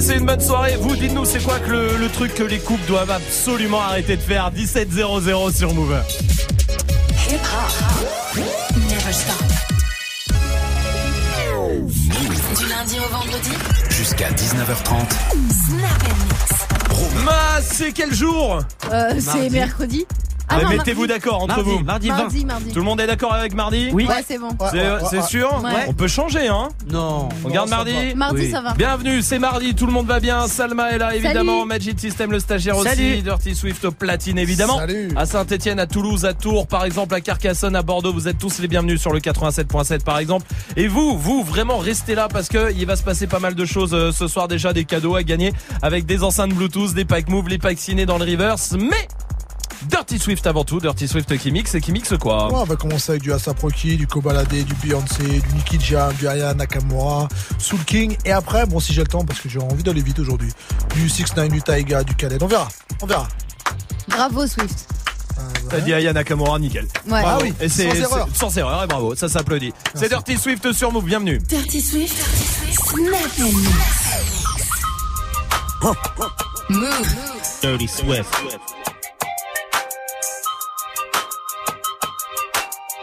Passez une bonne soirée. Vous, dites-nous, c'est quoi que le, le truc que les couples doivent absolument arrêter de faire? 17-0-0 sur Move. Hip hop. Never stop. Du lundi au vendredi. Jusqu'à 19h30. Snap and mix. Ma, c'est quel jour? Euh, c'est mercredi. Ah non, Mettez-vous d'accord entre vous. Mardi 20. Mardi, mardi. Tout le monde est d'accord avec mardi Oui. Ouais, c'est bon. C'est c'est sûr Ouais. On peut changer, hein Non. On garde mardi Mardi, Oui. ça va. Bienvenue, c'est mardi, tout le monde va bien. Salma est là, évidemment. Salut. Magic System, le stagiaire aussi. Dirty Swift au platine, évidemment. Salut. À Saint-Etienne, à Toulouse, à Tours, par exemple, à Carcassonne, à Bordeaux. Vous êtes tous les bienvenus sur le 87.7, par exemple. Et vous, vous, vraiment, restez là parce que il va se passer pas mal de choses euh, ce soir. Déjà, des cadeaux à gagner avec des enceintes Bluetooth, des packs Move, les packs ciné dans le reverse. Mais Dirty Swift avant tout. Dirty Swift qui mixe et qui mixe quoi Ouais, on va commencer avec du Asap Rocky, du Kobalade, du Beyoncé, du Nicky Jam, du Aya Nakamura, Soul King. Et après, bon, si j'ai le temps, parce que j'ai envie d'aller vite aujourd'hui, du 6 9 du Taiga, du Khaled. On verra. On verra. Bravo, Swift. Euh, T'as dit Aya Nakamura, nickel. Ouais. Ah oui, Et c'est sans erreur. sans erreur, et bravo, ça s'applaudit. C'est Dirty Swift sur Move, bienvenue. Dirty Swift. Mix. Move. Dirty Swift.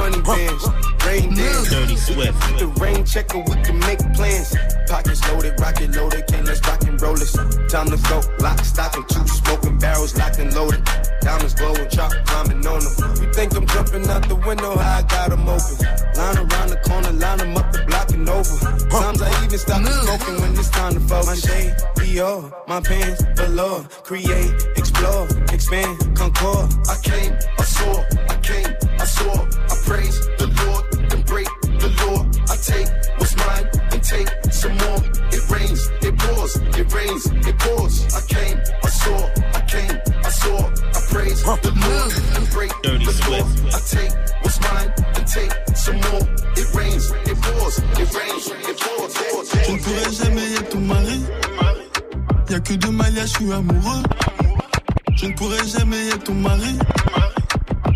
20 bands, rain dance. Dirty Swift. The rain checker, we can make plans. Pockets loaded, rocket loaded, can't let's rock and roll this. Time to go, lock, stock, and two smoking barrels locked and loaded. Diamonds glowing, chop climbing on them. You think I'm jumping out the window, how I got them open. Line around the corner, line them up the block and over. Times I even stop smoking when it's time to focus. My shade, Dior, my pants, below. Create, explore, expand, concord. I came, I saw, I came, I saw. I praise the Lord, then break the law. I take what's mine and take some more. It rains, it pours, it rains, it pours. I came, I saw, I came, I saw. I praise the Lord and break Dirty the law. I take what's mine and take some more. It rains, it pours, it rains, it pours. Je ne pourrai jamais être ton mari. Y'a que deux Malia, je suis amoureux. Je ne pourrai jamais être ton mari.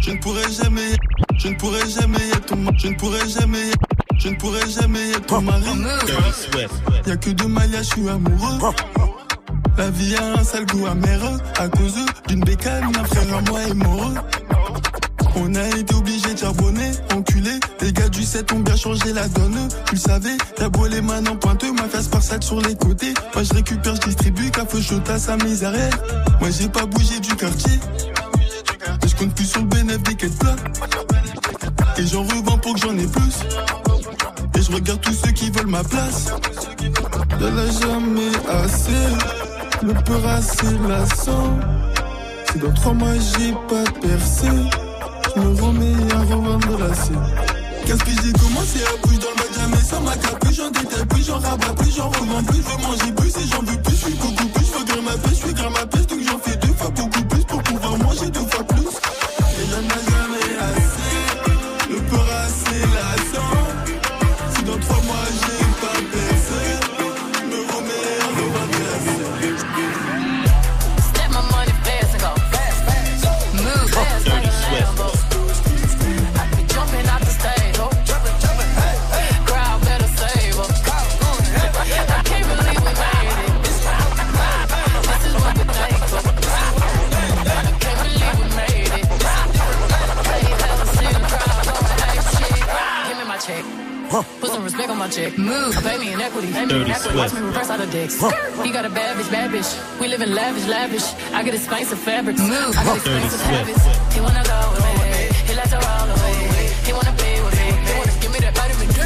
Je ne pourrai jamais, je ne pourrai jamais être ton, je ne pourrai jamais, je ne pourrai jamais être ton mari. Dirty Swift. Y'a que deux Malia, je suis amoureux. La vie a un sale goût amer à cause d'une bécane, un frère à moi est mort. On a été obligé de charbonner, enculé. Les gars du 7 ont bien changé la donne. Tu le savais, t'as beau les mains en pointeux, ma face par sac sur les côtés. Moi je récupère, je distribue, café chaud à sa misère. Moi j'ai pas bougé du quartier. Et je compte plus sur le bénéfice des quêtes. Et j'en revends pour que j'en ai plus. Et je regarde tous ceux qui veulent ma place. Y'en a jamais assez. Le peur assez lassant. Si dans trois mois j'ai pas percé, je me remets à revendre la scène. Qu'est-ce que j'ai commencé à bouger dans le bac jamais sans ma capuche, j'en détaille plus, j'en rabats plus, j'en revends plus, je veux manger plus et j'en veux plus, je suis beaucoup plus, je veux grimper je suis grimper Put some respect on my check. Move. Pay me in equity. Pay me in equity. Watch me reverse out the dicks. He got a bad bitch, bad bitch. We live in lavish, lavish. I get expensive fabrics. Move. I got expensive Swift. habits. He wanna go with me. He like to roll away. He wanna be with me. He wanna give me that vitamin D.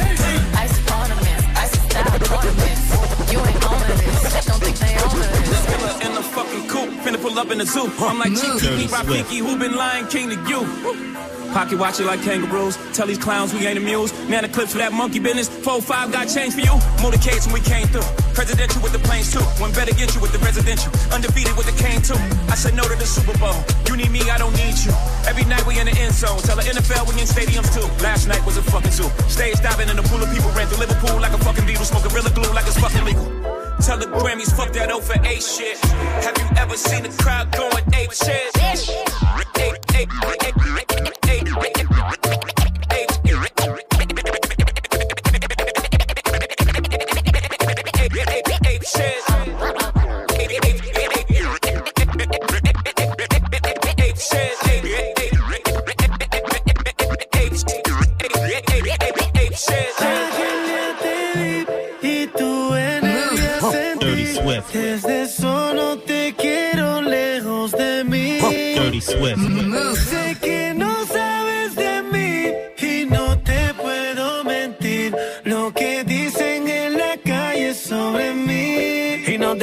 Ice ornaments. Ice style ornaments. You ain't on this. Don't think they own this. in the fucking coop, finna pull up in the zoo. I'm like Move. Chief Keef, Dirty Rafiki, who been lying king to you? Pocket watch it like kangaroos. Tell these clowns we ain't amused. Man, the clips for that monkey business. 4-5 got change for you. Motorcades when we came through. Presidential with the planes too. One better get you with the residential. Undefeated with the cane too. I said no to the Super Bowl. You need me, I don't need you. Every night we in the end zone. Tell the NFL we in stadiums too. Last night was a fucking zoo. Stage diving in a pool of people ran through Liverpool like a fucking beetle, smoking Gorilla glue like it's fucking legal. Tell the Grammys fuck that 0 for 8 shit. Have you ever seen a crowd going ape shit? Ape, Ready?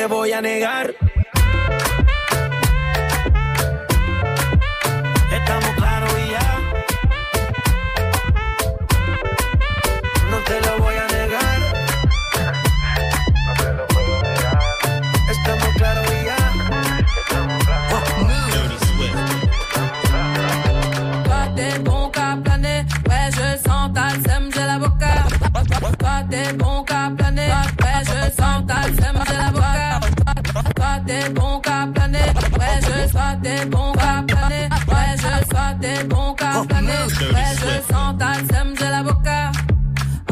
Voy a negar ouais je sens ta sème, j'ai l'avocat.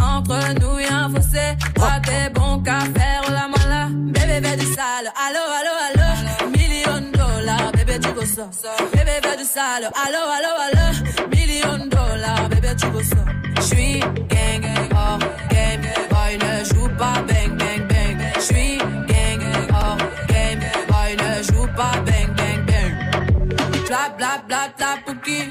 Entre nous y a un fossé, toi t'es bon qu'à faire la mala. Bébé fais du sale, allo allo allo, million dollars, bébé tu veux ça. Bébé fais du sale, allo allo allo, million dollars, bébé tu veux ça. J'suis gang, oh game, boy ne joue pas bang bang bang. J'suis gang, oh game, boy ne joue pas bang bang bang. Bla bla bla bla pouki.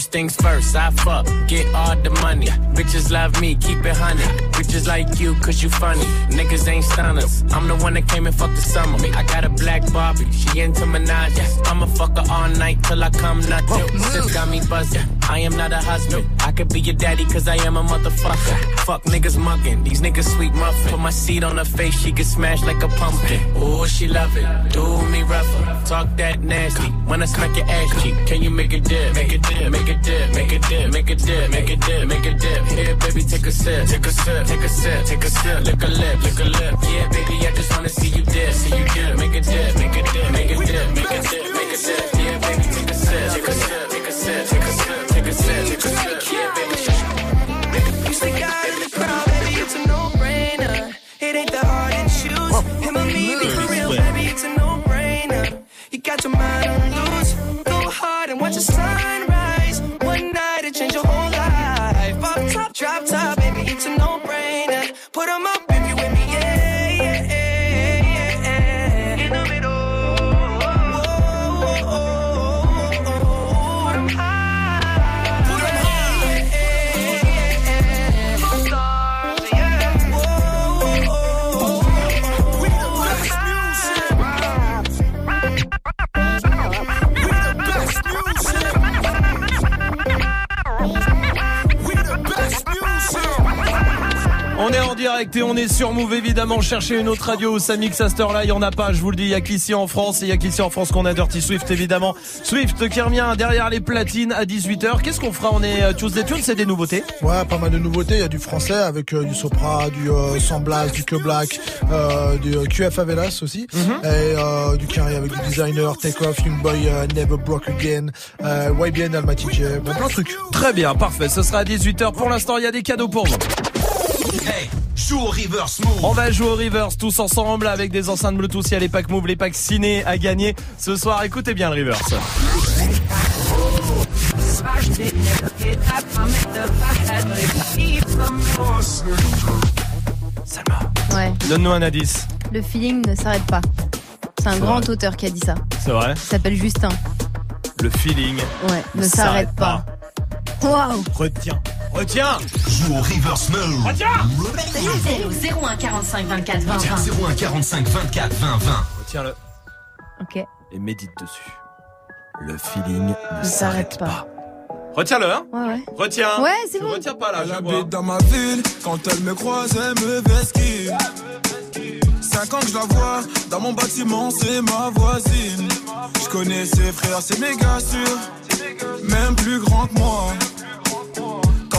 First things first, I fuck, get all the money. Bitches love me, keep it honey. Bitches like you, cause you funny. Niggas ain't stunners. I'm the one that came and fucked the summer. I got a black Barbie, she into Minaj. I'ma fuck her all night till I come nothing. Sis got me buzzing. I am not a husband. I could be your daddy, cause I am a motherfucker. Fuck niggas mugging, these niggas sweet muffin. Put my seed on her face, she get smashed like a pumpkin. Ooh, she love it. Do me rougher. Talk that nasty. When I smack your ass cheek, can you make a dip? Make a dip, make a dip, make a dip, make a dip, make a dip, make a dip. Here, baby, take a sip, take a sip, take a sip, take a sip. Lick a lip, lick a lip. Yeah, baby, I just wanna see you dip, see you dip. Make a dip, make a dip, make a dip, make a dip, make a dip. Yeah, baby, take a sip, take a sip, take a sip, take a sip, Take a sip, take a sip. Yeah, baby. You stick out in the crowd, baby, it's a no-brainer. It ain't the hard. Him or me, be for real, baby, it's a no-brainer. You got your mind on loose. Go hard and watch the. One night, it your whole life. Top, drop top, baby, it's a no-brainer. Put on my On est en direct et on est sur Move évidemment. Cherchez une autre radio où ça mixe à cette heure-là. Il y en a pas, je vous le dis. Il y a qu'ici en France et il y a qu'ici en France qu'on a Dirty Swift évidemment. Swift qui revient derrière les platines à 18h. Qu'est-ce qu'on fera? On est euh, Tuesday Tune, c'est des nouveautés? Ouais, pas mal de nouveautés. Il y a du français avec euh, du Sopra, du euh, Samblas, du Club Black, euh, du QF Avelas aussi. Mhm. Et du Carré avec du designer, Take Off, Young Boy, Never Broke Again, YBN, Almaty J, bon, plein de trucs. Très bien, parfait. Ce sera à 18h. Pour l'instant, il y a des cadeaux pour vous. Hey, joue au reverse move. On va jouer au reverse tous ensemble avec des enceintes Bluetooth. Il y a les packs Move, les packs ciné à gagner ce soir. Écoutez bien le reverse. Ouais. Donne-nous un indice. Le feeling ne s'arrête pas. C'est un grand vrai. auteur qui a dit ça. C'est vrai. Il s'appelle Justin. Le feeling. Ouais, ne s'arrête pas. Waouh Retiens. Retiens. Joue au reverse move. Retiens. 01 45 24 20 Tiens, 20. 01 45 24 20 20. Retiens-le. Ok. Et médite dessus. Le feeling ne Ne s'arrête pas. pas. Retiens-le, hein Ouais, ouais. Retiens. Ouais, c'est bon. Retiens pas là, je vois. dans ma ville, quand elle me croise, elle me vesquille. Cinq ans que je la vois, dans mon bâtiment, c'est ma voisine. Je connais ses frères, c'est méga sûr, même plus grand que moi.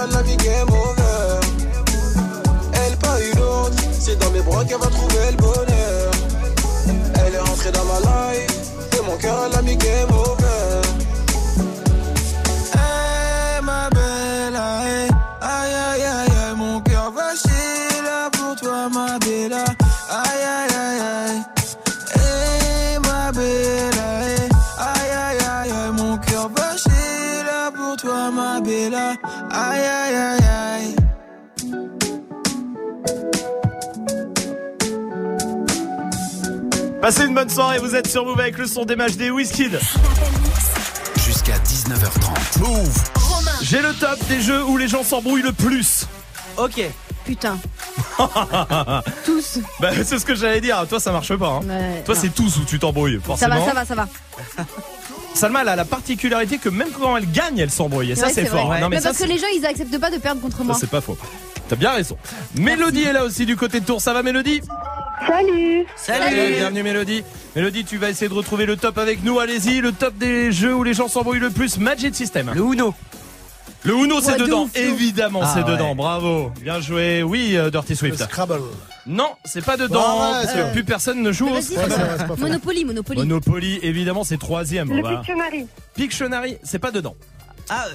Elle l'a mis game over Elle pas une autre C'est dans mes bras qu'elle va trouver le bonheur. Elle est rentrée dans ma life Et mon cœur elle a mis game over Aïe aïe aïe aïe Passez une bonne soirée, vous êtes sur Move avec le son des matchs des Wizkid. Jusqu'à 19h30. Move. J'ai le top des jeux où les gens s'embrouillent le plus. Ok. Putain. Tous. Bah, c'est ce que j'allais dire. Toi, ça marche pas. hein. Toi, c'est tous où tu t'embrouilles, Ça forcément. va, ça va, ça va. Salma, elle a la particularité que même quand elle gagne, elle s'embrouille. Et ça, Ouais, c'est fort. hein. Non, mais, mais ça, parce que c'est- les gens, ils acceptent pas de perdre contre moi. c'est pas faux. T'as bien raison. Mélodie est là aussi du côté de Tours. Ça va, Mélodie? Salut Salut. Bienvenue, Mélodie. Mélodie, tu vas essayer de retrouver le top avec nous. Allez-y, le top des jeux où les gens s'embrouillent le plus. Magic System. Le Uno. Le Uno, c'est dedans. Évidemment, Ah c'est ouais. dedans. Bravo. Bien joué. Oui, euh, Dirty Le Swift. Scrabble. Non, c'est pas dedans. Ouais, parce que plus personne ne joue au faux. Monopoly, Monopoly. Monopoly, évidemment, c'est troisième. Le Pictionary. Pictionary, c'est pas dedans. Ah,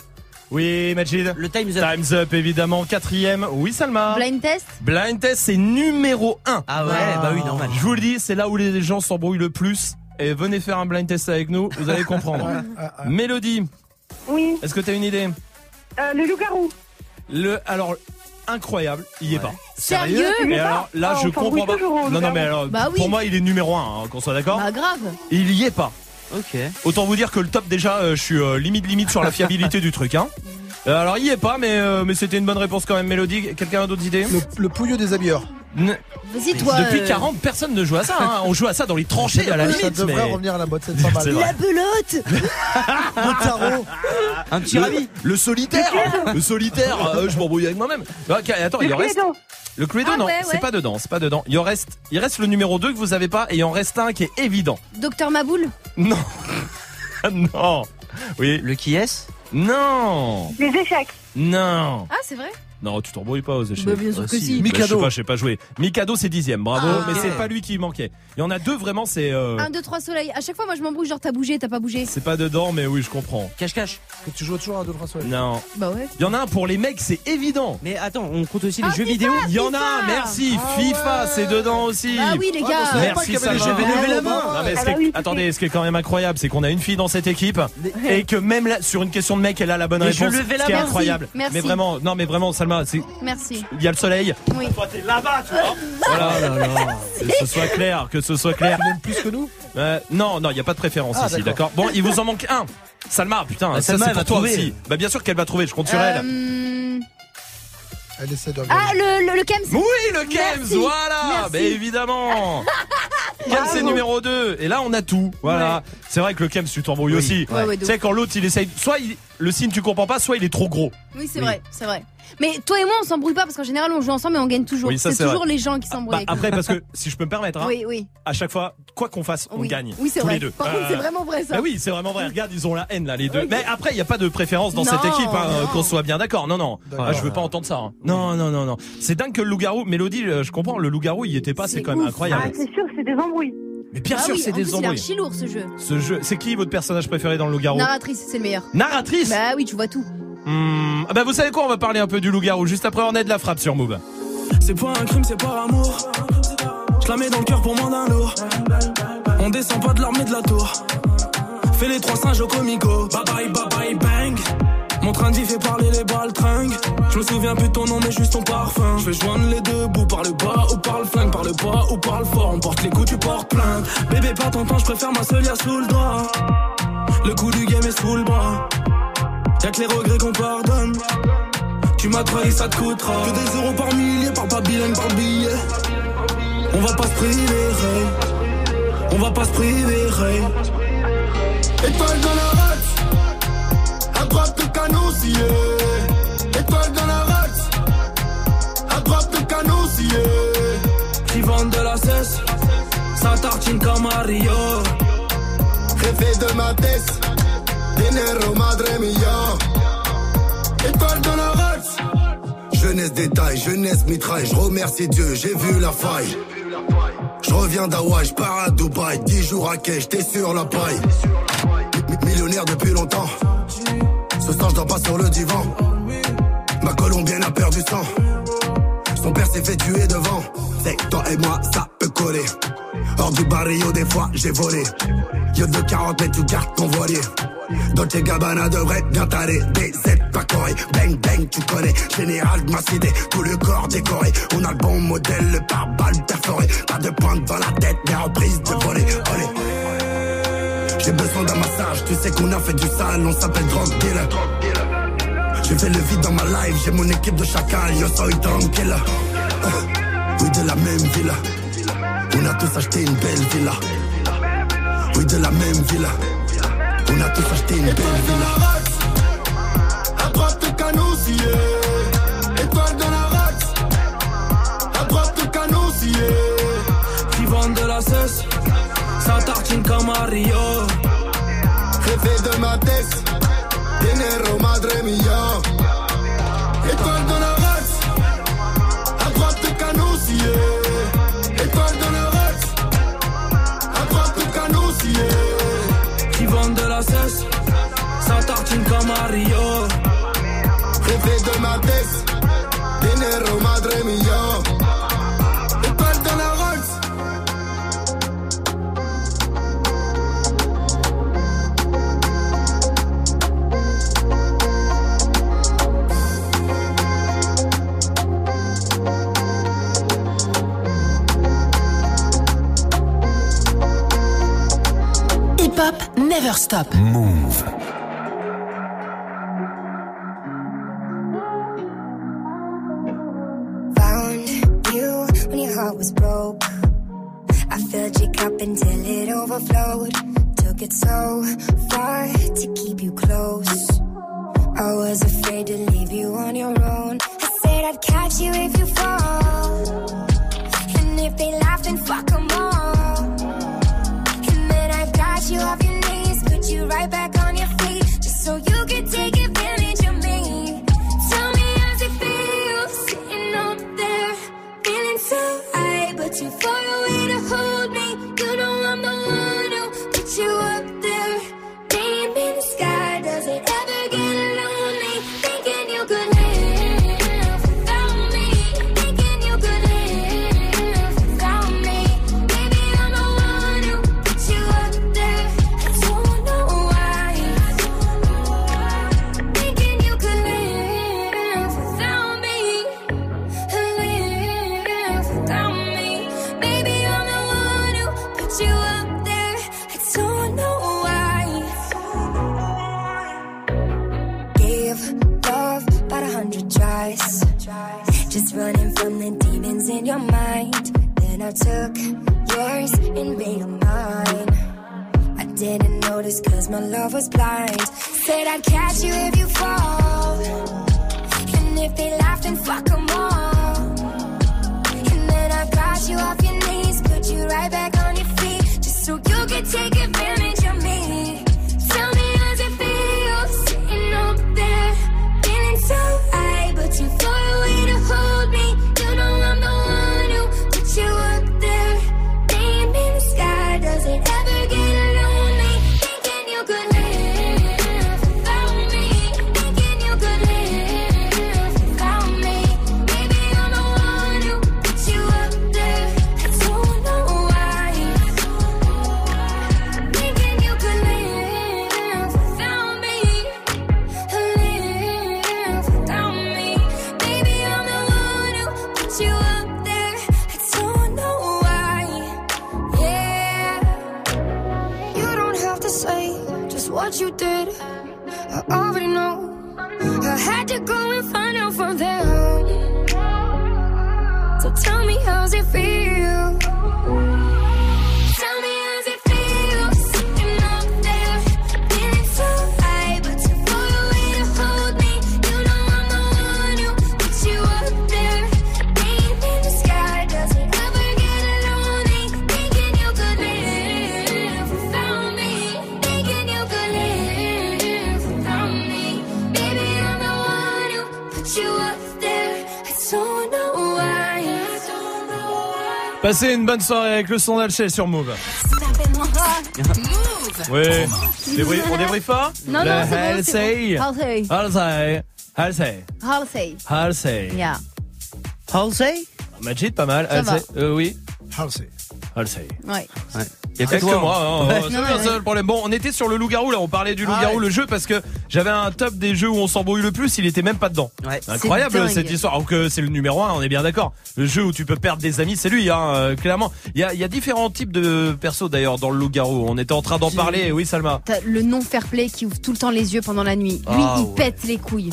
Oui, Majid. le Time's Up. Time's Up, évidemment. Quatrième. Oui, Salma. Blind test. Blind Test, c'est numéro 1. Ah ouais, bah oui, normal. Je vous le dis, c'est là où les gens s'embrouillent le plus. Et venez faire un blind test avec nous, vous allez comprendre. Ah, ah. Mélodie, Oui. est-ce que tu as une idée? Euh, le loup-garou. Le, alors, incroyable, il y est pas. Sérieux alors là, Ah, je on comprends pas. toujours au Non, non, mais alors, Bah oui. pour moi, il est numéro 1, qu'on soit d'accord. Bah grave. Il y est pas. Ok. Autant vous dire que le top, déjà, euh, je suis euh, limite limite sur la fiabilité du truc. Hein. Euh, alors, il y est pas, mais, euh, mais c'était une bonne réponse quand même, Mélodie. Quelqu'un a d'autres idées? Le, le pouilleux des habilleurs. Vas-y, toi. Depuis euh, 40, personne ne joue à ça. Hein. On joue à ça dans les tranchées à la Ça limite. devrait mais- revenir à la mode, c'est pas C'est mal. La belote. Le tarot. Un petit Le, ravi. le solitaire, le solitaire, euh, je m'embrouille avec moi-même. Ok, attends, il Le en reste. Le Cluedo, Ah non, ouais, c'est pas dedans, c'est pas dedans. Il en reste, il reste le numéro 2 que vous avez pas et il en reste un qui est évident. Docteur Maboul. Non. non. Oui. Le qui est Non. Les échecs. Non. Ah, c'est vrai? Non, tu t'embrouilles pas aux échecs. Bah, bien sûr que si. Bah, je sais Mikado. pas, je sais pas jouer. Mikado, c'est dixième, bravo. Ah. mais c'est pas lui qui manquait. Il y en a deux vraiment, c'est. euh, 1, 2, 3 soleil. À chaque fois, moi, je m'embrouille. Genre, t'as bougé, t'as pas bougé. C'est pas dedans, mais oui, je comprends. Cache-cache. Que tu joues toujours à deux phrases. Non. Bah ouais. Il y en a un pour les mecs, c'est évident. Mais attends, on compte aussi les Ah, jeux FIFA, vidéo. Il y en a un, merci. Ah FIFA, ouais. c'est dedans aussi. Bah oui, les Ah, gars. Merci vidéo. Levez la main. Ah attendez, ce qui est quand même incroyable, c'est qu'on a une fille dans cette équipe et que même là, sur une question de mec, elle a la bonne réponse. ce qui est main. incroyable. Merci. Mais vraiment, non, mais vraiment, Salma, Merci. il y a le soleil. Oui. Toi, t'es là-bas, tu vois. Voilà. Que ce soit clair, que ce soit clair. Même plus que nous Euh, non, non, il n'y a pas de préférence Ah, ici, d'accord. Bon, il vous en manque un. Salma, putain, Bah, ça Salma, c'est elle pour toi trouver. aussi. Bah bien sûr qu'elle va trouver, je compte sur elle. Euh, Elle essaie de Ah, le, le, le Kems. Oui, le Kems, Merci. voilà, Merci. mais évidemment. Kems c'est numéro 2 et là on a tout. Voilà. C'est vrai que le Kems tu t'embrouilles Oui. aussi. Ouais, tu sais quand l'autre il essaye soit il- le signe tu comprends pas, soit il est trop gros. Oui, c'est Oui. vrai, c'est vrai. Mais toi et moi, on s'embrouille pas parce qu'en général, on joue ensemble et on gagne toujours. Oui, c'est c'est toujours vrai. les gens qui s'embrouillent. Bah, après parce que si je peux me permettre hein. Oui, oui. à chaque fois quoi qu'on fasse, on oui. gagne Oui, c'est vrai. les deux. Par contre, Euh, c'est vraiment vrai ça. Bah oui, c'est vraiment vrai. Regarde, ils ont la haine là, les deux. Oui. Mais après, il y a pas de préférence dans Non, cette équipe, hein, qu'on soit bien d'accord. Non, non. Ah, je veux pas entendre ça. hein. Non, non, non, non. C'est dingue que le loup-garou, Mélodie, euh, je comprends. Le loup-garou, il y était pas. C'est C'est quand même ouf. Ah, incroyable. c'est sûr, c'est des embrouilles. Mais bien Ah sûr, oui, c'est des embrouilles. archi lourd ce jeu. Ce jeu, c'est qui votre personnage préféré dans le loup-garou? Narratrice, c'est le meilleur. Narratrice? Bah oui, tu vois tout. Hmm, ah bah vous savez quoi On va parler un peu du loup-garou juste après. On est de la frappe sur Move. C'est pas un crime, c'est par amour. Je la mets dans le cœur pour moins d'un lourd. On descend pas de l'armée de la tour. Fais les trois singes au comico. Bye bye, bye bye, bang. Mon train vie fait parler les baltringues. Je me souviens plus de ton nom, mais juste ton parfum. Je fais joindre les deux bouts par le bas ou par le flingue, par le bas ou par le fort. On porte les coups, tu portes plainte. Bébé, pas ton temps, je préfère ma seule sous le doigt. Le coup du game est sous le bras. Y'a que les regrets qu'on pardonne. Tu m'as trahi, ça te coûtera. Que des euros par millier, par pas bilingue, par billet. On va pas se priver. On va pas se priver. Étoile dans la race, à droite le canon scié. Étoile dans la race, à droite le canon scié. Qui vendent de la cesse, ça tartine comme à Rio. Jefe de ma tête, dinero madre. Étoile dans la jeunesse détail, jeunesse mitraille. Je remercie Dieu, j'ai vu la faille. Je reviens d'Hawaï, je pars à Dubaï, 10 jours à quai, j'étais sur la paille. Mi- Millionnaire depuis longtemps. Ce soir, je dors pas sur le divan. Ma colombienne a perdu sang. Son père s'est fait tuer devant. C'est toi et moi, ça peut coller. Hors du barrio, des fois, j'ai volé. Yo de 40 mètres, tu gardes ton voilier. Dolce Gabbana devrait bien t'aller. DZ pas coré. Bang bang, tu connais. Général de ma cité, tout le corps décoré. On a le bon modèle, le pare-balles perforé. Pas de pointe dans la tête, mais reprise de voler. J'ai besoin d'un massage, tu sais qu'on a fait du sale, on s'appelle drug dealer. J'ai fait le vide dans ma life, j'ai mon équipe de chacal, yo soy tranquille. Oui, de la même villa. On a tous acheté une belle villa. Oui, de la même villa. On a tous acheté une belle villa. À droite le canon scié. Étoile dans la race. À droite le canon scié. Qui vendent de la cesse, ça tartine comme à Rio. Jefe de ma tête. Dinero madre mia. Mercedes. Dinero, madre mía. El perdona Rolls. Hip hop never stop. Move. What you did. I already know. I had to go Passez une bonne soirée avec le son d'Alchel sur Move. Oui. Débrie- on débriefe pas Non, non, c'est bon, Halsey. c'est bon. Halsey. Halsey. Halsey. Halsey. Halsey. Yeah. Halsey Majid, pas mal. Halsey. Euh, oui. Halsey. Halsey. Ouais. Il y a que moi, hein, Ouais. c'est ouais, ça le problème. Bon, on était sur le loup-garou là, on parlait du Ah loup-garou, ouais. le jeu, parce que j'avais un top des jeux où on s'embrouille le plus, il était même pas dedans. Ouais. Incroyable cette histoire. Alors que c'est le numéro un, on est bien d'accord. Le jeu où tu peux perdre des amis, c'est lui, hein, euh, clairement. Il y a, il y a différents types de persos d'ailleurs dans le loup-garou. On était en train d'en parler, oui Salma. Le non fair play qui ouvre tout le temps les yeux pendant la nuit. Lui, Ah, il pète les couilles.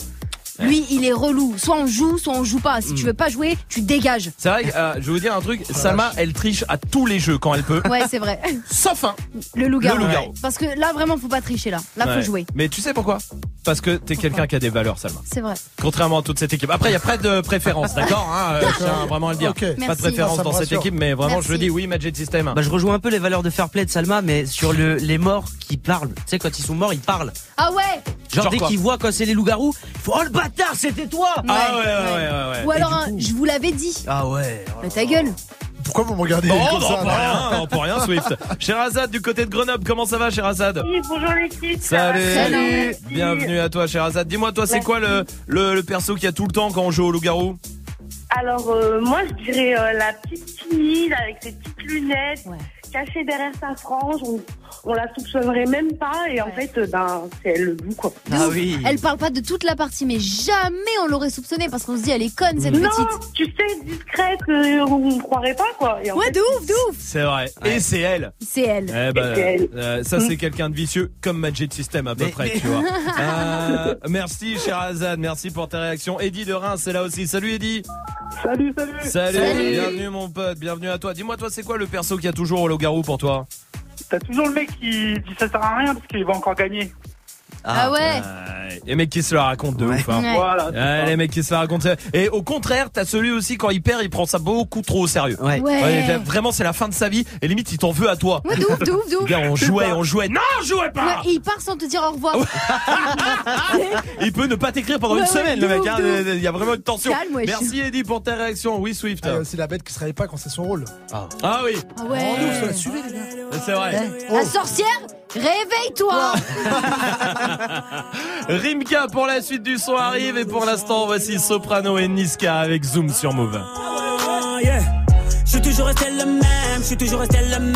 Lui, il est relou. Soit on joue, soit on joue pas. Si tu veux pas jouer, tu dégages. C'est vrai que, euh, je vais vous dire un truc, Salma, elle triche à tous les jeux quand elle peut. Ouais, c'est vrai. Sauf un. Le loup-garou. Le loup-garou. Parce que là, vraiment, faut pas tricher là. Là, Ouais. faut jouer. Mais tu sais pourquoi? Parce que t'es quelqu'un qui a des valeurs, Salma. C'est vrai. Contrairement à toute cette équipe. Après, il y a pas de préférence, d'accord hein, euh, Je tiens vraiment à le dire. Ok. Pas Merci. de préférence Ça me dans cette rassure. équipe, mais vraiment, je le dis, oui, Magic System. Bah, je rejoins un peu les valeurs de fair play de Salma, mais sur le, les morts qui parlent. Tu sais, quand ils sont morts, ils parlent. Ah ouais? Genre, Genre dès quoi? qu'ils voient quand c'est les loups-garous, ils font Oh le bâtard, c'était toi Ah ouais, ouais, ouais, ouais. ouais. Ou alors, un, je vous l'avais dit. Ah ouais. Mais ta gueule. Pourquoi vous me regardez Bon, comme non, ça pour rien, non, pour rien, Swift. Sherazade du côté de Grenoble, comment ça va, Sherazade Oui, bonjour l'équipe. Salut, Salut. bienvenue à toi, Sherazade. Dis-moi, toi, c'est Merci. quoi le, le, le perso qu'il y a tout le temps quand on joue au loup-garou? Alors, euh, moi, je dirais euh, la petite timide avec ses petites lunettes, cachée derrière sa frange. On, on la soupçonnerait même pas. Et en fait, euh, ben, c'est elle le loup, quoi. De ouf. Elle parle pas de toute la partie, mais jamais on l'aurait soupçonné parce qu'on se dit elle est conne cette non, petite. tu sais, discrète, euh, on ne croirait pas, quoi. Et en Ouais, fait, de ouf, de ouf. C'est vrai. Et c'est elle. C'est elle. Eh ben, C'est elle. euh, ça c'est quelqu'un de vicieux comme Magic System à peu Mais- près, mais- tu vois. Euh, merci Sherazade, merci pour ta réaction. Eddie de Reims c'est là aussi. Salut Eddie. Salut, salut. Salut, Salut. bienvenue mon pote, bienvenue à toi. Dis-moi toi c'est quoi le perso qu'il y a toujours au loup-garou pour toi T'as toujours le mec qui dit ça sert à rien parce qu'il va encore gagner. Ah, ouais. Euh, Les mecs qui se la racontent de ouf. hein. Ouais. Voilà. Ouais, les mecs qui se la racontent. Et au contraire, t'as celui aussi quand il perd, il prend ça beaucoup trop au sérieux. Ouais. Ouais. vraiment, c'est la fin de sa vie. Et limite, il t'en veut à toi. Ouais, de ouf, de ouf, de ouf. Gars, on jouait, on jouait. Non, on jouait Ouais, pas. et il part sans te dire au revoir. Il peut ne pas t'écrire pendant Ouais, une ouais, semaine, de le mec. ouf, hein. de Il y a vraiment une tension. Calme, wesh. Merci Eddie pour ta réaction. Oui, Swift. Ah, C'est la bête qui se réveille pas quand c'est son rôle. Ah oui, Ah ouais. Oh, les gars. c'est vrai. La sorcière, réveille-toi. Rimka pour la suite du son arrive et pour l'instant voici Soprano et Niska avec Zoom sur Move. Ah, yeah. Je suis toujours resté le même, je suis toujours resté le même.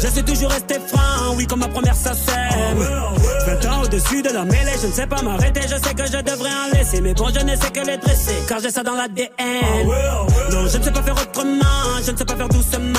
Je suis toujours resté franc, oui, comme ma première sacème. 20 ans au-dessus de la mêlée, je ne sais pas m'arrêter, je sais que je devrais en laisser. Mais bon, je ne sais que les dresser, car j'ai ça dans l'ADN. Non, je ne sais pas faire autrement, je ne sais pas faire doucement.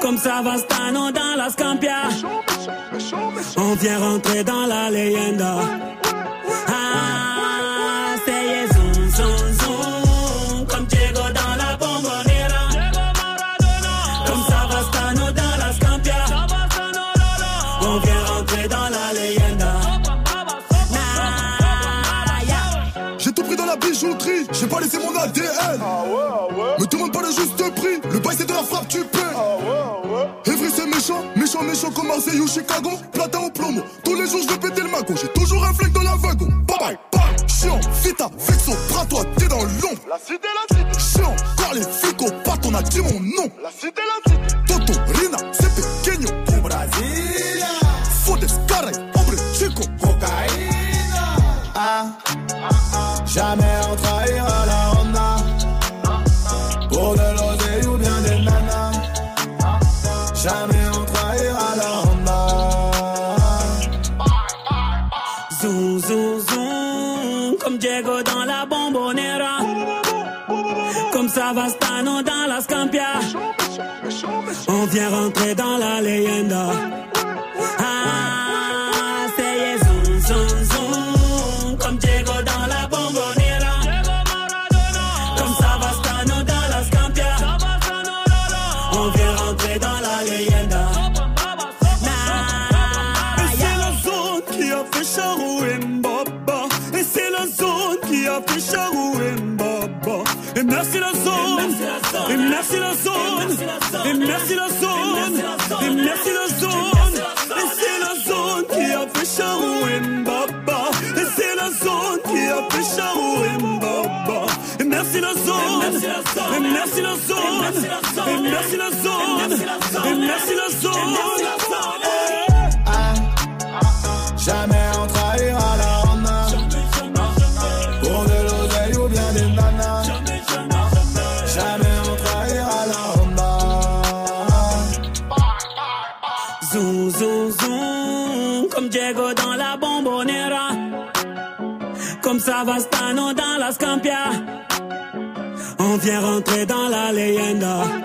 Comme Savastano dans la Scampia. On vient rentrer dans la leyenda. Ah, c'est zoom, zoom, zoom. Comme Diego dans la bombonera. Comme Savastano dans la Scampia. On vient rentrer dans la leyenda. Nah, yeah. J'ai tout pris dans la bijouterie, j'ai pas laissé mon ADN. Me demande pas le juste prix, le bail c'est de la frappe, tu paies. Evry c'est méchant, méchant, méchant comme Marseille ou Chicago. Platin au plomo, tous les jours je vais péter le magot. J'ai toujours un flingue dans la wagon. Bye bye, bye. Chiant, vita, vexo, bras toi, t'es dans l'ombre. La cité, la cité. Chiant, car les flics au pattes, on a dit mon nom. La cité, la merci la zone. Et merci la zone. Jamais on trahira la Honda Pour de l'oseille ou bien des nanas Jamais on trahira la Honda Zoom, zoom, zoom, comme Diego dans la bombonera. Comme Savastano dans la Scampia. On vient rentrer dans la leyenda.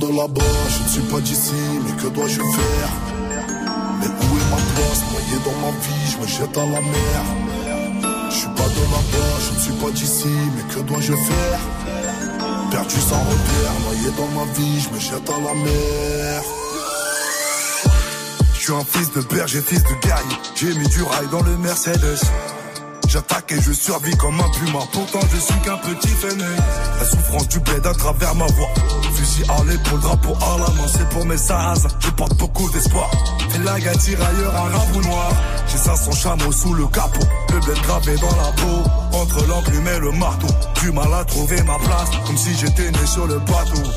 De là-bas, je ne suis pas d'ici, mais que dois-je faire? Mais où est ma place? Noyé dans ma vie, je me jette à la mer. Je suis pas de là-bas, je ne suis pas d'ici, mais que dois-je faire? Perdu sans repère, noyé dans ma vie, je me jette à la mer. Je suis un fils de berger, fils de guerrier. J'ai mis du rail dans le Mercedes. J'attaque et je survis comme un puma. Pourtant, je suis qu'un petit fainéant. La souffrance du bled à travers ma voix. Fusil à l'épaule, drapeau à la main, c'est pour mes sas. Je porte beaucoup d'espoir. Et la gars tirailleur, un rabou noir. J'ai 500 chameaux sous le capot. Le bled gravé dans la peau. Entre l'enclume et le marteau. Du mal à trouver ma place. Comme si j'étais né sur le bateau.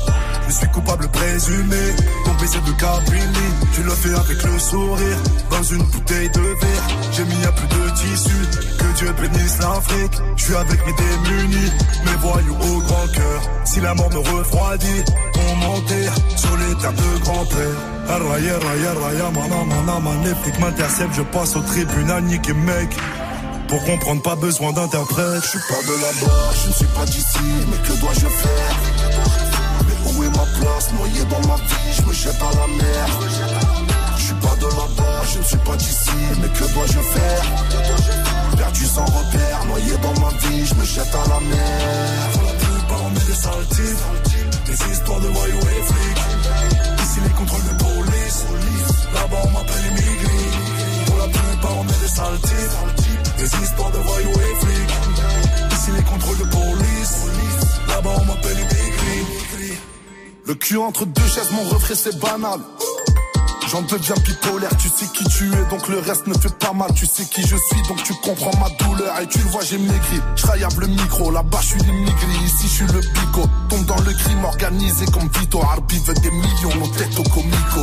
Je suis coupable présumé, ton baiser de Cabrini. Tu le fais avec le sourire, dans une bouteille de verre. J'ai mis un peu de tissu, que Dieu bénisse l'Afrique. Je suis avec mes démunis, mes voyous au grand cœur. Si la mort me refroidit, on m'enterre sur les terres de grand-père. Arraya, raya, raya, mana, mana, maléfique m'intercepte, je passe au tribunal, niqué mec. Pour comprendre, pas besoin d'interprète. Je suis pas de là-bas, je ne suis pas d'ici, mais que dois-je faire? Noyé dans ma vie, je me jette à la mer. Je suis pas de là-bas, je ne suis pas d'ici, mais que dois-je faire? Perdu sans repère, noyé dans ma vie, je me jette à la mer. Pour la plupart, on est des sales types, des histoires de voyous et flics. Ici, les contrôles de police, là-bas, on m'appelle immigré. Pour la plupart, on est des sales types, des histoires de voyous et flics. Ici, les contrôles de police, là-bas, on m'appelle immigré. Le cul entre deux chaises, mon refrain c'est banal. J'en deviens bipolaire, tu sais qui tu es, donc le reste ne fait pas mal. Tu sais qui je suis, donc tu comprends ma douleur. Et tu vois, j'ai maigri. Je le micro, là-bas je suis l'immigré, ici je suis le bigot. Tombe dans le crime organisé comme Vito. Arbi veut des millions, nos têtes comico.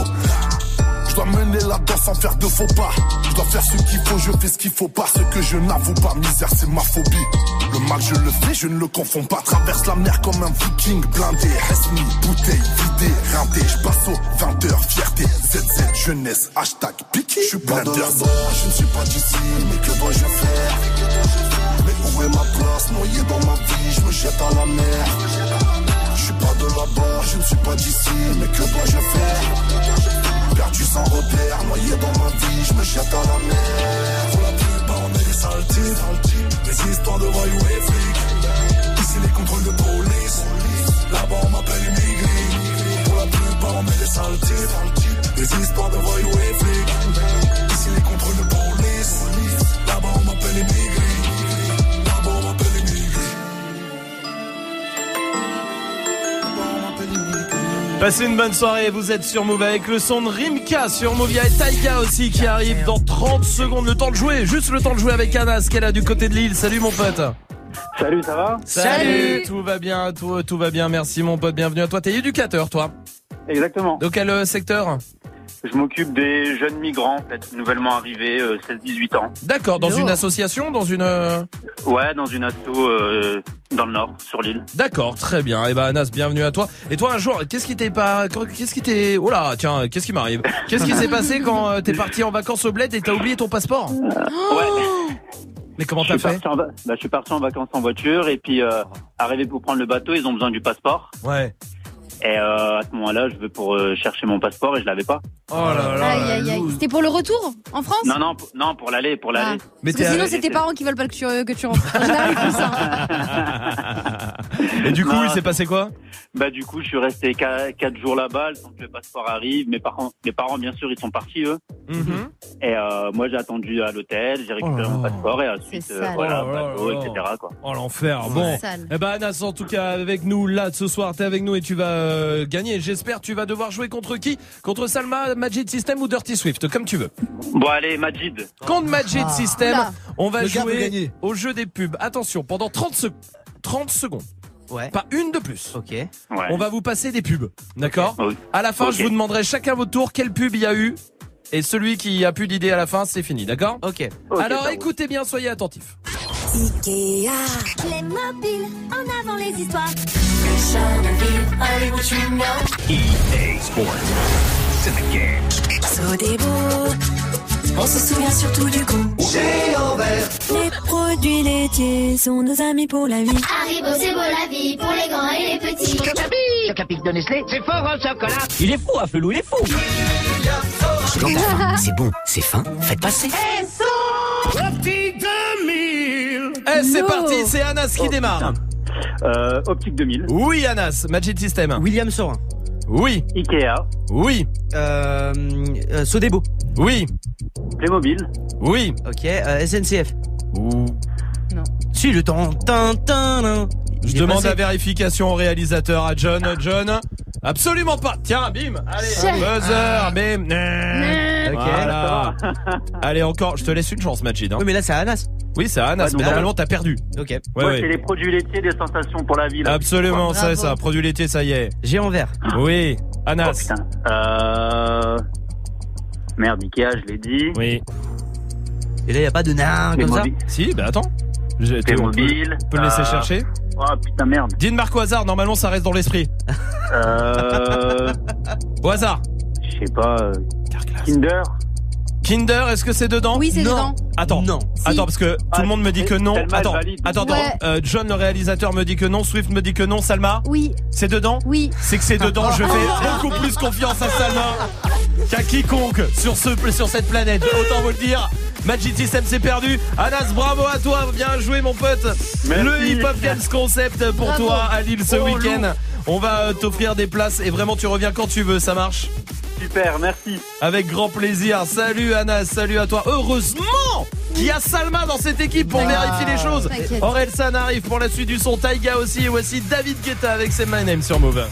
Je dois mener la danse sans faire de faux pas. Je dois faire ce qu'il faut, je fais ce qu'il faut pas. Ce que je n'avoue pas, misère, c'est ma phobie. Le mal, je le fais, je ne le confonds pas. Traverse la mer comme un viking blindé. Resmi, bouteille, vidée, rindé. Je passe aux 20h, fierté. ZZ, jeunesse, hashtag piqué. Je suis pas de là-bas, je ne suis pas d'ici. Mais que dois-je faire? Mais où est ma place? Noyé dans ma vie, je me jette à la mer. Je suis pas de là-bas, je ne suis pas d'ici. Mais que dois-je faire? Perdu sans repère, noyé dans ma vie, je me jette à la mer. Pour la plupart, on est des sales des histoires de voyous et flics. Ici, les contrôles de police, là-bas, on m'appelle immigré. Pour la plupart, on est des sales des histoires de voyous et flics. Ici, les contrôles de police, là-bas, on m'appelle immigré. Passez une bonne soirée, vous êtes sur Move avec le son de Rimka sur Move. Il y a Taïga aussi qui arrive dans 30 secondes. Le temps de jouer, juste le temps de jouer avec Anas qu'elle a du côté de l'île. Salut mon pote. Salut, ça va? Salut. Tout va bien, tout, tout va bien. Merci mon pote, bienvenue à toi. T'es éducateur toi Exactement. Dans quel euh, secteur? Je m'occupe des jeunes migrants, en fait, nouvellement arrivés, euh, 16-18 ans. D'accord, dans une association, dans une... euh, Ouais, dans une asso euh, dans le nord, sur l'île. D'accord, très bien. Et ben Anas, bienvenue à toi. Et toi un jour, qu'est-ce qui t'est pas qu'est-ce qui t'est Oh là, tiens, qu'est-ce qui m'arrive? Qu'est-ce qui s'est passé quand euh, t'es parti en vacances au bled et t'as oublié ton passeport? Ouais. Mais comment Je t'as suis fait? parti en va- bah, je suis parti en vacances en voiture et puis euh, arrivé pour prendre le bateau, ils ont besoin du passeport. Ouais. Et euh, à ce moment-là, je vais pour euh, chercher mon passeport et je l'avais pas. Oh là Aïe, aïe, aïe. C'était pour le retour en France Non, non, pour- non, pour l'aller, pour l'aller. Mais Parce que sinon, c'est tes parents qui veulent pas que tu, que tu rentres. En général, ils font ça. Et du coup, Non. il s'est passé quoi? Bah du coup, je suis resté qua- quatre jours là-bas, le temps que le passeport arrive. Mes parents, mes parents, bien sûr, ils sont partis eux. Mhm. Et euh, moi, j'ai attendu à l'hôtel, j'ai récupéré mon passeport et ensuite, euh, voilà, Oh là bateau, là. etc. Quoi. Oh l'enfer. Bon. Eh ben Anas, en tout cas avec nous là ce soir, t'es avec nous et tu vas euh, gagner. J'espère tu vas devoir jouer contre qui? Contre Salma, Magic System ou Dirty Swift, comme tu veux. Bon allez, Majid. Contre Magic System, Oula. on va Le jouer au jeu des pubs. Attention, pendant 30 secondes. 30 secondes. Ouais. Pas une de plus. Ok. On va vous passer des pubs. D'accord? À la fin, je vous demanderai chacun votre tour quelle pub il y a eu? Et celui qui a plus d'idée à la fin, c'est fini, d'accord? Ok. Alors écoutez bien, soyez attentifs. Ikea. Les mobiles, en avant les histoires. À. EA Sports. C'est the game. On se souvient surtout du goût. Géant vert. Les produits laitiers sont nos amis pour la vie. Haribo, c'est beau la vie pour les grands et les petits. Le capique de Nestlé, c'est fort en chocolat. Il est fou, un felou, il est fou. C'est bon, c'est fin, faites passer. Eh, c'est parti, c'est Anas qui démarre. Euh, Optique 2000. Oui, Anas, Magic System. William Sorin. Oui. Ikea. Oui. Euh, euh, Sodebo. Oui. Playmobil. Oui. Ok, euh, SNCF. Ouh. Si, le temps. Tin, tin, tin. Je demande passé. la vérification au réalisateur, à John. John Absolument pas. Tiens, bim. Allez, buzzer, bim. Ok. Voilà. Allez, encore, je te laisse une chance, Majid. hein. Oui, mais là, c'est Anas. Oui, c'est Anas, Ouais, mais là- normalement, t'as perdu. Ok. Ouais, Moi, ouais. c'est les produits laitiers des sensations pour la vie. là. Absolument, c'est Bravo. ça. Produit laitier, ça y est. Géant vert. Oui. Oh, Anas. putain. Euh... Merde, Ikea, je l'ai dit. Oui. Et là, il a pas de nain comme ça. Si, bah attends. Tu- on peut, Playmobil. on peut le laisser chercher. Oh putain, merde. Dis une marque au hasard, normalement ça reste dans l'esprit. Euh... Au hasard. Je sais pas. euh, Kinder. Kinder, est-ce que c'est dedans Oui, c'est Non. dedans. Attends, Non. attends parce que tout Ah, le monde me dit que non. Attends, valide. attends, attends. Ouais. Euh, John le réalisateur me dit que non, Swift me dit que non, Salma, Oui, c'est dedans oui. C'est que c'est dedans. Je fais beaucoup plus confiance à Salma qu'à quiconque sur ce sur cette planète. Autant vous le dire. Magic System c'est perdu. Anas, bravo à toi, bien joué mon pote. Merci. Le Hip Hop Games Concept pour Bravo. toi à Lille ce Oh, week-end. On va euh, t'offrir des places et vraiment tu reviens quand tu veux, ça marche? Super, merci. Avec grand plaisir. Salut Anas, salut à toi. Heureusement qu'il y a Salma dans cette équipe pour vérifier les choses. T'inquiète. Orelsan arrive pour la suite du son. Taiga aussi. Et voici David Guetta avec ses My Name sur Move.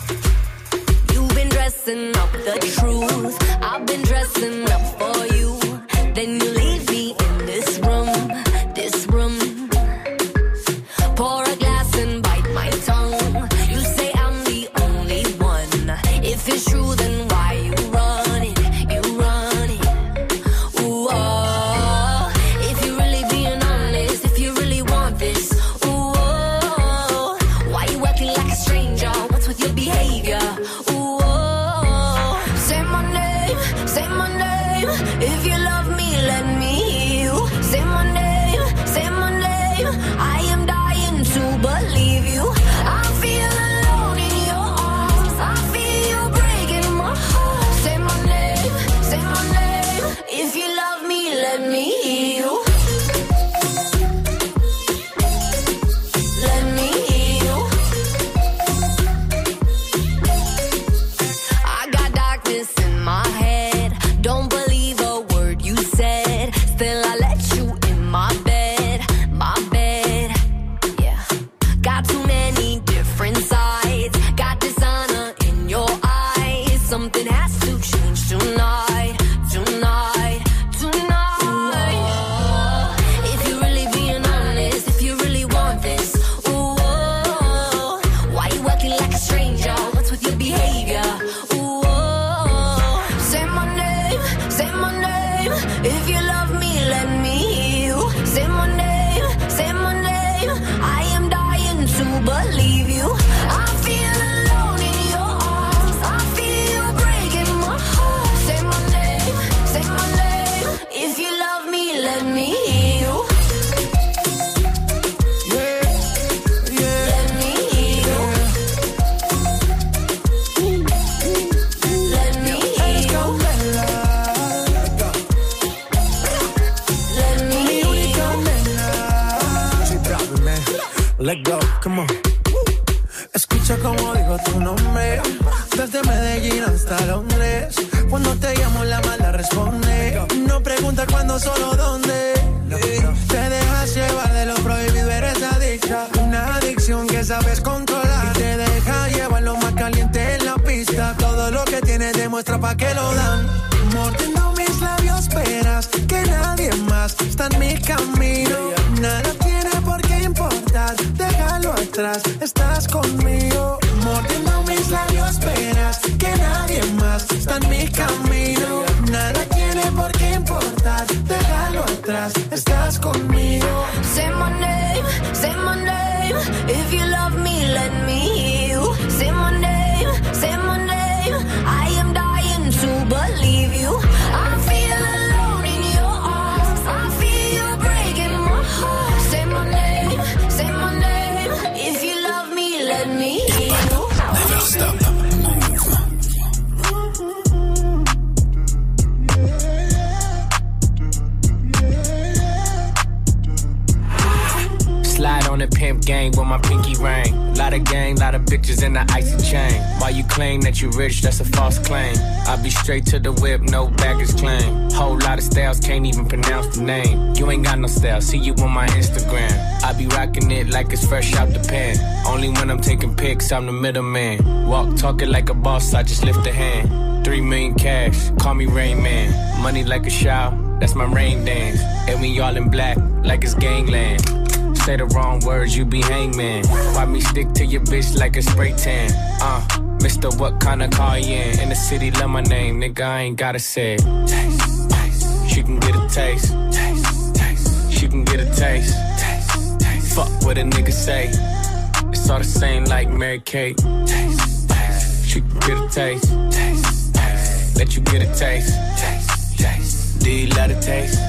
You've been dressing up the truth. I've been dressing up for you. Style, see you on my Instagram. I be rocking it like it's fresh out the pan. Only when I'm taking pics, I'm the middleman. Walk talking like a boss, I just lift a hand. Three million cash, call me Rain Man. Money like a shower, that's my rain dance. And we all in black, like it's gangland. Say the wrong words, you be hangman. Why me stick to your bitch like a spray tan? Uh, Mister, what kind of car you in? In the city, love my name, nigga, I ain't gotta say. Taste, taste. She can get a. Taste, She can get a taste. Taste, taste. Fuck what a nigga say. It's all the same like Mary Kate. Taste, taste. She can get a taste. Taste, taste. Let you get a taste. Taste, taste. Do you love the taste?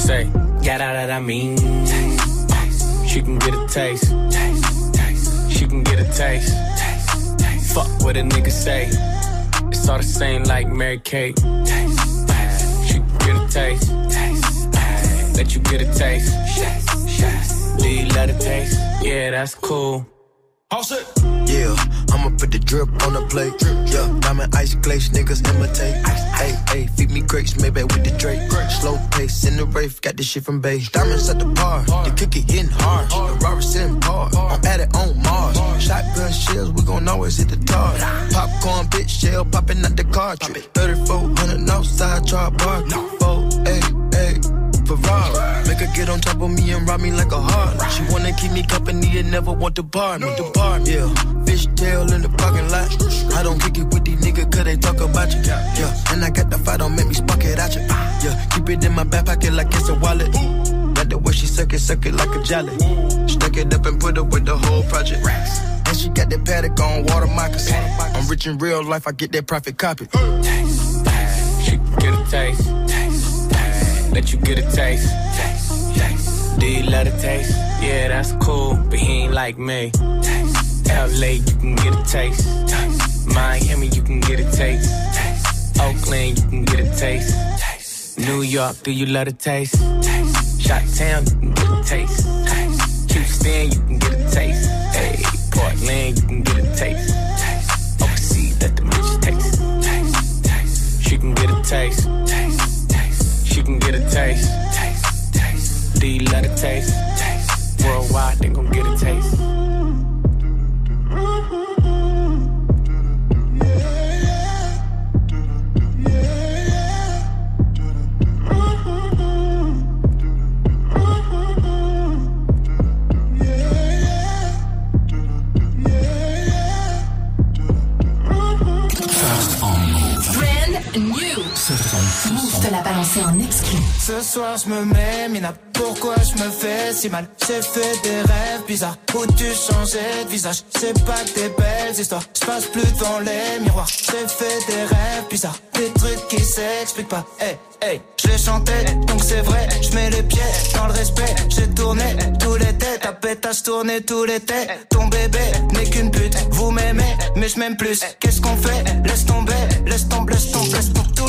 Say, get out that I mean. Taste, taste. She can get a taste. taste, taste. She can get a taste. taste, taste. Fuck what a nigga say. It's all the same like Mary Kate. Taste, taste. She can get a taste. taste, taste. Let you get a taste. Yes, yes. Do you love the taste? Yeah, that's cool. All set. Yeah, I'ma put the drip on the plate. Yeah, diamond ice glaze, niggas imitate. Hey, hey, feed me grapes, maybe with the Drake. Slow pace in the rave, got this shit from base. Diamonds at the bar, the cookie getting hard. The Robert sitting par, I'm at it on Mars. Shotgun shells, we gon' always hit the tar. Popcorn, bitch, shell popping out the cartridge. 3400 outside, try bar. Four, hey, hey. Ferrari. Make her get on top of me and rob me like a heart. She wanna keep me company and never want to bar me. The bar, yeah. Fish tail in the parking lot. I don't kick it with these niggas cause they talk about you. Yeah, and I got the fight, don't make me spark it at you. Yeah, keep it in my back pocket like it's a wallet. Got the way she suck it, suck it like a jelly. Stuck it up and put it with the whole project. And she got that paddock on water moccasins. I'm rich in real life, I get that profit copy. Taste, taste. She get a taste. Taste, taste. Let you get a taste. Taste, taste. Do you love the taste? Yeah, that's cool, but he ain't like me. Taste, LA, you can get a taste. Miami, you can get a taste. Oakland, you can get a taste. New York, do you love the taste? Shot Town, you can get a taste. Houston, you can get a taste. Hey, Portland, you can get a taste. Overseas, let the bitches taste. She can get a taste. She can get a taste. Do you love taste? taste. Worldwide, they gon' get a taste. Te l'a balancé en exclu. Ce soir je me mets mina Pourquoi je me fais si mal? J'ai fait des rêves bizarres. Où tu changeais de visage? C'est pas des belles histoires. Je passe plus devant les miroirs. J'ai fait des rêves bizarres. Des trucs qui s'expliquent pas. Hey hey Je chantais donc c'est vrai. Je mets les pieds dans le respect. J'ai tourné tous les têtes. Ta pétasse tourné tous les têtes. Ton bébé n'est qu'une pute. Vous m'aimez mais je m'aime plus. Qu'est-ce qu'on fait? Laisse tomber. Laisse tomber Laisse tomber laisse tomber.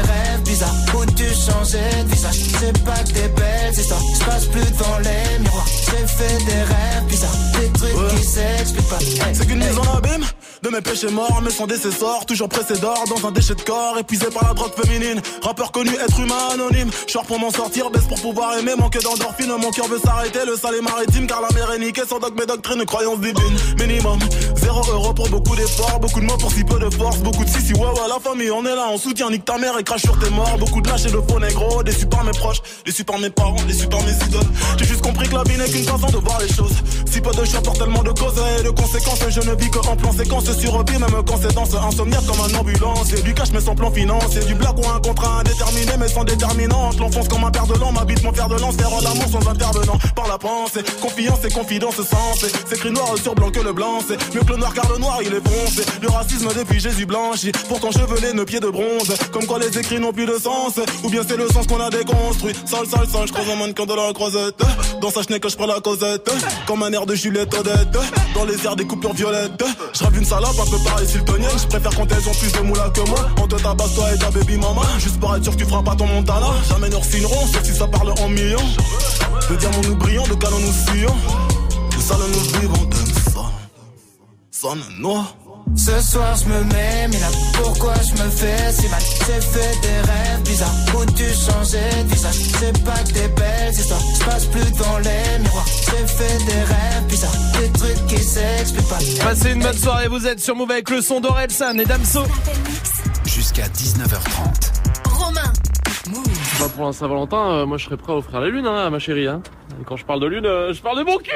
rêves bizarres Où tu changeais de visage C'est pas que des belles histoires. Je passe plus devant les miroirs. J'ai fait des rêves bizarres Des trucs qui s'expliquent pas. Hey, C'est qu'une hey. mise en abîme de mes péchés morts, mais sans décessor, toujours pressé d'or dans un déchet de corps, épuisé par la drogue féminine. Rappeur connu, être humain anonyme. Short pour m'en sortir, baisse pour pouvoir aimer, manque d'endorphine. Mon cœur veut s'arrêter, le sale est maritime, car la mer est niquée. Sans dogme et doctrine, croyance divine. Minimum, zéro euro pour beaucoup d'efforts, beaucoup de mots pour si peu de force, beaucoup de si si ouais ouais, la famille, on est là, on soutient, nique ta mère et crache sur tes morts. Beaucoup de lâches et de faux négros, déçus par mes proches, déçus par mes parents, déçus par mes idoles. J'ai juste compris que la vie n'est qu'une façon de voir les choses. Si peu de choix pour tellement de causes et de conséquences, je ne vis que en plan séquence sur pied, même quand c'est danse insomniaque comme un ambulance. Et du cash mais sans plan financier, du black ou un contrat indéterminé mais sans déterminante. L'enfonce comme un père de l'an, m'habite mon fer de lance, faire d'amour sans intervenant. Par la pensée, confiance et confidence sensée. C'est écrit noir sur blanc que le blanc, c'est mieux que le noir car le noir il est foncé. Le racisme depuis Jésus blanchi, pourtant chevelé, nos pieds de bronze. Comme quoi les écrits n'ont plus de sens, ou bien c'est le sens qu'on a déconstruit. Sale, sale, sale, je croise un mannequin de la croisette. Dans sa chenille que je prends la causette, comme un air de Juliette Odette. Dans les airs des coupures violettes, je une salope un peu pareil siltonienne. Je préfère quand elles ont plus de moula que moi. On te tabasse toi et ta baby mama. Juste pour être sûr que tu feras pas ton montana. Jamais nous signerons, sauf si ça parle en millions. De diamants nous brillons, de canons nous fuyons. De salles nous vivons, de son. Sonne noir. Ce soir je me mets, mais là pourquoi je me fais si mal? J'ai fait des rêves bizarres Où tu changeais de visage? C'est pas que des belles histoires Je passe plus dans les miroirs J'ai fait des rêves bizarres Des trucs qui s'expliquent pas Passez une bonne soirée, vous êtes sur Move avec le son d'Orelsan et Damso. Jusqu'à 19h30. Romain. Bah pour la Saint-Valentin, euh, moi je serais prêt à offrir la lune hein, à ma chérie. Hein. Et quand je parle de lune, euh, je parle de mon cul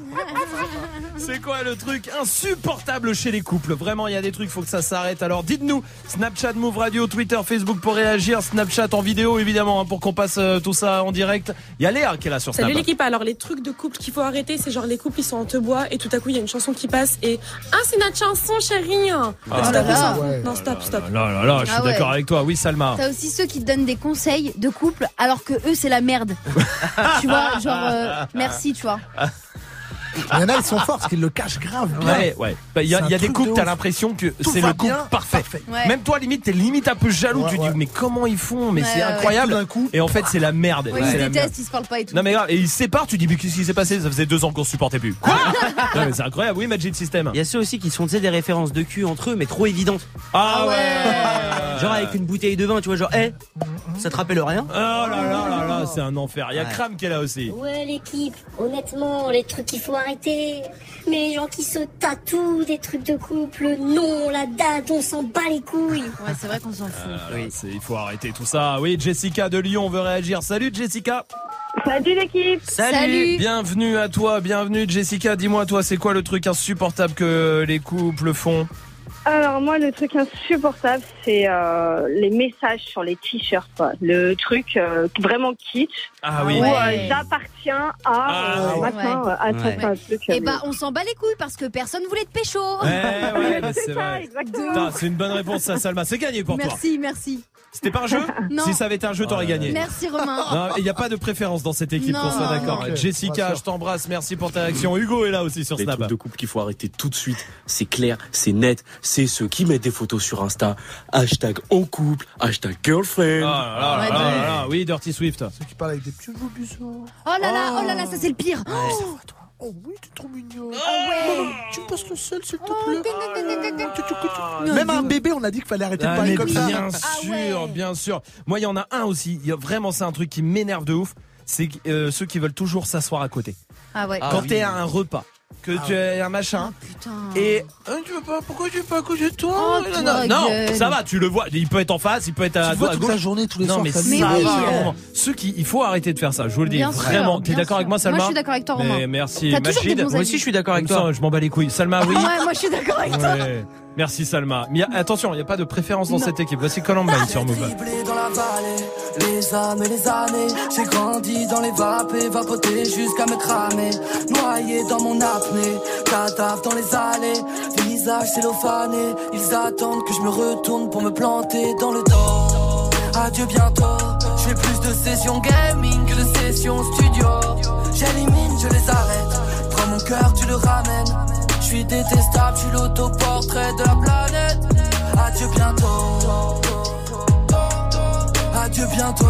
C'est quoi le truc insupportable chez les couples? Vraiment, il y a des trucs, faut que ça s'arrête. Alors dites-nous, Snapchat, Move Radio, Twitter, Facebook pour réagir, Snapchat en vidéo évidemment hein, pour qu'on passe euh, tout ça en direct. Il y a Léa qui est là sur Snap. Salut l'équipe, alors les trucs de couple qu'il faut arrêter, c'est genre les couples ils sont en te bois et tout à coup il y a une chanson qui passe et Ah c'est notre chanson chérie Ah à là là. Ouais. Non stop, stop. Là, là, là, je suis Ah ouais. d'accord avec toi. Oui, Salma. T'as aussi ceux qui te donnent des conseils de couple alors que eux c'est la merde. tu vois, genre euh, merci, tu vois. Il y en a, ils sont forts parce qu'ils le cachent grave bien. Ouais, ouais. Bah, Il y a, y des couples, de t'as l'impression que c'est le couple bien, parfait. Ouais. Même toi, limite, t'es limite un peu jaloux. tu dis, mais comment ils font Mais Ouais, c'est ouais. incroyable. D'un coup, Et en fait, c'est la merde. Ils se détestent, ils se parlent pas et tout. Non mais grave, et ils se séparent, tu dis mais qu'est-ce qui s'est passé? Ça faisait deux ans qu'on se supportait plus. Quoi? Non, mais C'est incroyable, oui Magic System. Il y a ceux aussi qui se font tu sais, des références de cul entre eux, mais trop évidentes. Ah ouais Genre avec une bouteille de vin, tu vois, genre, hé, ça te rappelle rien? Oh là là là là, c'est un enfer. Il y a. Kram qui est là aussi. Ouais l'équipe, honnêtement, les trucs qu'il faut arrêter. Mais les gens qui se tatouent des trucs de couple, non, la date, on s'en bat les couilles. Ouais, c'est vrai qu'on s'en fout. Ah là, c'est- il faut arrêter tout ça. Oui, Jessica de Lyon veut réagir. Salut Jessica. Salut l'équipe Salut. Bienvenue à toi, bienvenue Jessica. Dis-moi toi, c'est quoi le truc insupportable que les couples font? Alors moi, le truc insupportable, c'est euh, les messages sur les t-shirts. quoi. Le truc euh, vraiment kitsch. Ah oui. Où Ouais. euh, j'appartiens à Ah euh, ouais. à ça, Ouais. c'est un truc. Et euh, bah on s'en bat les couilles parce que personne voulait te pécho. Ouais, c'est ça, vrai. C'est une bonne réponse ça Salma, c'est gagné pour toi. Merci, merci. C'était pas un jeu Non. Si ça avait été un jeu, t'aurais gagné. Merci Romain. Il n'y a pas de préférence dans cette équipe, Non. qu'on soit d'accord. Jessica, je t'embrasse, merci pour ta réaction. Hugo est là aussi sur Les Snap. trucs de couple qu'il faut arrêter tout de suite, c'est clair, c'est net, c'est ceux qui mettent des photos sur Insta, hashtag en couple, hashtag girlfriend. Ah là là Ouais, là là ouais. là, oui, Dirty Swift. Ceux qui parlent avec des petits bizarres. Oh là là, oh là là, ça c'est le pire. Oh, Oh oui, t'es trop mignon. ouais. Tu me passes le seul, s'il te Oh, plaît. Même un bébé, on a dit qu'il fallait arrêter de Ah, parler comme ça. bien Ah sûr, ouais. bien sûr. Moi, il y en a un aussi. Il y a vraiment, c'est un truc qui m'énerve de ouf. C'est euh, ceux qui veulent toujours s'asseoir à côté. Ah ouais. Quand t'es à un repas, que tu as un machin, Putain. et euh, tu veux pas, pourquoi tu veux pas à côté de toi Oh, Non, non, non, ça va, tu le vois. Il peut être en face, il peut être à, Tu vois à toute gauche. la journée, tous les non, soirs. mais ça Mais oui. Ceux qui, il faut arrêter de faire ça. Je vous le dis Bien vraiment. T'es d'accord avec moi, Salma Moi, je suis d'accord avec toi, Romain. Mais merci. Moi aussi, je suis d'accord avec toi. Je m'en bats les couilles. Salma, oui. Ouais, moi je suis d'accord avec toi. Ouais. Merci Salma. Mais attention, il n'y a pas de préférence dans cette équipe. Voici Columbine sur Move. Dans la vallée, les âmes et les années. J'ai grandi dans les vapes et vapoté jusqu'à me cramer. Noyé dans mon apnée, cadavre dans les allées. Visage cellophané, ils attendent que je me retourne pour me planter dans le dos. Adieu bientôt, je fais plus de sessions gaming que de sessions studio. J'élimine, je les arrête. Prends mon cœur, tu le ramènes. Je suis détestable, je suis l'autoportrait de la planète. Adieu bientôt. Adieu bientôt.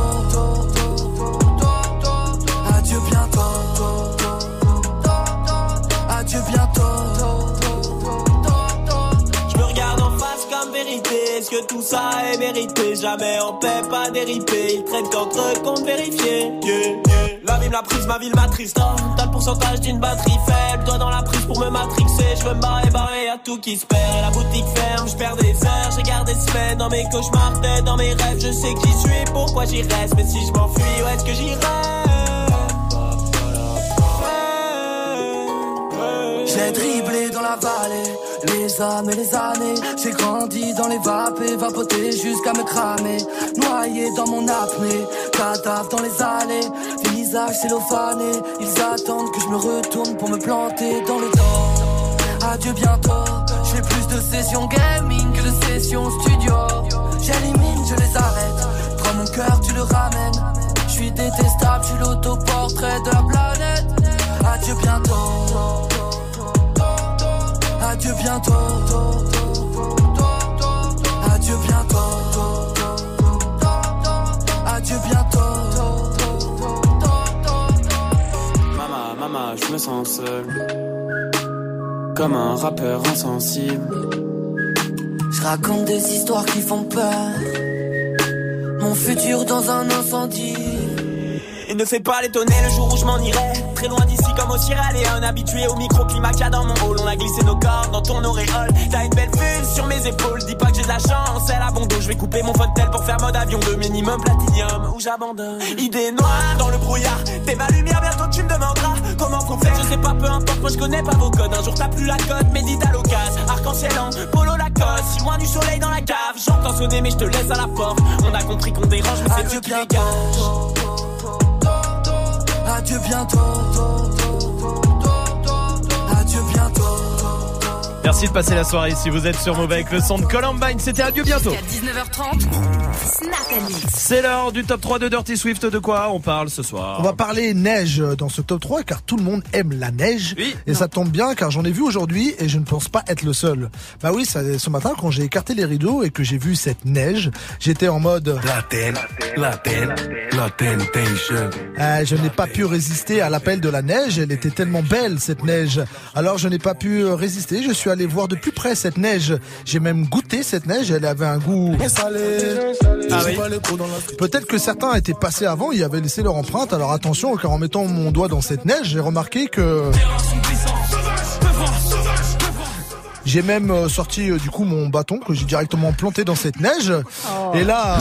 Adieu bientôt. Adieu bientôt. Je me regarde en face comme vérité. Est-ce que tout ça est mérité? Jamais en paix, pas déripé. Ils traitent qu'entre comptes vérifiés. Yeah, yeah. La vie me l'a prise, ma ville m'attriste. T'as le pourcentage d'une batterie faible. Toi dans la prise pour me matrixer. Je veux me barrer, barrer, y'a tout qui se perd. La boutique ferme, je perds des heures. J'ai gardé semaines dans mes cauchemars, tête dans mes rêves. Je sais qui je suis, pourquoi j'y reste. Mais si je m'enfuis, où est-ce que j'irai? J'ai dribblé dans la vallée, les âmes et les années. J'ai grandi dans les vapes vapoté jusqu'à me cramer. Noyé dans mon apnée, cadavre dans les allées. Visage cellophané, ils attendent que je me retourne pour me planter dans le dos. Adieu bientôt, je fais plus de sessions gaming que de sessions studio. J'élimine, je les arrête. Prends mon cœur, tu le ramènes. Je suis détestable, je suis l'autoportrait de la planète. Adieu bientôt. Adieu bientôt. Adieu bientôt. Adieu bientôt. Maman, maman, je me sens seul. Comme un rappeur insensible. Je raconte des histoires qui font peur. Mon futur dans un incendie. Et ne fais pas l'étonner le jour où je m'en irai. Très loin d'ici comme au Sierra Leone. Habitué au microclimat qu'il y a dans mon hall. On a glissé nos corps dans ton auréole. T'as une belle vue sur mes épaules. Dis pas que j'ai de la chance, c'est la bondo. Je vais couper mon fontel pour faire mode avion de minimum platinium. Où j'abandonne. Idée noire dans le brouillard. T'es ma lumière, bientôt tu me demanderas comment qu'on fait. Je sais pas, peu importe, moi je connais pas vos codes. Un jour t'as plus la cote, médite à l'occasion. Arc-en-ciel en polo Lacoste. Si loin du soleil dans la cave. J'entends sonner, mais je te laisse à la porte. On a compris qu'on dérange, mais c'est Dieu qui dégage. Adieu bientôt. Merci de passer la soirée si vous êtes sur Move avec le son de Columbine. C'était adieu bientôt. Jusqu'à 19h30, Snack and Mix. C'est l'heure du top 3 de Dirty Swift. De quoi on parle ce soir On va parler neige dans ce top 3 car tout le monde aime la neige. et ça tombe bien car j'en ai vu aujourd'hui et je ne pense pas être le seul. Bah oui, ça, ce matin quand j'ai écarté les rideaux et que j'ai vu cette neige, j'étais en mode... La ten, la ten, la temptation. Euh, je n'ai pas pu résister à l'appel de la neige. Elle était tellement belle cette neige. Alors je n'ai pas pu résister. Je suis allé voir de plus près cette neige. J'ai même goûté cette neige. Elle avait un goût salé. Ah oui. Peut-être que certains étaient passés avant. Ils avaient laissé leur empreinte. Alors attention, car en mettant mon doigt dans cette neige, j'ai remarqué que j'ai même euh, sorti euh, du coup mon bâton que j'ai directement planté dans cette neige. Et là,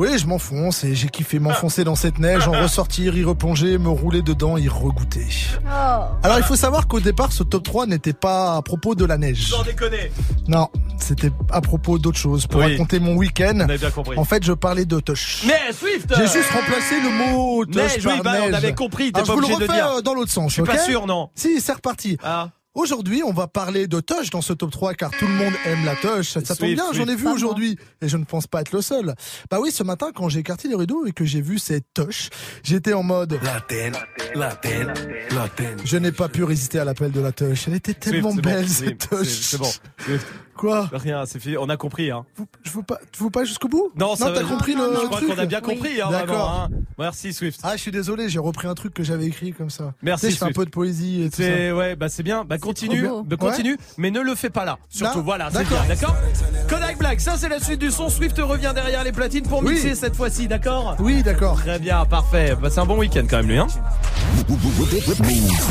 oui, je m'enfonce et j'ai kiffé m'enfoncer dans cette neige, en ressortir, y replonger, me rouler dedans, y regoûter. Alors il faut savoir qu'au départ, ce top 3 n'était pas à propos de la neige. Sans déconner. Non, c'était à propos d'autre chose. Pour Oui. raconter mon week-end, On avait bien compris. en fait, je parlais de Tosh. Mais Swift J'ai juste remplacé le mot Neige, par oui, bah, on avait compris, t'es Alors, pas je vous le de refais dire. euh, dans l'autre sens. Je suis pas sûr, non. Si, c'est reparti. Ah. Aujourd'hui, on va parler de Tosh dans ce top 3 car tout le monde aime la Tosh. Ça, ça tombe bien, j'en ai vu aujourd'hui et je ne pense pas être le seul. Bah oui, ce matin quand j'ai écarté les rideaux et que j'ai vu cette Tosh, j'étais en mode La ten, la ten, la ten. je n'ai pas pu résister à l'appel de la Tosh. Elle était tellement Swift, belle bon. cette Tosh. c'est- C'est bon. Swift. Quoi Rien, c'est fini. On a compris, hein. Je veux pas, tu veux pas jusqu'au bout Non, ça t'as compris le Je crois qu'on a bien compris, hein, D'accord. hein. Merci, Swift. Ah, je suis désolé, j'ai repris un truc que j'avais écrit comme ça. Merci, Tu sais, je fais un peu de poésie et tout ça. Ouais, bah c'est bien. Bah continue, bah, continue, mais ne le fais pas là. Surtout Là voilà, c'est D'accord. d'accord Kodak Black, ça c'est la suite du son. Swift revient derrière les platines pour Oui. mixer cette fois-ci, d'accord Oui, d'accord. Très bien, parfait. Bah, c'est un bon week-end quand même lui, hein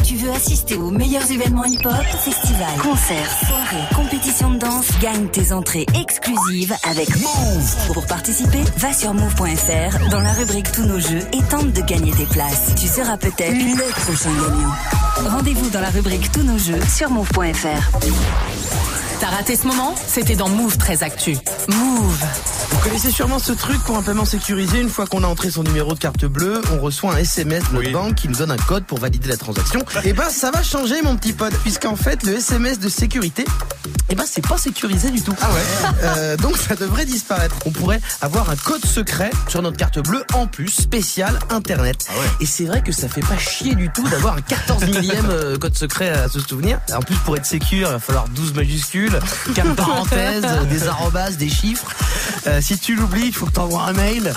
Tu veux assister aux meilleurs événements hip-hop, festivals, concerts, soirées, compétitions de danse, gagne tes entrées exclusives avec Move. Pour participer, va sur move.fr dans la rubrique Tous nos jeux et tente de gagner tes places. Tu seras peut-être le prochain gagnant. Rendez-vous dans la rubrique Tous nos jeux sur move.fr. T'as raté ce moment? C'était dans Move très Actu. Move. Vous connaissez sûrement ce truc pour un paiement sécurisé. Une fois qu'on a entré son numéro de carte bleue, on reçoit un SMS de notre banque qui nous donne un code pour valider la transaction. Et ben, ça va changer, mon petit pote, puisqu'en fait, le SMS de sécurité, et ben, c'est pas sécurisé du tout. Ah ouais. donc, ça devrait disparaître. On pourrait avoir un code secret sur notre carte bleue, en plus, spécial Internet. Et c'est vrai que ça fait pas chier du tout d'avoir un 14 millième euh, code secret à se souvenir. En plus, pour être sécure, il va falloir 12 majuscules, 4 parenthèses, euh, des arrobas, des chiffres. Euh, si tu l'oublies, il faut que tu envoies un mail.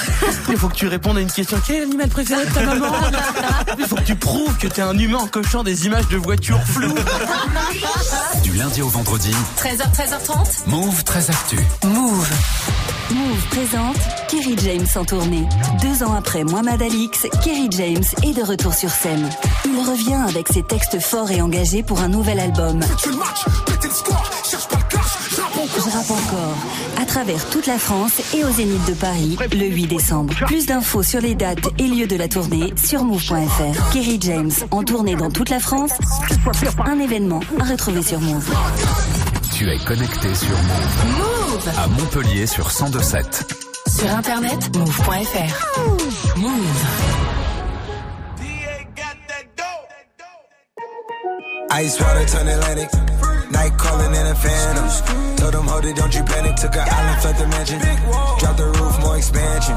Il faut que tu répondes à une question. Quel est l'animal préféré de ta maman Il faut que tu prouves que t'es un humain en cochant des images de voitures floues. Du lundi au vendredi, 13h, 13h30. Move très actu. Move. Move présente Kerry James en tournée. Deux ans après Mohamed Alix, Kerry James est de retour sur scène. Il revient avec ses textes forts et engagés pour un nouvel album. Je rappe encore. À travers toute la France et au Zénith de Paris, le 8 décembre. Plus d'infos sur les dates et lieux de la tournée sur move.fr. Kerry James en tournée dans toute la France. Un événement à retrouver sur Move. Tu es connecté sur Move. Move À Montpellier sur 1027. Sur internet, move.fr. Move. Ice water turn Atlantic. Night calling in a phantom. Told them, hold it, don't you panic. Took an island, fled the mansion. Drop the roof, more expansion.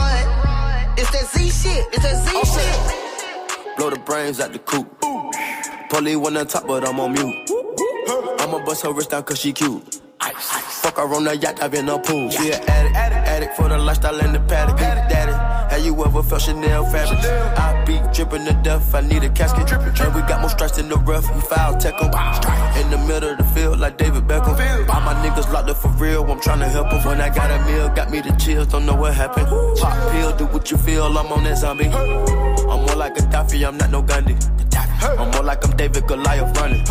It's that Z shit. It's that Z oh. shit. Blow the brains out the coop. Polly one on top, but I'm on mute. I'ma bust her wrist down cause she cute. Fuck her on the yacht, I've been a pool. She an addict, addict for the lifestyle and the paddock. Daddy, have you ever felt Chanel fabric? I be dripping to death, I need a casket. And we got more strikes in the rough, we foul tech 'em. In the middle of the field, like David Beckham. All my niggas locked up for real, I'm tryna help 'em. When I got a meal, got me the chills, don't know what happened. Pop pill, do what you feel, I'm on that zombie. I'm more like a Daffy, I'm not no Gandhi. I'm more like I'm David Goliath running.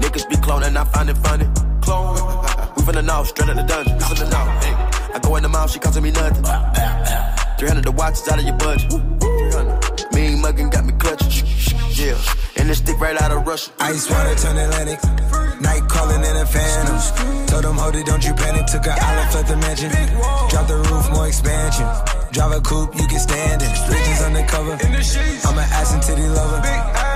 Niggas be cloning, I find it funny. Clone. We finna know, straight out the dungeon. Know. Hey. I go in the mouth, she costing me nothing. 300 the watches out of your budget. 300. Mean muggin' got me clutching. Yeah. And this stick right out of Russia. Ice water turn Atlantic. Night calling in a phantom. Told them, hold it, don't you panic. Took an island, fled the mansion. Drop the roof, more expansion. Drive a coupe, you can stand it. Bridges undercover. I'm an ass and titty lover.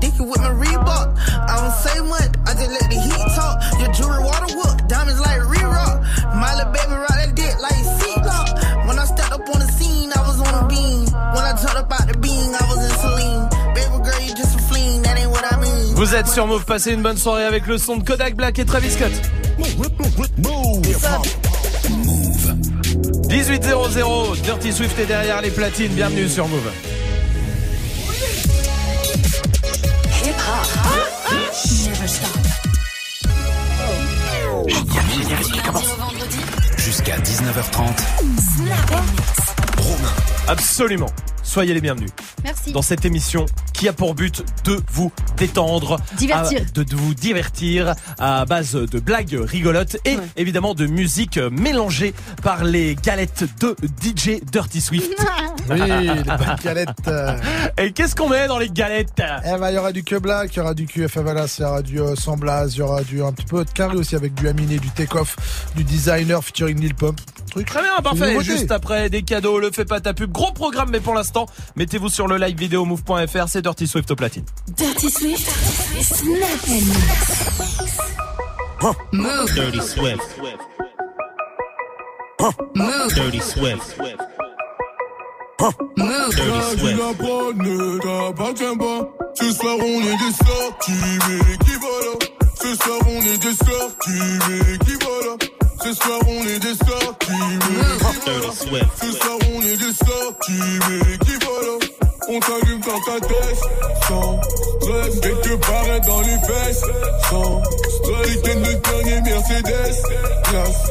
dicky with my Reebok. I don't say much, I just let the heat talk. Your jewelry water whoop, diamonds like re-rock. My little baby rock that dick like seatlock. When I stepped up on the scene, I was on a beam. When I turned up out the beam, I was in Celine. Baby girl, you just a fleen, that ain't what I mean. Vous êtes sur Move, passez une bonne soirée avec le son de Kodak Black et Travis Scott. 18.00, Dirty Swift est derrière les platines, bienvenue sur Move. Hip hop. Never stop. Jusqu'à 19h30. Absolument. Soyez les bienvenus. Merci. Dans cette émission qui a pour but de vous détendre, Divertir. à- de, de vous divertir à base de blagues rigolotes et évidemment de musique mélangée par les galettes de DJ Dirty Swift. Oui, les bonnes galettes. Et qu'est-ce qu'on met dans les galettes? Eh ben, il y aura du que black, il y aura du QF Avalas, il y aura du euh, Samblaz, il y aura du un petit peu de carré aussi avec du Aminé, du Takeoff, du designer featuring Lil Pump. Truc. Très bien, parfait. Juste après, des cadeaux, le fais pas ta pub. Gros programme, mais pour l'instant, mettez-vous sur le live vidéo move.fr, c'est Dirty Swift au platine. Dirty Swift, Snap and Move. Dirty Swift. Move. Dirty Swift. Move. Dirty Swift. Ce soir on est des sorties, mais qui voilà. Ce soir on est des sorties. Ce soir on est des sorties, mais qui voilà. On t'allume dans ta tête, sans stress. Et te paraît dans les fesses, sans stress. T'es dernier Mercedes, classe.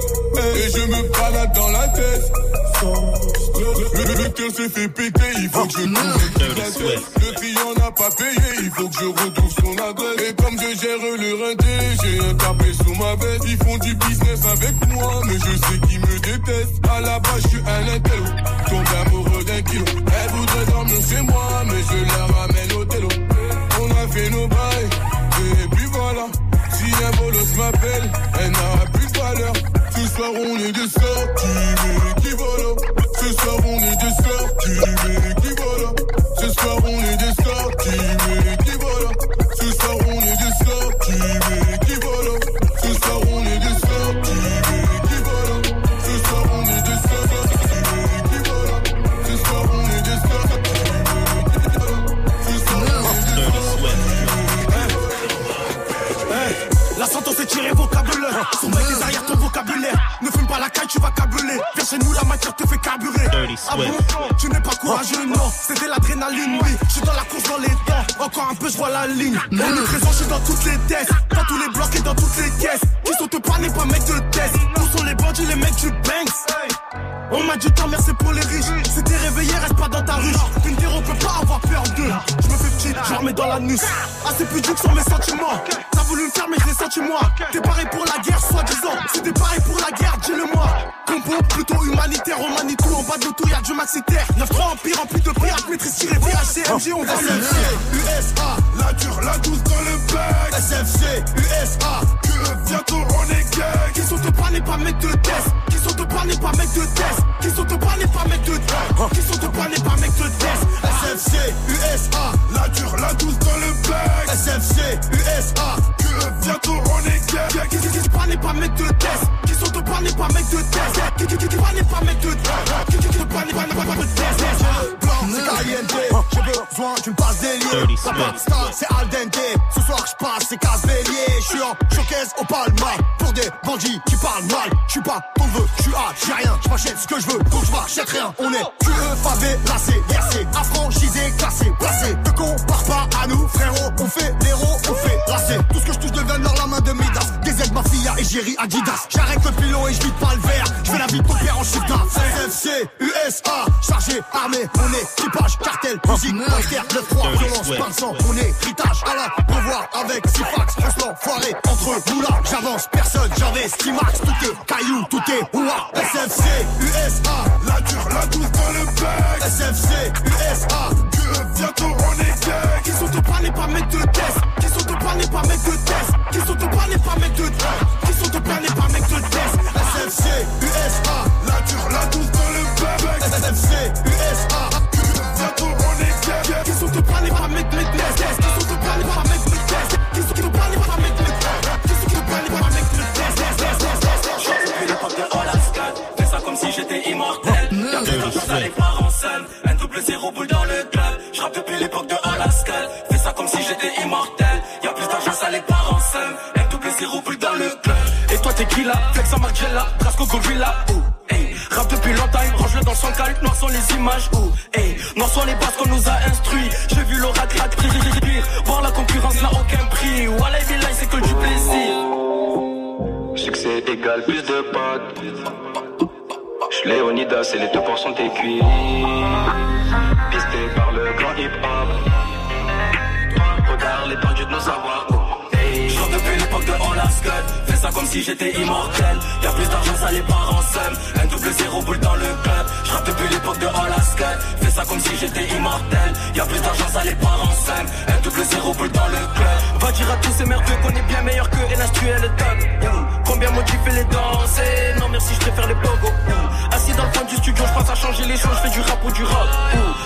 Et je me balade dans la tête, sans stress. Le, cœur s'est fait péter, il faut que je trouve la tête. Le client n'a pas payé, il faut que je retrouve son adresse. Et comme je gère le renté, j'ai un tapé sous ma veste. Ils font du business avec moi, mais je sais qu'ils me détestent. À la base, je suis un intello, tombé amoureux d'un kilo. Elle voudrait dormir chez moi, mais je la ramène au télo. On a fait nos bails, et puis voilà. Si un bolos m'appelle, elle n'aura plus de valeur. Ce soir on est de sorties, mais qui voilà. Ce soir tu vas câbler. Viens chez nous, la matière te fait carburer. Ah bon Tu n'es pas courageux, non. C'était l'adrénaline, oui. Je suis dans la course dans les temps. Encore un peu, je vois la ligne. Omniprésent, je suis dans toutes les tests. Dans tous les blocs et dans toutes les caisses. Qui sont te n'est pas mec de test. Où sont les bandits, les mecs du Banks? On m'a dit tant merci pour les riches. Si t'es réveillé, reste pas dans ta ruche. Une terre, peut pas avoir peur d'eux. Je me fais petit, je remets dans la nuque. Assez pudique sur mes sentiments. Voulu me faire, mais je l'ai senti moi. T'es paré pour la guerre, soi-disant. Si t'es paré pour la guerre, dis-le moi. Combo plutôt humanitaire, on Manitou. En bas de l'auto, y'a du maxitaire. 9-3 empire rempli de pirates, maîtrise tiré VHCMG, on va se USA, la dure, la douce dans le bec. SFC, USA, que bientôt on est gang. Qui sont te n'est pas mec de test. Qui sont te n'est pas mec de test. Qui sont te n'est pas mec de test. Qui sont te n'est pas mec de test. SFC, USA, la dure, la douce dans le bec. SFC, USA, que bientôt on est gang. Qui qui pas, n'est pas mec de test. Qui sont te n'est pas mec de test. Qui qui qui pas. Qui qui qui pas, pas de. Blanc, c'est caliente, j'ai besoin d'une passe déliée. Papa, star, c'est al dente. Ce soir, je passe, c'est casse bélier. Je suis en showcase au palma. Pour des bandits qui parlent mal. Je suis pas ton vœu, je suis à, j'ai rien. Je m'achète ce que je veux, donc je rien. On est tueux, favé, lassé, versé, affranchisé, classé, placé. Ne compare pas à nous, frérot. On fait l'héros, on fait lassé. Tout ce que je Mafia et Jerry Adidas. J'arrête le pilon et je vide pas le verre. Je la vie de ton père en chiffre d'affaires. FC, USA, chargé, armé, on est équipage, cartel, musique, poster, le 3, violence, pain de sang, on est héritage, à la revoir avec Sifax, reste l'enfoiré, entre nous là, j'avance, personne, j'investis. Max, tout est caillou, tout est ouah, SFC, USA, la dure, la douce dans le bec, SFC, USA, que bientôt on est gang, Qui sont te pas, n'est pas mec de test. N'est pas mec de test. Qui sont te pas, n'est pas mec de test. Qui sont te pas, n'est pas mec de test. SFC, USA, la dure, la douce dans le bec, SFC, USA, bientôt on est gang, Qui sont pas, n'est pas mec de test. Qui sont pas, n'est pas mec de test. Qui sont pas, n'est pas mec de test. Qui sont te pas, n'est pas mec de test. Depuis l'époque de Alaska, fais ça comme si j'étais immortel. Y'a plus d'argent, ça les en scène. Un double zéro boule scène. Un double zéro boule dans le club. Et toi t'es qui là? Flex en Margiela, Brasco Gorilla Ouh, hey. Rap depuis longtemps, range-le dans son calque Noir sont les images, ouh, hey. Noir sont les bases qu'on nous a instruits J'ai vu l'aura la pire Voir la concurrence n'a aucun prix Wallah Billah c'est que du plaisir Succès égal plus de potes. J'suis Léonidas et les 2% tes cuits. Par comme si j'étais immortel. Y'a plus d'argent, ça les parents s'aiment. Un double zéro boule dans le club. J'rappe depuis l'époque de Alaska. Fais ça comme si j'étais immortel. Y'a plus d'argent, ça les parents s'aiment. Un double zéro boule dans le club. Va dire à tous ces merdeux qu'on est bien meilleur que NH, tu es le top. Combien moi les danser eh, Non merci, je préfère les pogos. Assis dans le fond du studio, je passe à changer les choses. Je fais du rap ou du rock.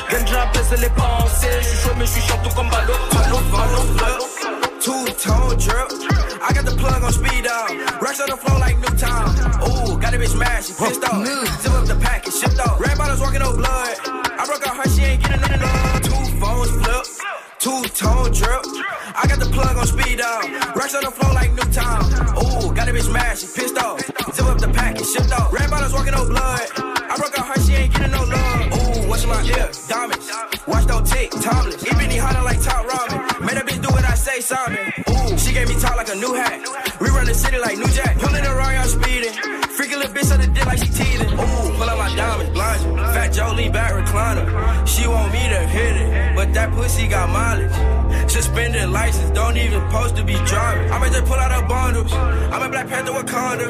Ganja, pèse les pensées. Je suis chaud, mais je suis comme ballot. Ballot, ballot, ballot. Ballon. Two-tone drip. I got the plug on speed up. Racks on the floor like Newtown. Ooh, got a bitch mad, she pissed off. Zip up the package, shipped off. Red bottles walking no blood. I broke her, she ain't getting none love. Two phones flip. Two-tone drip. I got the plug on speed up. Racks on the floor like Newtown. Ooh, got a bitch mad, she pissed off. Zip up the package, shipped off. Red bottles walking no blood. I broke her, she ain't getting no love. Ooh, in my ear? Diamonds. Watch those tick, topless. Even he hotter like top ramen. Made a bitch Ooh, she gave me top like a new hat. We run the city like New Jack. Pulling around, y'all speeding. Freaking little bitch on the dick like she teething. Ooh, pull out my diamonds, blind you. Fat lean back recliner. She want me to hit it, but that pussy got mileage. Suspended license, don't even supposed to be driving. I might just pull out her bundles. I'm a Black Panther Wakanda.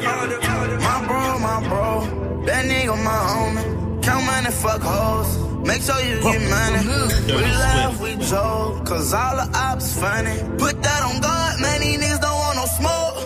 My bro, my bro, that nigga my homie. Count money, fuck hoes. Make sure you get money. We laugh, we joke, cause all the ops funny. Put that on God, man, these niggas don't want no smoke.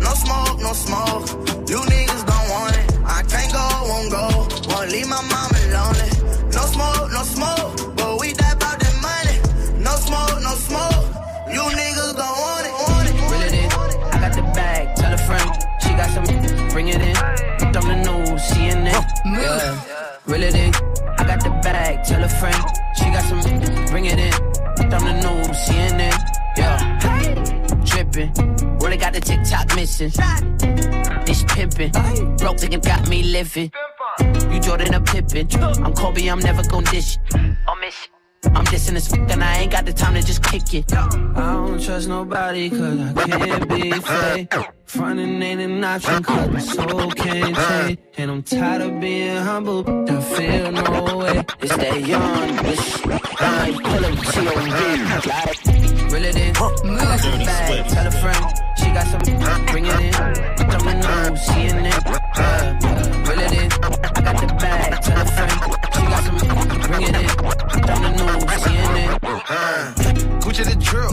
No smoke, no smoke. You niggas don't want it. I can't go, won't go. Won't leave my mama lonely. No smoke, no smoke. But we die about that money. No smoke, no smoke. You niggas don't want it. Want it. Reel it in. I got the bag. Tell a friend. She got some. Bring it in. CNN. Yeah. Reel it in. I got the bag. Tell a friend. She got some. Bring it in. On the news. CNN. Yeah. Tripping. Really got the TikTok missing. This pimping. Broke nigga got me living. You Jordan a Pippin. I'm Kobe. I'm never gon' dish. I'll miss. I'm dissing this fuck and I ain't got the time to just kick it. I don't trust nobody cause I can't be fake. Frontin' ain't an option cause my soul can't change. And I'm tired of being humble, I feel no way. It's that young bitch. I ain't pull up to your ring. Reel it in, got the bag, tell a friend. She got some, bring it in. Put on the news, CNN. Yeah. Reel it in, CNN. Gucci the drill.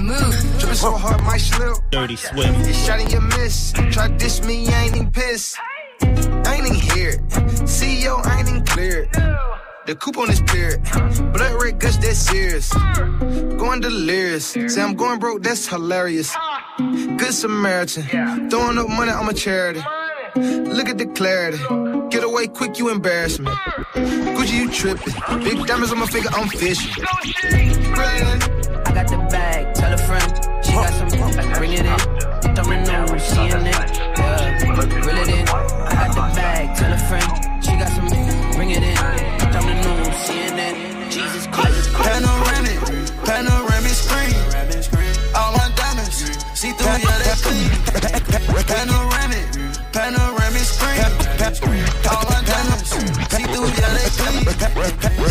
Dripping so hard, my slip. Dirty Swift. You shot in your miss. Try to diss me, I ain't even pissed. I ain't even here. CEO, I ain't even cleared. The coupe on this period. Blood red gush, that's serious. Going delirious. Say I'm going broke, that's hilarious. Good Samaritan. Throwing up money, I'm a charity. Look at the clarity. Get away quick, you embarrass me. Gucci, you tripping. Big diamonds on my finger, I'm fishing. I got the bag, tell a friend. She got some, bring it in. Throw the news, CNN. Yeah, reel it in. I got the bag, tell a friend. She got some, bring it in. Throw the news, CNN. Jesus Christ. Panoramic, panoramic screen. All my diamonds, see through, yeah, they clean. Panoramic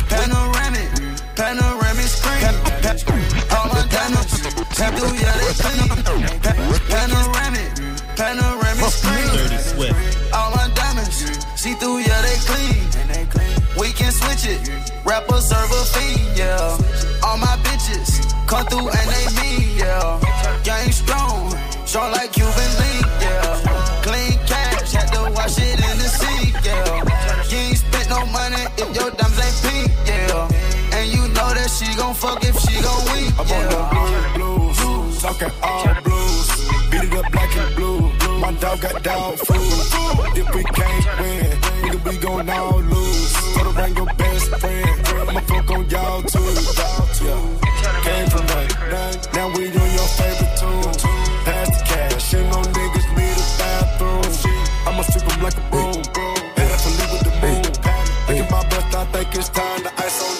Panoramic, panoramic screen. All my diamonds, through. Panoramic, panoramic screen. Diamonds, see through, they clean. We can switch it. Rapper, server, fiend, yeah. All my bitches come through and they mean, yeah. Gang strong, strong like Cuban she gon' weep, yeah. blues, talking all blues. Beat it up black and blue. My dog got dog food. If we can't win, nigga, we gon' all lose. So to bring your best friend. I'ma fuck on y'all too. Yeah. Came from nothing. Now we on your favorite tune. Pass the cash. And no niggas need a bathroom. I'ma sweep 'em like a broom. Head up and leave with the moon. Look at my bust, I think it's time to ice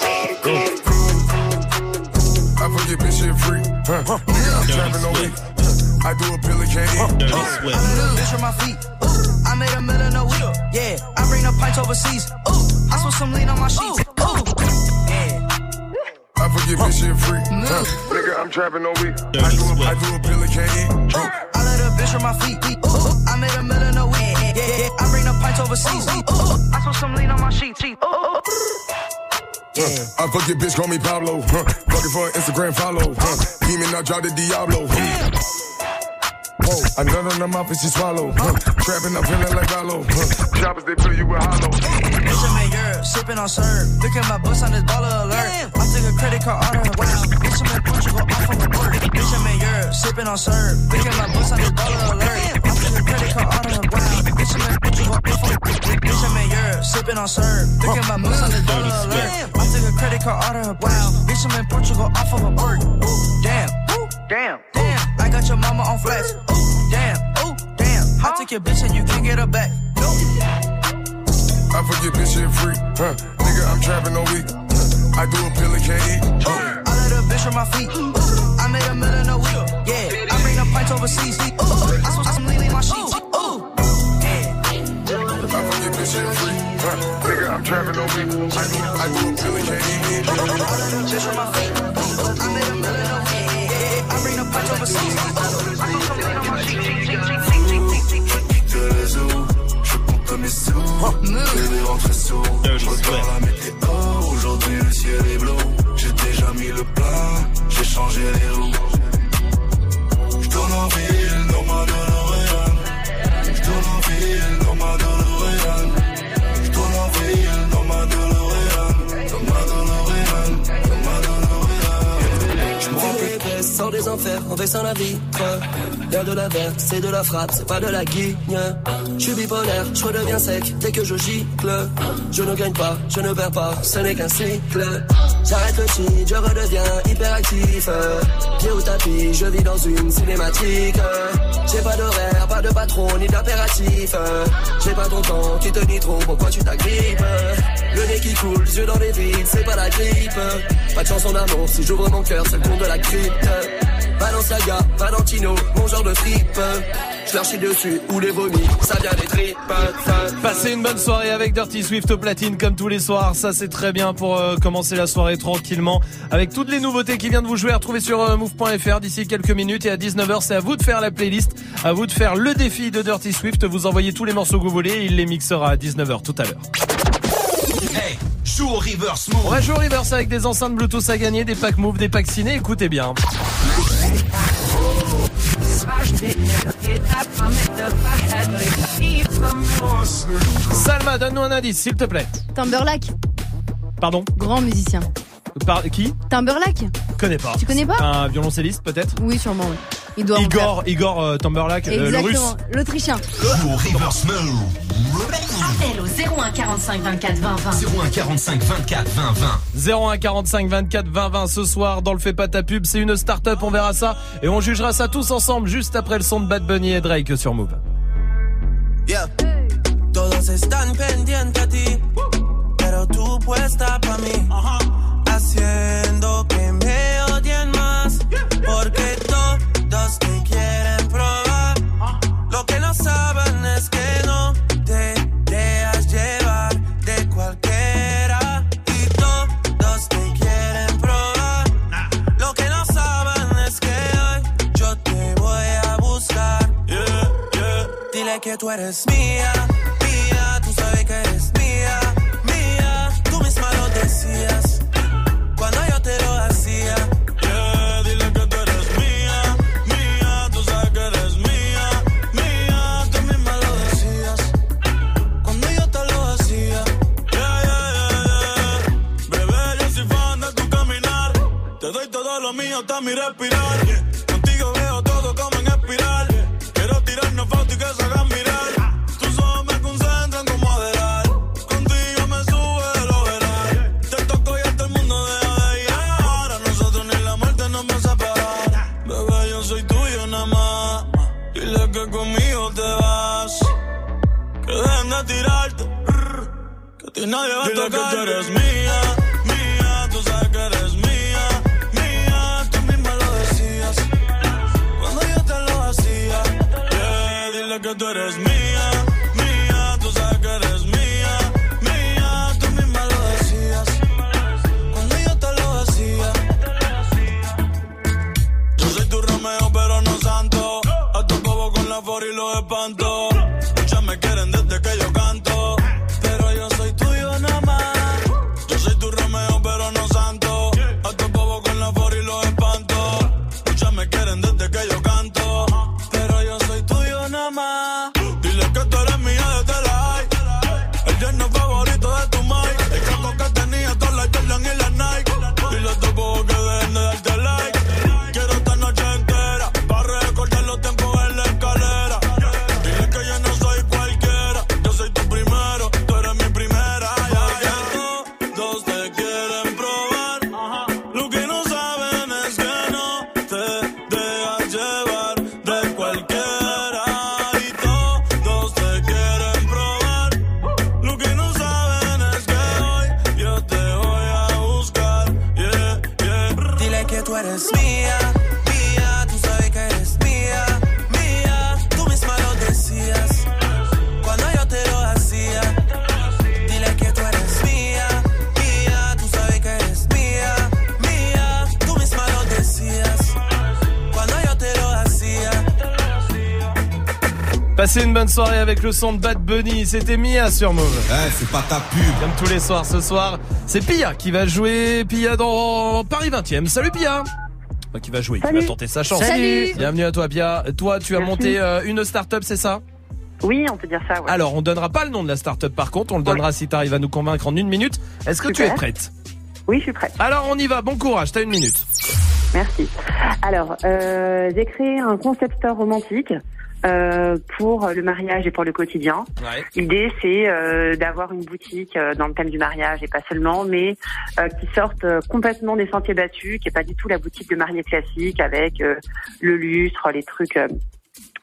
Huh. Nigga, I'm trapping on week. I do a pill and can't eat. I'm a little bitch on my feet. Ooh, I made a million a week. Yeah, I bring the pints overseas. Ooh, I spent some lean on my sheets. Ooh, yeah. I forget bitch shit free. Huh. Nigga, I'm trapping on week. I do a, I do a pill and can't eat. Ooh, I let a bitch on my feet. Ooh, I made a million a week. Yeah, yeah, yeah. I bring the pints overseas. Ooh, I spent some lean on my sheets. Ooh. Yeah. I fuck your bitch, call me Pablo. Huh. Fucking for an Instagram follow. Huh. Demon, I drop the Diablo. Huh. Whoa, nut on the mouth and she swallow. Huh. Trapping, I'm feeling like hollow. Huh. Choppers, they fill you with hollow. Bitch, I'm in Europe, sipping on syrup. Look at my bus on this baller alert. I took a credit card out of I'm in Portugal off. Bitch, I'm in Europe, sipping on syrup. Look at my bus on this baller alert. I took a credit card her. Wow, bitch, I'm in of a work. Bitch, I'm in Europe, sipping on syrup. At my bus on this baller alert. I took a credit card out of her. Wow, bitch, I'm in Portugal off of a bird. Damn, ooh, damn, damn. I got your mama on flex. Ooh, damn, ooh, damn. I took your bitch and you can't get her back. I forget bitch shit free. Huh. Nigga, I'm trapping no week. I do a pill and can't eat. Oh. I let a bitch from my feet. I made a million a week. Yeah, I bring the pints overseas. Ooh, I swim some lean in my sheets. Ooh. Nigga, I'm trapping no week. I do, I do a from my feet. I made a million week. Yeah, I bring the pints overseas. I some lean in my sheets. De réseau, je compte mes sous. Bébé rentre sous. Je regarde la météo. Aujourd'hui, le ciel est bleu. J'ai déjà mis le plein. J'ai changé les roues. En ville, dans ma DeLorean. Je ville, fais des enfers, on fait sans la vitre. Y'a de la verte, c'est de la frappe, c'est pas de la guigne. Je suis bipolaire, je redeviens sec dès que je gicle. Je ne gagne pas, je ne perds pas, ce n'est qu'un cycle. J'arrête le shit, je redeviens hyperactif. Pied au tapis, je vis dans une cinématique. J'ai pas d'horaire, pas de patron, ni d'impératif. J'ai pas ton temps, tu te dis trop, pourquoi tu t'agrippes Le nez qui coule, yeux dans les vides, c'est pas la grippe. Pas de chanson d'amour, si j'ouvre mon cœur, c'est le compte de la crypte. Valentino, mon genre de fripe. Je chie dessus ou les vomis, ça vient des. Passez une bonne soirée avec Dirty Swift au platine comme tous les soirs. Ça c'est très bien pour euh, commencer la soirée tranquillement avec toutes les nouveautés qui viennent de vous jouer. Retrouvez sur euh, move.fr d'ici quelques minutes et à 19h c'est à vous de faire la playlist, à vous de faire le défi de Dirty Swift. Vous envoyez tous les morceaux que vous voulez il les mixera à 19h tout à l'heure. Joue au reverse move. On va jouer au reverse avec des enceintes Bluetooth à gagner, des packs move, des packs ciné. Écoutez bien. Salma, donne-nous un indice, s'il te plaît. Timberlake, Pardon? Grand musicien. Par qui Timberlake Connais pas. Tu connais pas Un violoncelliste peut-être Oui, sûrement. oui. Il doit en Igor, Igor euh, Timberlake, faire. euh, le russe. L'Autrichien. Appel au 01 45 24 20 20. 01 45 24 20 20. 01 45 24 20 20 ce soir dans le Fais pas ta pub, c'est une start-up, on verra ça et on jugera ça tous ensemble juste après le son de Bad Bunny et Drake sur Move. Yeah. Todos están pendientes a ti, pero tú puesta pa' mí. Haciendo que me odien más, porque todos te quieren probar. Lo que no saben es que no te dejas llevar de cualquiera. Y todos te quieren probar. Lo que no saben es que hoy yo te voy a buscar. Dile que tú eres mía, mío hasta mi respirar. Soirée avec le son de Bad Bunny. C'était Mia sur Move. Eh, c'est pas ta pub. Comme tous les soirs ce soir, c'est Pia qui va jouer. Pia dans Paris 20e. Salut Pia. Enfin, qui va jouer, qui va tenter sa chance. Salut. Bienvenue à toi Pia. Toi, tu as Merci. monté euh, une start-up, c'est ça? Oui, on peut dire ça. Ouais. Alors, on donnera pas le nom de la start-up par contre, on le donnera si tu arrives à nous convaincre en une minute. Est-ce que tu es prête? Oui, je suis prête. Alors, on y va. Bon courage. T'as une minute. Merci. Alors, euh, j'ai créé un concept store romantique euh, pour le mariage et pour le quotidien. Ouais. L'idée, c'est euh, d'avoir une boutique euh, dans le thème du mariage et pas seulement, mais euh, qui sorte euh, complètement des sentiers battus, qui est pas du tout la boutique de mariée classique avec euh, le lustre, les trucs. euh,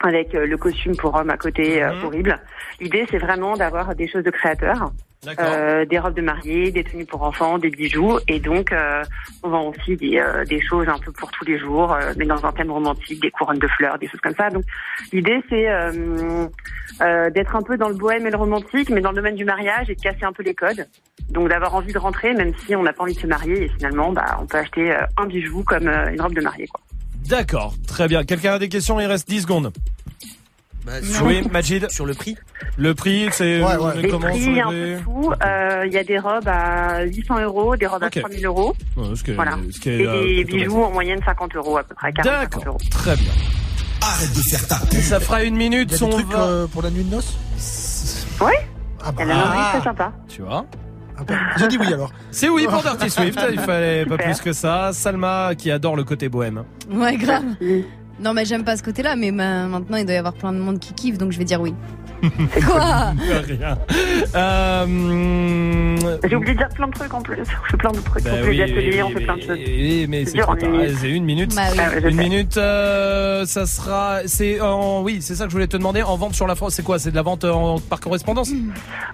avec le costume pour homme à côté euh, horrible. L'idée, c'est vraiment d'avoir des choses de créateurs, euh, des robes de mariée, des tenues pour enfants, des bijoux, et donc euh, on vend aussi des, euh, des choses un peu pour tous les jours, euh, mais dans un thème romantique, des couronnes de fleurs, des choses comme ça. Donc l'idée, c'est euh, euh, d'être un peu dans le bohème et le romantique, mais dans le domaine du mariage et de casser un peu les codes. Donc d'avoir envie de rentrer, même si on n'a pas envie de se marier, et finalement, bah, on peut acheter un bijou comme une robe de mariée. Quoi. D'accord, très bien. Quelqu'un a des questions? Il reste 10 secondes. Oui, Majid. Sur le prix Le prix, c'est Ouais, est Les comment prix, sur un peu tout. Euh, Il y a des robes à 800 euros, des robes à 3000 euros. Ouais, ce qui est- Voilà. ce qui est, Et euh, des plutôt bijoux en moyenne 50 euros à peu près. 40, 50 D'accord, euros. très bien. Arrête de faire ta Ça fera une minute. Il y a des on trucs va- euh, pour la nuit de noces Oui. Ah bah. Très sympa. Tu vois J'ai dit oui alors. C'est oui pour Dirty Swift. Il fallait pas plus que ça. Salma qui adore le côté bohème. Ouais, grave. Non, mais j'aime pas ce côté-là, mais ma- maintenant il doit y avoir plein de monde qui kiffe, donc je vais dire oui. Quoi Rien. Euh, J'ai oublié de dire plein de trucs en plus. On fait plein de trucs. Bah on fait oui, des ateliers, oui, on fait plein de choses. oui, mais c'est trop tard. une minute. C'est une minute. Bah oui. Ah je une minute, euh, ça sera. C'est en. Oui, c'est ça que je voulais te demander. En vente sur la France, c'est quoi? C'est de la vente en, par correspondance?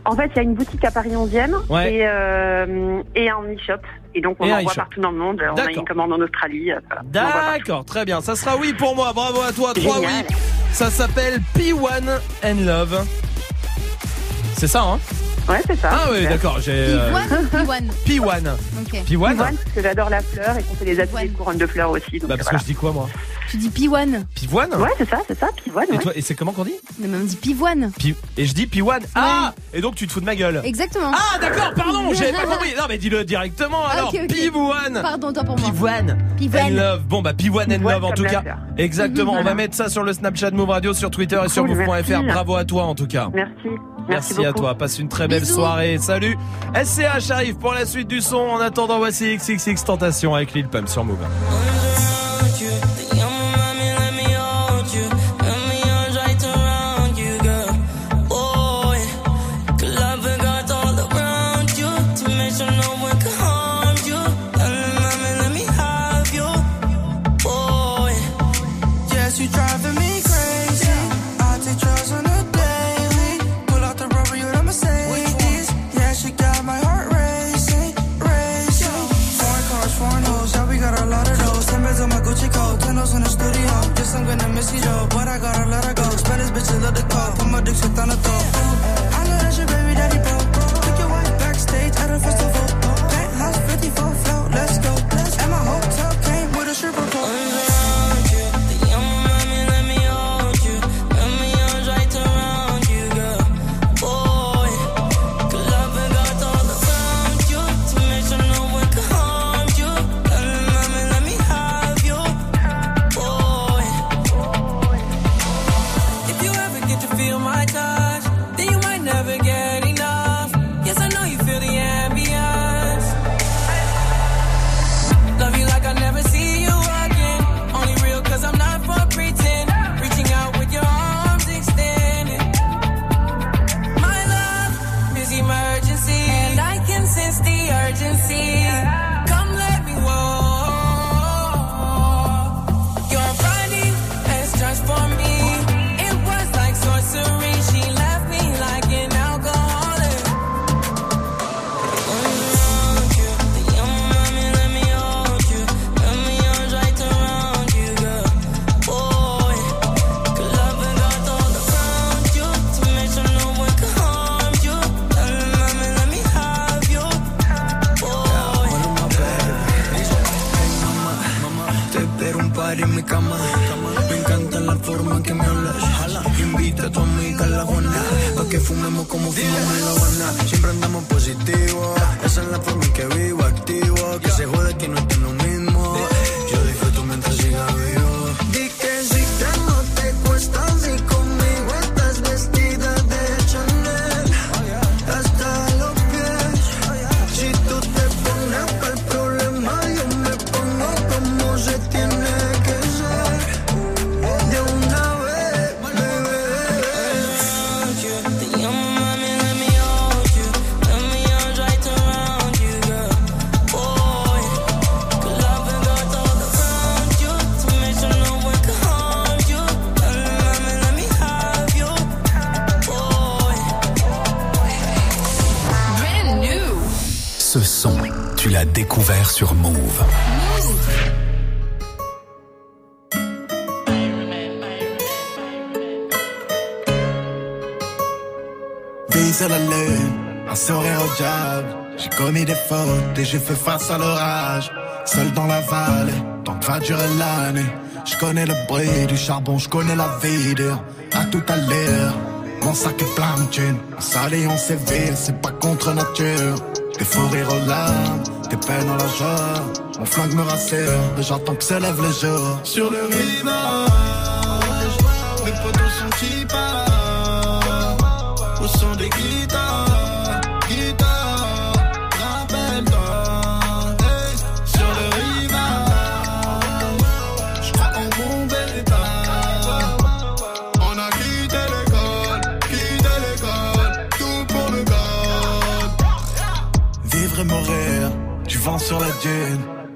En fait, il y a une boutique à Paris 11e Ouais. et, euh, et un e-shop. Et donc, on Et envoie partout dans le monde. On a une commande en Australie. euh, voilà. D'accord, très bien. Ça sera oui pour moi. Bravo à toi. Trois oui. Ça s'appelle P1 and Love. C'est ça, hein? Ouais, c'est ça. Ah oui, d'accord. J'ai. euh, Piwan Piwan. P1. Ok. P1 Piwan, parce que j'adore la fleur et qu'on fait des ateliers de couronne de fleurs aussi. Donc, Bah, parce voilà. que je dis quoi, moi? Tu dis Piwan. Pivoine Ouais, c'est ça, c'est ça, Piwan. Et ouais. toi, et c'est comment qu'on dit Mais on dit Pivoine. Pi- Et je dis P1. Ah Et donc tu te fous de ma gueule Exactement. Ah d'accord, pardon, j'avais pas compris. Non mais dis-le directement alors. Ok, ok. Pivoine. Pardon, toi pour moi. Pivoine. Pivoine. And love. Bon bah Pivoine and Pivoine love en comme tout la cas. Exactement. Mhm, On va mettre ça sur le Snapchat Move Radio, sur Twitter et sur Cool, move.fr. merci. Bravo à toi en tout cas. Merci. Merci, à beaucoup. toi. Passe une très belle Bisous. soirée. Salut. SCH arrive pour la suite du son. En attendant, voici XXX Tentation avec Lil Pump sur Move. Et j'ai fait face à l'orage. Seul dans la vallée, tant que va durer l'année. Je connais le bruit du charbon, je connais la vie dur. À tout à l'heure, mon sac est plein de thunes. S'allie, on séville, c'est pas contre nature. Des fous rires aux larmes, des peines à la joie. Mon flingue me rassure, et j'attends que s'élève le jour. Sur le rivage, mes potos sont qui au son des guitares,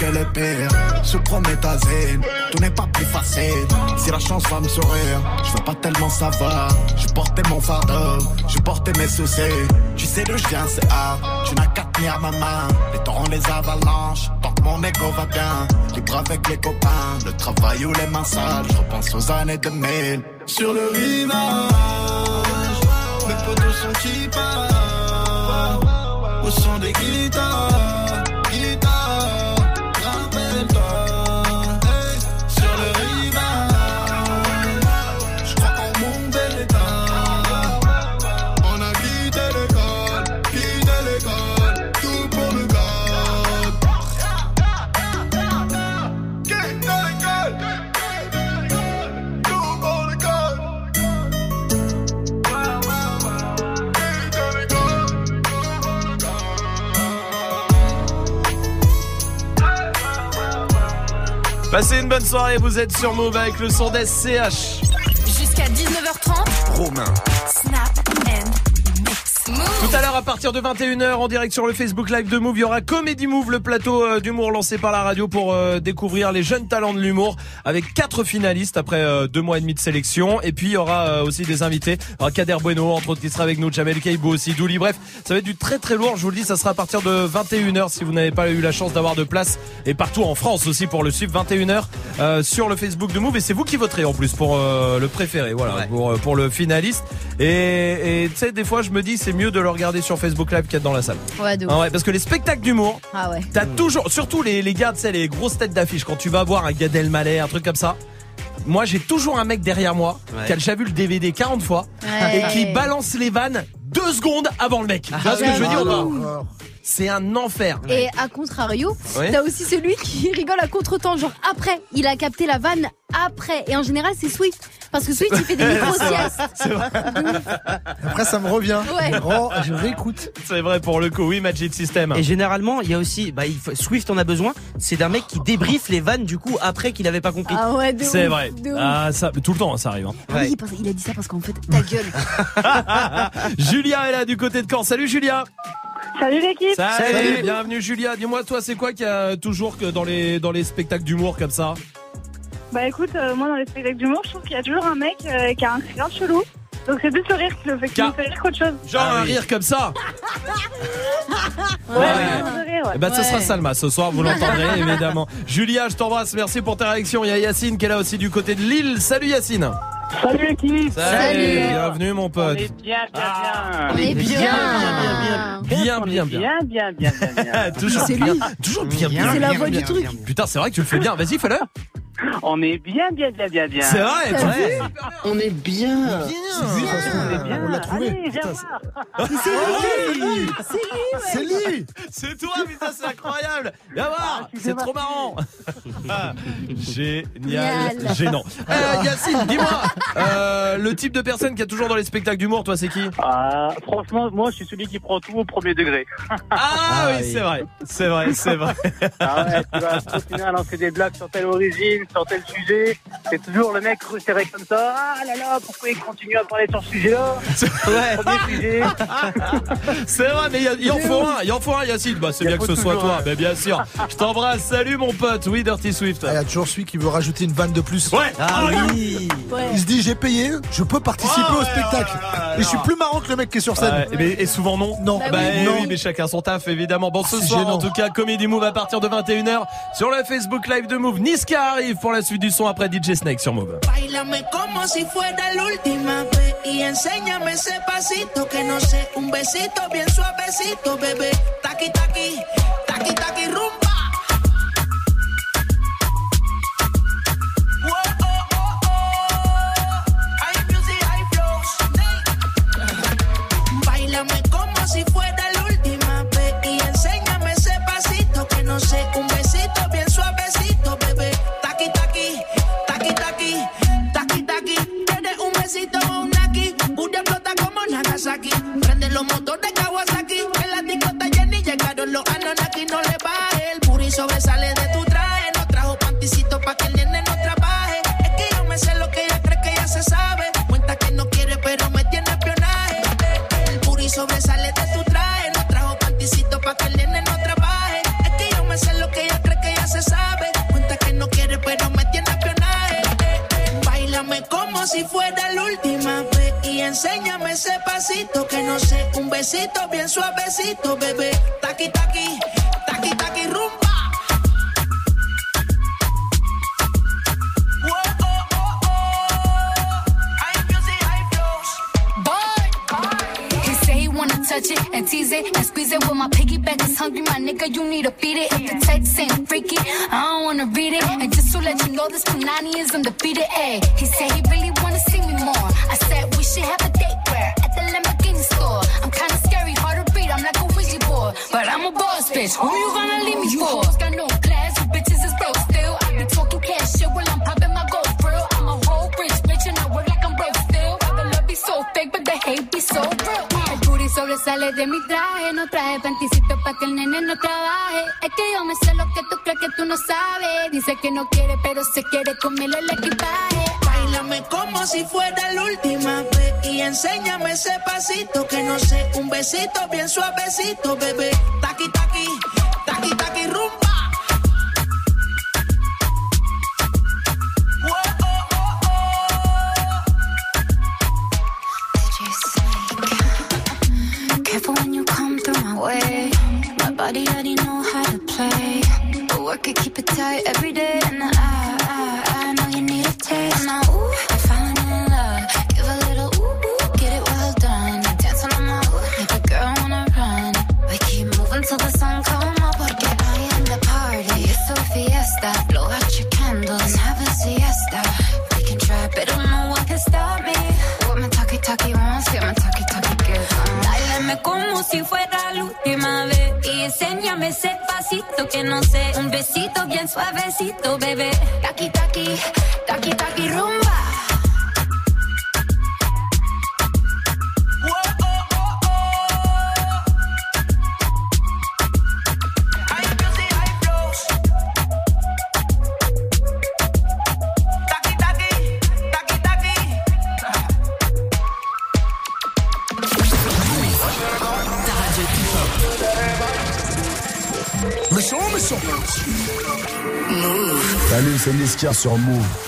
pire que le pire. Sous prométhazine, tout n'est pas plus facile. Si la chance va me sourire, je veux pas tellement savoir. Je portais mon fardeau, je portais mes soucis. Tu sais d'où je viens, c'est hard. Tu n'as qu'à tenir ma main. Les torrents, les avalanches, tant que mon ego va bien. Libre avec les copains, le travail ou les mains sales. Je repense aux années 2000. Sur le rivage, mes potos sont qui au son des guitares, Passez une bonne soirée, vous êtes sur Move avec le son d'SCH. Jusqu'à 19h30. Romain. À partir de 21h, en direct sur le Facebook Live de Move, il y aura Comedy Move, le plateau euh, d'humour lancé par la radio pour euh, découvrir les jeunes talents de l'humour avec quatre finalistes après euh, deux mois et demi de sélection. Et puis, il y aura aussi des invités. Il y aura Kader Bueno, entre autres, qui sera avec nous, Jamel Keibou aussi, Douli. Bref, ça va être du très très lourd. Je vous le dis, ça sera à partir de 21h si vous n'avez pas eu la chance d'avoir de place. Et partout en France aussi pour le suivre, 21h euh, sur le Facebook de Move. Et c'est vous qui voterez en plus pour euh, le préféré, voilà, pour, pour le finaliste. Et et tu sais, des fois, je me dis, c'est mieux de le regarder sur Facebook Live qu'être dans la salle. Ouais, de ouf. Ah ouais, parce que les spectacles d'humour, Ah ouais. t'as toujours, surtout les, les gars, tu sais, les grosses têtes d'affiche, quand tu vas voir un Gad Elmaleh, un truc comme ça. Moi, j'ai toujours un mec derrière moi Ouais. qui a déjà vu le DVD 40 fois Ouais. et qui balance les vannes deux secondes avant le mec. Tu vois ce que je veux dire ou pas c'est un enfer. Et à contrario, Ouais. t'as aussi celui qui rigole à contre-temps, genre après. Il a capté la vanne après. Et en général, c'est Swift. Parce que Swift, il fait des micro-siestes. C'est vrai. Après, ça me revient. Ouais. Oh, je réécoute. C'est vrai pour le coup, oui, Magic System. Et généralement, il y a aussi, bah, il faut- Swift en a besoin. C'est d'un mec qui débriefe les vannes du coup après qu'il avait pas compris. Ah ouais, de C'est ouf, vrai. de ouf. Ah, ça, tout le temps, ça arrive. hein. Ah oui, parce- il a dit ça parce qu'en fait, ta gueule. Julia est là du côté de Caen. Salut Julia. Salut l'équipe. Salut, bienvenue Julia. Dis-moi, toi, c'est quoi qu'il y a toujours que dans les dans les spectacles d'humour comme ça? Bah écoute, euh, moi dans les spectacles d'humour, je trouve qu'il y a toujours un mec euh, qui a un cri chelou. Donc c'est plus le rire qui le fait, qui me fait rire qu'autre chose. Genre un rire comme ça. Ouais, un rire rire, ouais. Eh ben, ce sera Salma ce soir, vous l'entendrez évidemment. Julia, je t'embrasse. Merci pour ta réaction. Il y a Yacine qui est là aussi du côté de Lille. Salut Yacine. Salut l'équipe Salut. Bienvenue mon pote. On est bien, bien, bien. on est bien. bien, Bien, bien, bien. bien, bien, bien, bien, bien. toujours C'est bien, lui. toujours bien, bien. C'est la bien, voix bien, du truc. bien. Putain, c'est vrai que tu le fais bien. Vas-y, fais-le. On est bien, bien, bien, bien, bien. C'est vrai, fais On est bien. C'est lui, On est bien. on l'a trouvé. Allez, viens voir. C'est lui C'est toi, putain, c'est incroyable Viens voir, c'est trop marrant Génial, Génial. gênant. Euh, Yacine, dis-moi, euh, le type de personne qui a toujours dans les spectacles d'humour, toi, c'est qui Ah, franchement, moi, je suis celui qui prend tout au premier degré. Ah, oui, c'est vrai, c'est vrai, c'est vrai. Ah ouais, tu vas continuer à lancer des blagues sur telle origine, sur tel sujet. C'est toujours le mec resserré comme ça. Ah là là, pourquoi il continue à parler sur ce sujet-là Ouais. Sujet. C'est vrai, mais il en faut un, il en faut un, Yacine. Bah, c'est bien que ce soit toi. Mais bien sûr. Je t'embrasse. Salut, mon pote. Oui, Dirty Swift. Il y a toujours celui qui veut rajouter une vanne de plus. Ouais. Ah oui. Il se dit j'ai payé, je peux participer Oh, au ouais, spectacle. Et je suis plus marrant que le mec qui est sur scène. Ouais, mais- et souvent non. Non. Bah, Bah oui. Non. oui, mais chacun son taf évidemment. Bon, ce soir gênant. en tout cas, Comedy Move à partir de 21h sur le Facebook Live de Move. Niska arrive pour la suite du son après DJ Snake sur Move. Bailame si fuera la última vez y enséñame ese pasito que no un besito bien suavecito, bebé. Bien suavecito, sur Move.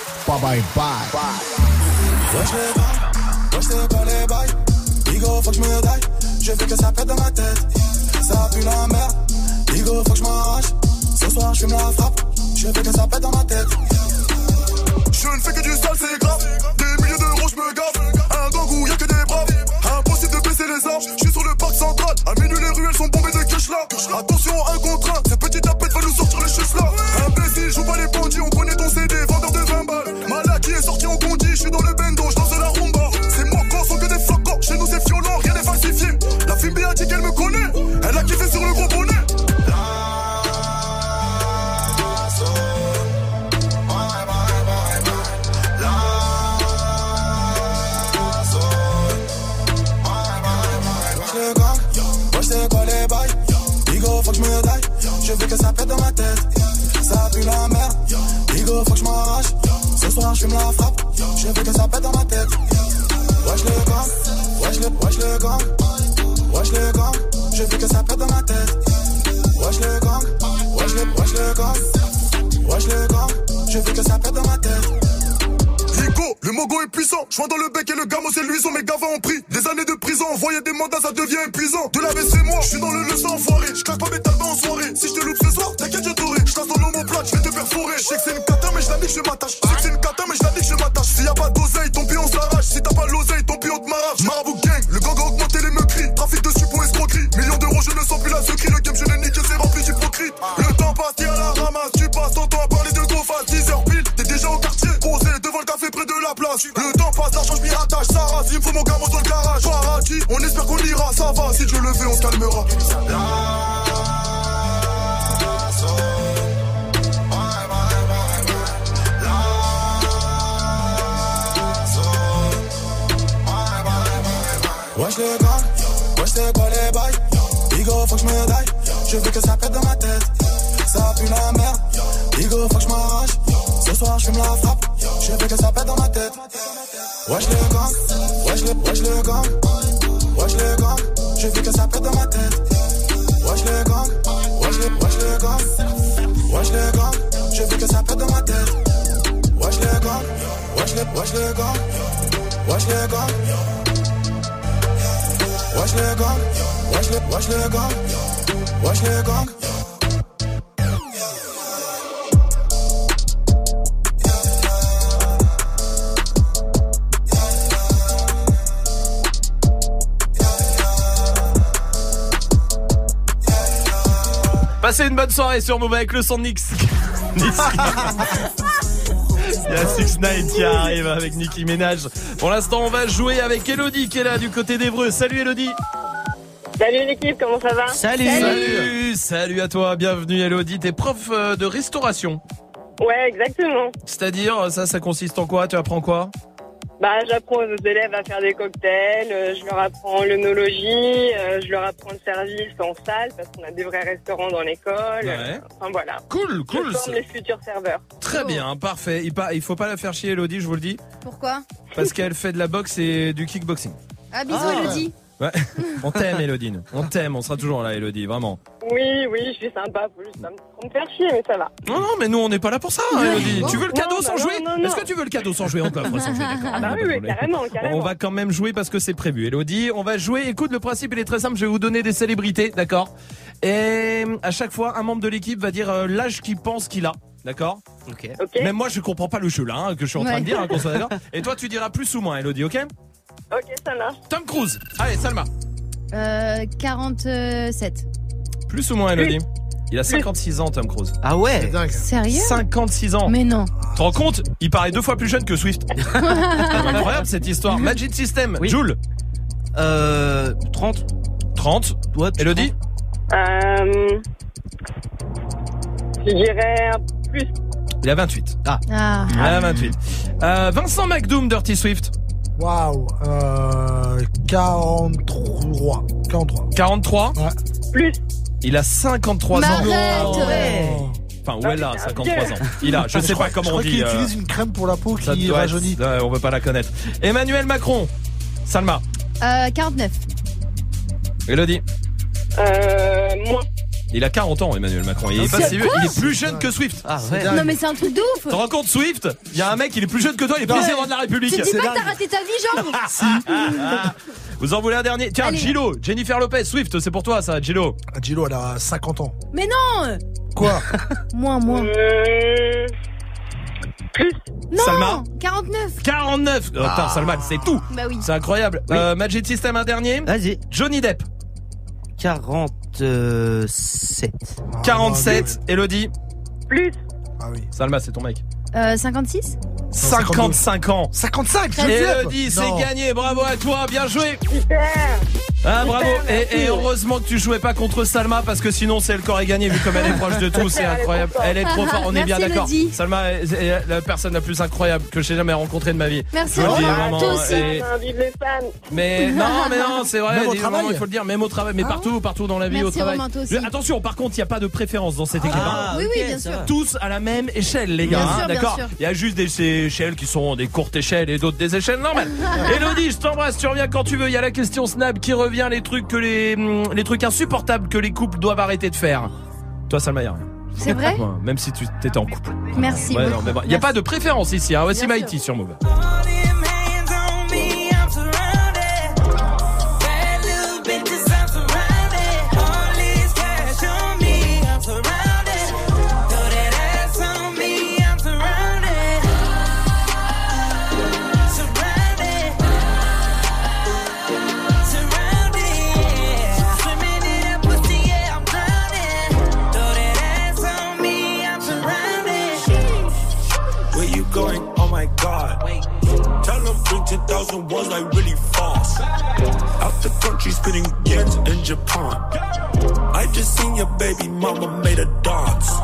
De la c'est moi, je suis dans le leçon enfoiré. Je claque pas mes talbans en soirée. Si je te loupe ce soir, t'inquiète, je t'aurai. Je casse dans l'homoplate, je vais te perforer. Je sais que c'est une cata, mais je la je m'attache. Je sais que c'est une cata, mais je la je m'attache. S'il y a pas d'oseille, ton pied on s'arrache. Si t'as pas l'oseille, ton Ça va, si Dieu le veut, on calmera. Wesh les gars, wesh c'est quoi les bails. Bigo faut que je me daille, je veux que ça pète dans ma tête. Ça pue la merde, Bigo faut que je m'arrache. Ce soir je fume la frappe, je veux que ça pète dans ma tête. Wesh les gars, wesh les, wesh les gars. Wesh je veux que dans ma tête. Wesh les gars, wesh les, wesh les gars Wesh les gars, je veux que ça pète dans ma tête. Wesh les gars, wesh les, wesh les gars Wesh les gars Wesh les gars, wesh les, wesh les gars, wesh les gars. Une bonne soirée sur Move avec le son de Nix. Il y a 6 9 qui arrive avec Nicky Ménage. Pour l'instant, on va jouer avec Elodie qui est là du côté d'Evreux. Salut Elodie. Salut l'équipe, comment ça va? Salut. Salut à toi, bienvenue Elodie. T'es prof euh, de restauration. Ouais, exactement. C'est-à-dire, ça, ça consiste en quoi? Tu apprends quoi? Bah, j'apprends aux élèves à faire des cocktails, euh, je leur apprends l'œnologie, euh, je leur apprends le service en salle parce qu'on a des vrais restaurants dans l'école. Ouais. Enfin voilà. Cool, cool. Je forme les futurs serveurs. Très bien, parfait. Il, pa- il faut pas la faire chier Elodie, je vous le dis. Pourquoi? Parce qu'elle fait de la boxe et du kickboxing. Ah, bisous, Ah. Ouais. On t'aime Elodie. On t'aime, on sera toujours là Elodie, vraiment. Oui, oui, je suis sympa, faut juste me faire chier, mais ça va. Non, non, mais nous on n'est pas là pour ça, hein, Elodie. Tu veux le cadeau Non, sans bah jouer non, non, Est-ce que tu veux le cadeau sans jouer On coffre sans jouer, d'accord. Ah bah oui, oui, carrément, carrément. On va quand même jouer parce que c'est prévu. Elodie, on va jouer. Écoute, le principe il est très simple. Je vais vous donner des célébrités, d'accord Et à chaque fois, un membre de l'équipe va dire euh, l'âge qu'il pense qu'il a. D'accord Ok. Même moi, je comprends pas le jeu là, hein, que je suis en train de dire, hein, qu'on soit d'accord. Et toi, tu diras plus ou moins, Elodie, ok? Ok, ça marche. Tom Cruise. Allez, Salma. Euh, 47. Plus ou moins, Elodie Il a 56 ans, Tom Cruise. Ah ouais Sérieux? 56 ans. Mais non. Tu te rends compte? Il paraît deux fois plus jeune que Swift. C'est incroyable cette histoire. Magic System, Joule. Euh. 30 30. Toi, Elodie Euh, Je dirais un plus. Il a 28. Ah. Ah. Il a 28. Euh, Vincent McDoom, Dirty Swift. Waouh. Euh, 43. 43. 43 Ouais. Plus. Il a 53 ans. M'arrête. Enfin, où elle a 53 ans. Il a, je sais pas comment je on crois dit. qu'il euh, utilise une crème pour la peau qui être- rajeunit. ouais, on veut pas la connaître. Emmanuel Macron. Salma. Euh, 49. Elodie. Euh, moins. Il a 40 ans, Emmanuel Macron. Il est, pas C'est si vieux. quoi il est plus jeune que Swift. Ah Non mais c'est un truc de ouf. Tu te rends compte, Swift? Il y a un mec, il est plus jeune que toi, il est président de la République. Tu dis pas que t'as raté ta vie, genre Vous en voulez un dernier? Tiens, Allez. Gilo, Jennifer Lopez, Swift, c'est pour toi ça, Gilo. Ah, Gilo, elle a 50 ans. Mais non Quoi? Moins, moins. Euh, plus. Non Salma 49 49 oh, Putain, Salman, c'est tout Bah oui. C'est incroyable. Euh, Magic System, un dernier? Vas-y. Johnny Depp, 47. 47. Elodie, Plus. Ah oui. Salma, c'est ton mec. Euh, 56 55 ans. 55 Très bien. Elodie, c'est gagné, bravo à toi, bien joué Super. Ah bravo Super, et, et heureusement que tu jouais pas contre Salma parce que sinon c'est le corps est gagné vu comme elle est proche de tout c'est incroyable elle est trop forte on est bien d'accord. Salma est, la personne la plus incroyable que j'ai jamais rencontrée de ma vie Merci, Je dis vraiment, Toi aussi. et- Ah, mais non mais non c'est vrai Même au des travail moments, il faut le dire même au travail mais partout partout dans la vie Merci, au travail Romain, toi aussi. Je- attention par contre il n'y a pas de préférence dans cette équipe hein. Oui, oui, bien sûr. tous à la même échelle les gars D'accord. il y a juste des échelles qui sont des courtes échelles et d'autres des échelles normales. Elodie je t'embrasse tu reviens quand tu veux. Il y a la question Snap qui revient les trucs que les hum, les trucs insupportables que les couples doivent arrêter de faire. Toi Salma y a rien C'est vrai même si tu étais en couple. Merci. Ouais, bon, il n'y a pas de préférence ici hein. voici Mighty sur Move country spinning yens in Japan. I just seen your baby mama made a dance.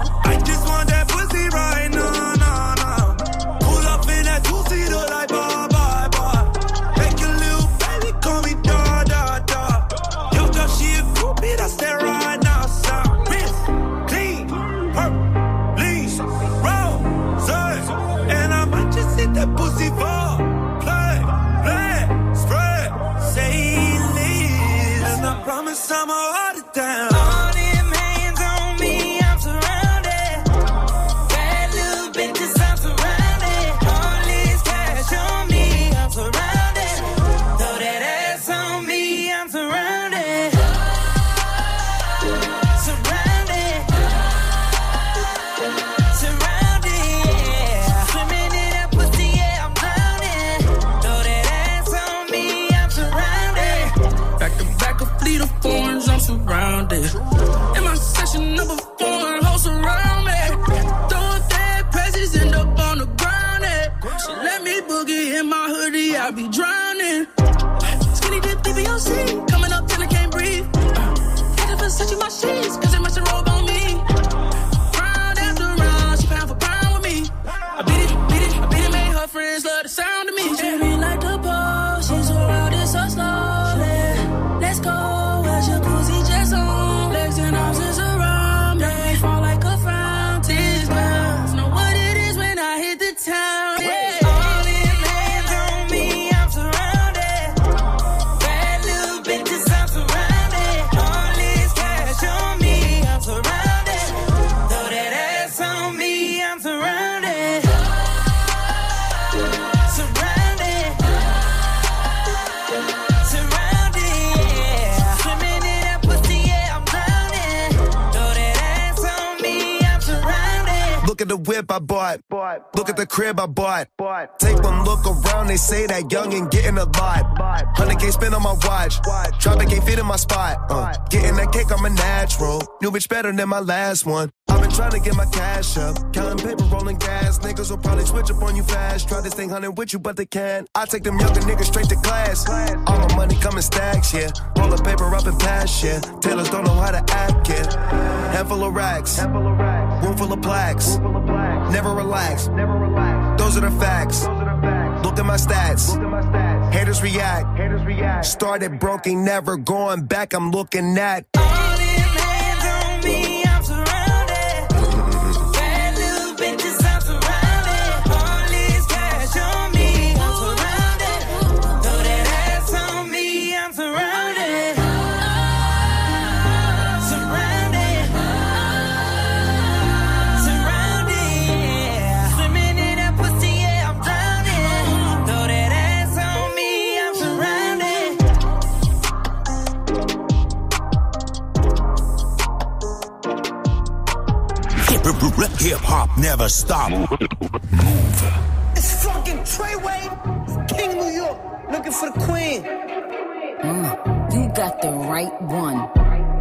Crib I bought. Take one look around, they say that young and getting a lot. 100k spent on my watch. Traffic ain't fit in my spot. Uh, getting that cake, I'm a natural. New bitch better than my last one. I've been trying to get my cash up. Counting paper, rolling gas. Niggas will probably switch up on you fast. Try to stay hunting with you, but they can't. I take them younger niggas straight to class. All my money coming stacks, yeah. Roll the paper up and pass, yeah. Tailors don't know how to act, yeah. Handful of racks. room full of plaques. Never relax. Those are the facts. Look at my stats. Haters react. Started broken, never going back. I'm looking at. Hip hop never stop. It's fucking Treyway, King New York, looking for the queen. Mm, you got the right one.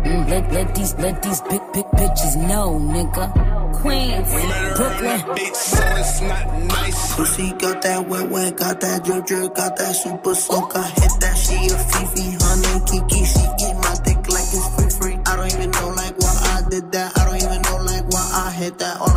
Mm, let, let these let these big big bitches know, nigga. Queens, Brooklyn. Bitch, so it's not nice. Pussy got that wet wet, got that drip drip, got that super soak. I hit that she a Fifi, honey Kiki. She hit that. All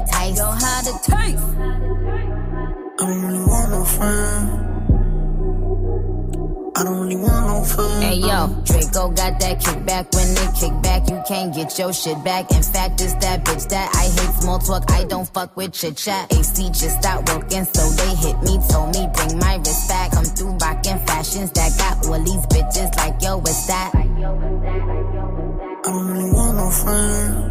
taste? Yo, how to taste? I don't really want no friends. I don't really want no friends. Hey yo, Draco got that kickback. When they kick back, you can't get your shit back. In fact, it's that bitch that I hate small talk. I don't fuck with chit chat. AC just stopped working, so they hit me. Told me bring my wrist back. Come through rockin' fashions that got all these bitches like yo, what's that? I don't really want no friends.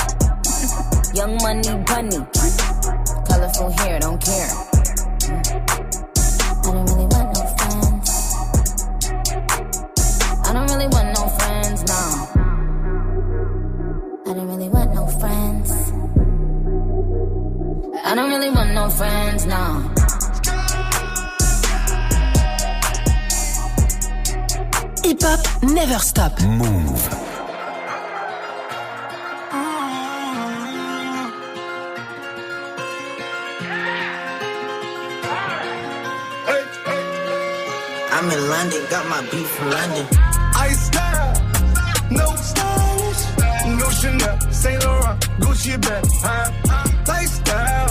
young money bunny. Colorful hair, don't care. I don't really want no friends. I don't really want no friends, no. I don't really want no friends. I don't really want no friends, no. Hip hop never stop. Move. I'm in London, got my beef from London. I style, no stylish, no Chanel, Saint Laurent, Gucci bag, huh? Lifestyle,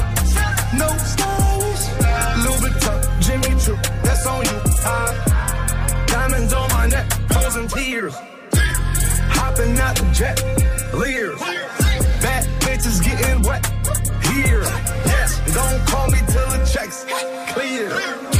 no stylish, Louis Vuitton, Jimmy Choo, that's on you, huh? Diamonds on my neck, frozen tears, hopping out the jet, leers, bad bitches getting wet, here, yes, don't call me till the checks clear.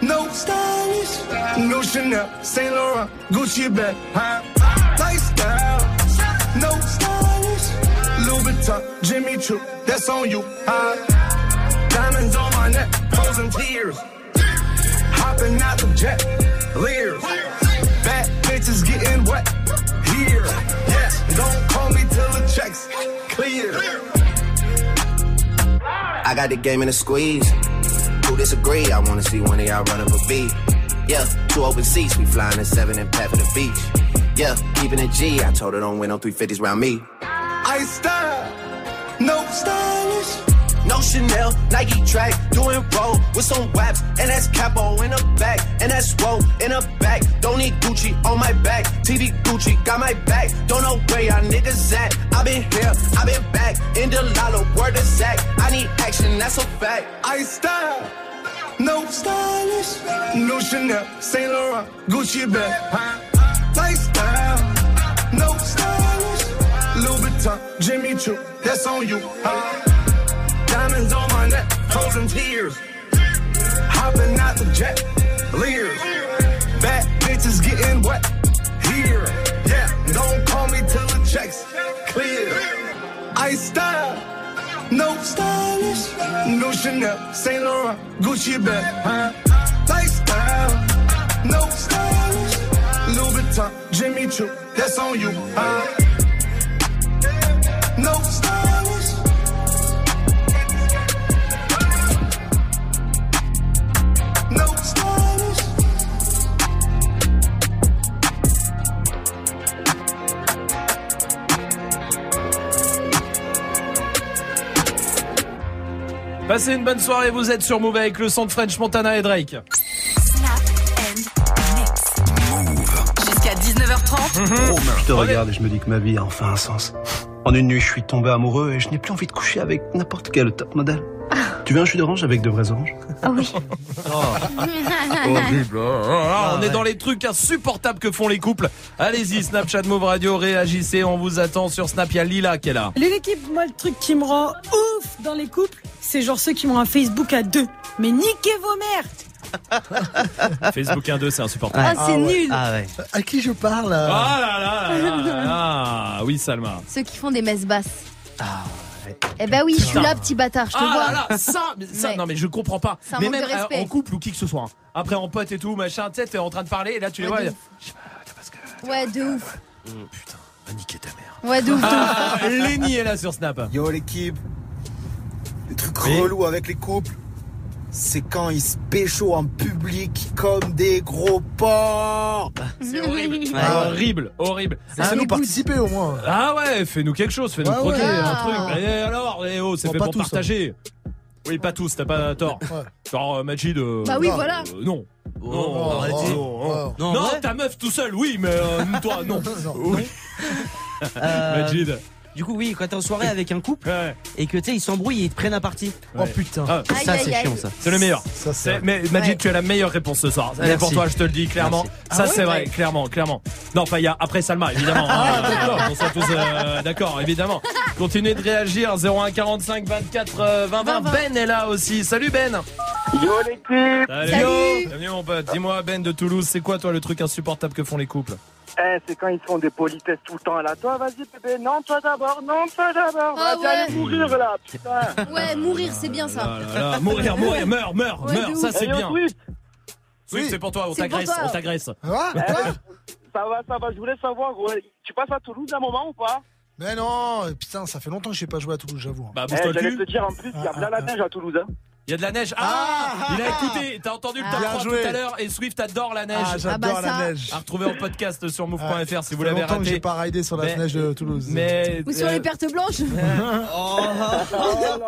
No stylish, no Chanel, Saint Laurent, Gucci bag, huh? Lifestyle. No stylish. Louboutin, Jimmy Choo, that's on you. Uh, diamonds on my neck, frozen tears. Hopping out the jet, leers. Bad bitches getting wet here. Yeah, don't call me till the checks clear. I got the game in a squeeze. Disagree? I wanna see one of y'all run up a beat. Yeah, two open seats, we flying in seven and pat for the beach. Yeah, keeping it G. I told her don't win no 350s round me. I style, no stylish. No Chanel, Nike track, doing roll with some waps, and that's capo in the back, and that's roll in the back. Don't need Gucci on my back, TV Gucci got my back. Don't know where y'all niggas at. I been here, I been back, in the lala, word of Zach. I need action, that's a fact. I style, stylish. No Chanel, Saint Laurent, Gucci bag. Lifestyle, no stylish. Louboutin, Jimmy Choo, that's on you. Huh? Diamonds on my neck, frozen tears. Hopping out the jet, leers. Bad bitches getting wet here. Yeah, don't No Chanel, Saint Laurent, Gucci bag. Huh? Lifestyle, no stylish. Louboutin, Jimmy Choo, that's on you. Huh? Passez une bonne soirée, vous êtes sur Move avec le son de French Montana et Drake. Jusqu'à 19h30. Je te regarde et je me dis que ma vie a enfin un sens. En une nuit, je suis tombé amoureux et je n'ai plus envie de coucher avec n'importe quel top modèle. Tu veux un jus d'orange avec de vrais oranges? Ah oui. Horrible. Ah, on est dans les trucs insupportables que font les couples. Allez-y, Snapchat Move Radio, réagissez, on vous attend sur Snap. Il y a Lila qui est là. L'équipe, moi, le truc qui me rend ouf dans les couples, c'est genre ceux qui ont un Facebook à deux. Mais niquez vos mères Facebook 1-2, c'est insupportable. Ah, c'est nul. À qui je parle euh Ah là là là là là là. Oui, Salma. Ceux qui font des messes basses. Eh ben oui, je suis là, petit bâtard, je te ah vois. là là, ça, non mais je comprends pas. Mais même de respect. euh, en couple ou qui que ce soit. hein. Après en pote et tout, machin, tu sais, t'es en train de parler et là tu les vois. Ouais, de et- Ouais, de ouf. Putain, va niquer ta mère. Ouais, de ouf. de ouf. Ah, Lenny est là sur Snap. Yo l'équipe, le truc relou avec les couples, c'est quand ils se pécho en public comme des gros porcs. C'est horrible. Ouais. Horrible, horrible. Laissez-nous participer au moins. Ah ouais, fais-nous quelque chose, fais-nous Ouais, croquer ouais. un truc. Et alors, eh oh, c'est fait pas pour tous, hein. partager. Oui, pas tous, t'as pas tort. Genre euh, Majid. euh, Bah oui, non, voilà. euh, non. Oh, non, arrêtez. non, Non, non, ta meuf tout seul, oui, mais euh, toi, non. Oui. Euh, Majid. Du coup, oui, quand t'es en soirée avec un couple et que tu sais, ils s'embrouillent et ils te prennent à partie. Oh, putain. Ah, ça, Aïe, c'est aïe, chiant, ça. C'est le meilleur. Ça, C'est- mais Majid, Ouais. tu as la meilleure réponse ce soir. Elle est pour Merci. toi, je te le dis clairement. Merci. Ça, Ah ouais c'est vrai, clairement, clairement. Non, enfin, il y a après Salma, évidemment. Ah, d'accord. On soit tous euh, d'accord, évidemment. Continuez de réagir. 01 45 24 euh, 20 20. Ben est là aussi. Salut Ben. Yo l'équipe Salut. Bienvenue mon pote. Dis-moi Ben de Toulouse, c'est quoi toi le truc insupportable que font les couples? Eh, c'est quand ils font des politesses tout le temps là. Toi, vas-y, bébé. Non, toi d'abord. Non, toi d'abord. Ah Vas-y, allez ouais. mourir là, putain. Ouais, mourir, c'est bien ça. Ah là là, Mourir, mourir, meurs, meurs, Ouais, meurs. Ça c'est Eh, bien. Swift. Oui, c'est pour toi, on t'agresse, on t'agresse. Eh, ça va, ça va. Je voulais savoir, gros. Tu passes à Toulouse un moment ou pas? Mais non, putain, ça fait longtemps que j'ai pas joué à Toulouse, j'avoue. Bah, Eh, bouge-toi J'allais cul. te dire en plus, il y a plein la neige à Toulouse. Hein. Il y a de la neige. Ah, Il a écouté, t'as entendu le top Bien 3 joué. tout à l'heure et Swift adore la neige. Ah, j'adore Ah bah la neige. À retrouver en podcast sur move.fr si vous l'avez j'ai raté. pas raidé sur la Mais- neige de Toulouse. Mais Ou sur euh, les pertes blanches. Oh là là,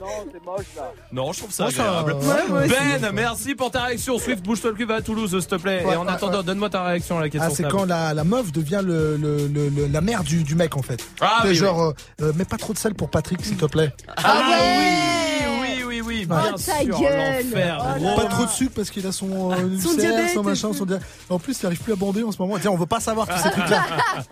non, c'est moche là. non, je trouve ça agréable. ouais, ben, merci pour ta réaction. Swift, bouge-toi le cul, va à Toulouse, s'il te plaît. Ouais, et en ouais, attendant, ouais. donne-moi ta réaction à la question. Ah, c'est quand la, la meuf devient le, le- le- le- la mère du, du mec en fait. Ah C'est oui, genre, euh, euh, mets pas trop de sel pour Patrick s'il te plaît. Ah oui, oui, bien Oh, ta sûr, l'enfer. Oh là. Pas trop de sucre parce qu'il a son, euh, ulcère, diabète son et machin, son En plus, il arrive plus à bander en ce moment. Tiens, on veut pas savoir tous ces trucs-là.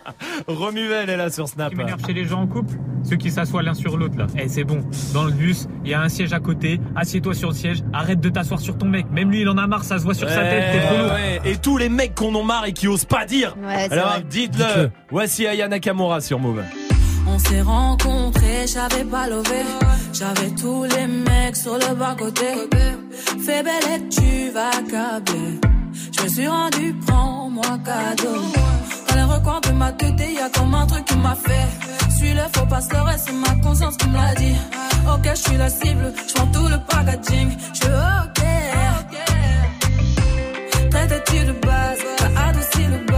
Romuvel est là sur Snap. qui m'énerve chez les gens en couple, ceux qui s'assoient l'un sur l'autre là. Eh c'est bon, dans le bus, il y a un siège à côté, assieds-toi sur le siège, arrête de t'asseoir sur ton mec, même lui il en a marre, ça se voit sur sa tête, t'es trop lourd. ouais. Et tous les mecs qu'on en marre et qui osent pas dire. Ouais, c'est Alors dites-le. Voici Aya Nakamura sur Move. On s'est rencontrés, j'avais pas levé. J'avais tous les mecs sur le bas-côté. Fais belle et tu vas câbler. Je me suis rendu, prends-moi cadeau. Dans les recoins de ma tête, y a comme un truc qui m'a fait. Suis-le, faut pas se leurrer, c'est ma conscience qui me l'a dit. Ok, je suis la cible, je tout le packaging. Je suis ok. Traite-tu de base, t'as adouci le bail.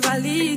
valia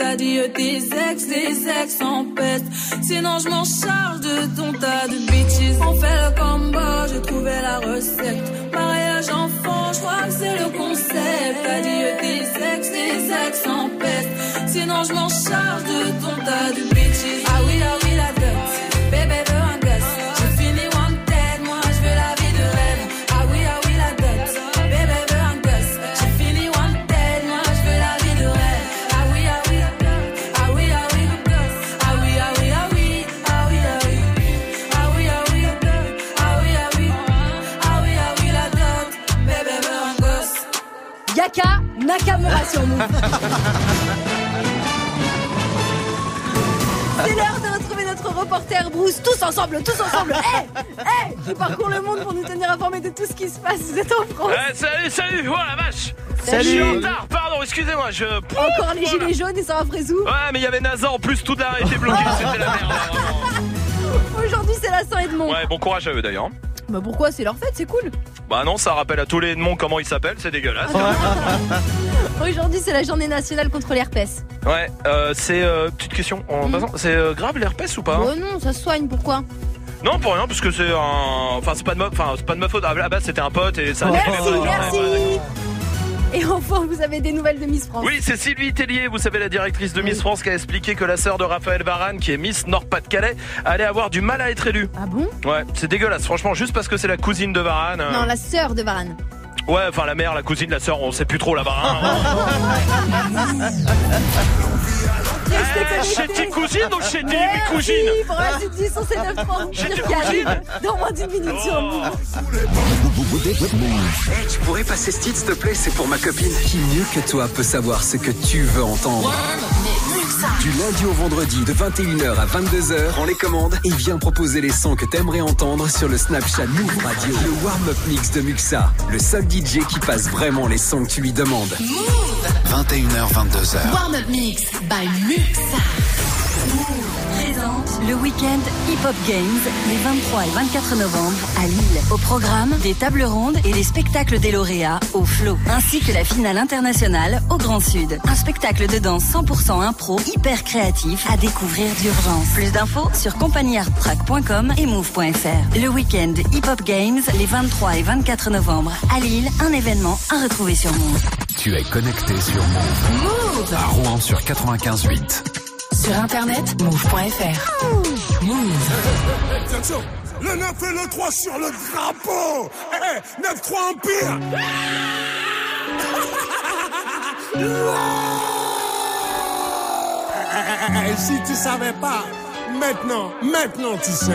T'as dit tes ex, tes ex en. Sinon, je m'en charge de ton tas de bitches. On fait le combo, j'ai trouvé la recette. Mariage enfant, je crois que c'est le concept. T'as dit tes ex, tes ex en. Sinon, je m'en charge de ton tas de bitches. Ah oui, ah oui, la dot. Nakamura sur nous. C'est l'heure de retrouver notre reporter Bruce, tous ensemble, tous ensemble. Hé, hé, qui parcourt le monde pour nous tenir informés de tout ce qui se passe. Vous êtes en France. Ouais, salut, salut, oh la vache Salut. Je suis en retard, pardon, excusez-moi, je... Encore les gilets jaunes et ça va Frézou. Ouais, mais il y avait NASA en plus, toute la était bloquée, c'était la merde. Aujourd'hui, c'est la Saint-Edmond. Ouais, bon courage à eux d'ailleurs. Bah pourquoi C'est leur fête, c'est cool. Bah non, ça rappelle à tous les Edmonds comment ils s'appellent, c'est dégueulasse. Aujourd'hui, c'est la journée nationale contre l'herpès. Ouais, euh, c'est... Euh, petite question, en Mm. passant, c'est euh, grave l'herpès ou pas Oh non, ça se soigne, pourquoi? Non, pour rien, parce que c'est un... Enfin, c'est pas de ma... Enfin, c'est pas de ma faute, à la base c'était un pote et ça... Merci, merci. Et enfin, vous avez des nouvelles de Miss France. Oui, c'est Sylvie Tellier, vous savez, la directrice de Miss France, qui a expliqué que la sœur de Raphaël Varane, qui est Miss Nord-Pas-de-Calais, allait avoir du mal à être élue. Ah bon? Ouais, c'est dégueulasse, franchement, juste parce que c'est la cousine de Varane. euh, Non, la sœur de Varane. Ouais, enfin la mère, la cousine, la sœur, on sait plus trop là-bas. Hein. Chez tes cousines ou chez tes cousines pour la suite du 107.9 Chez tes cousines dans moins d'une minute Oh. sur Move. Hey, tu pourrais passer ce titre, s'il te plaît, c'est pour ma copine. Qui mieux que toi peut savoir ce que tu veux entendre? Du lundi au vendredi, de 21h à 22h, prends les commandes et viens proposer les sons que t'aimerais entendre sur le Snapchat Move Radio. Le warm-up mix de Muxa, le seul DJ qui passe vraiment les sons que tu lui demandes. 21h, 22h. Warm Up Mix by Muxa. Le week-end Hip Hop Games, les 23 et 24 novembre à Lille. Au programme, des tables rondes et des spectacles des lauréats au flot, ainsi que la finale internationale au Grand Sud. Un spectacle de danse 100% impro, hyper créatif, à découvrir d'urgence. Plus d'infos sur compagniearttrack.com et move.fr. Le week-end Hip Hop Games, les 23 et 24 novembre à Lille, un événement à retrouver sur Move. Tu es connecté sur Move. Move À Rouen sur 95.8. Sur internet, move.fr. Move. Attention, le 9 et le 3 sur le drapeau. Eh, 9-3 Empire. Si tu savais pas, maintenant, maintenant tu sais.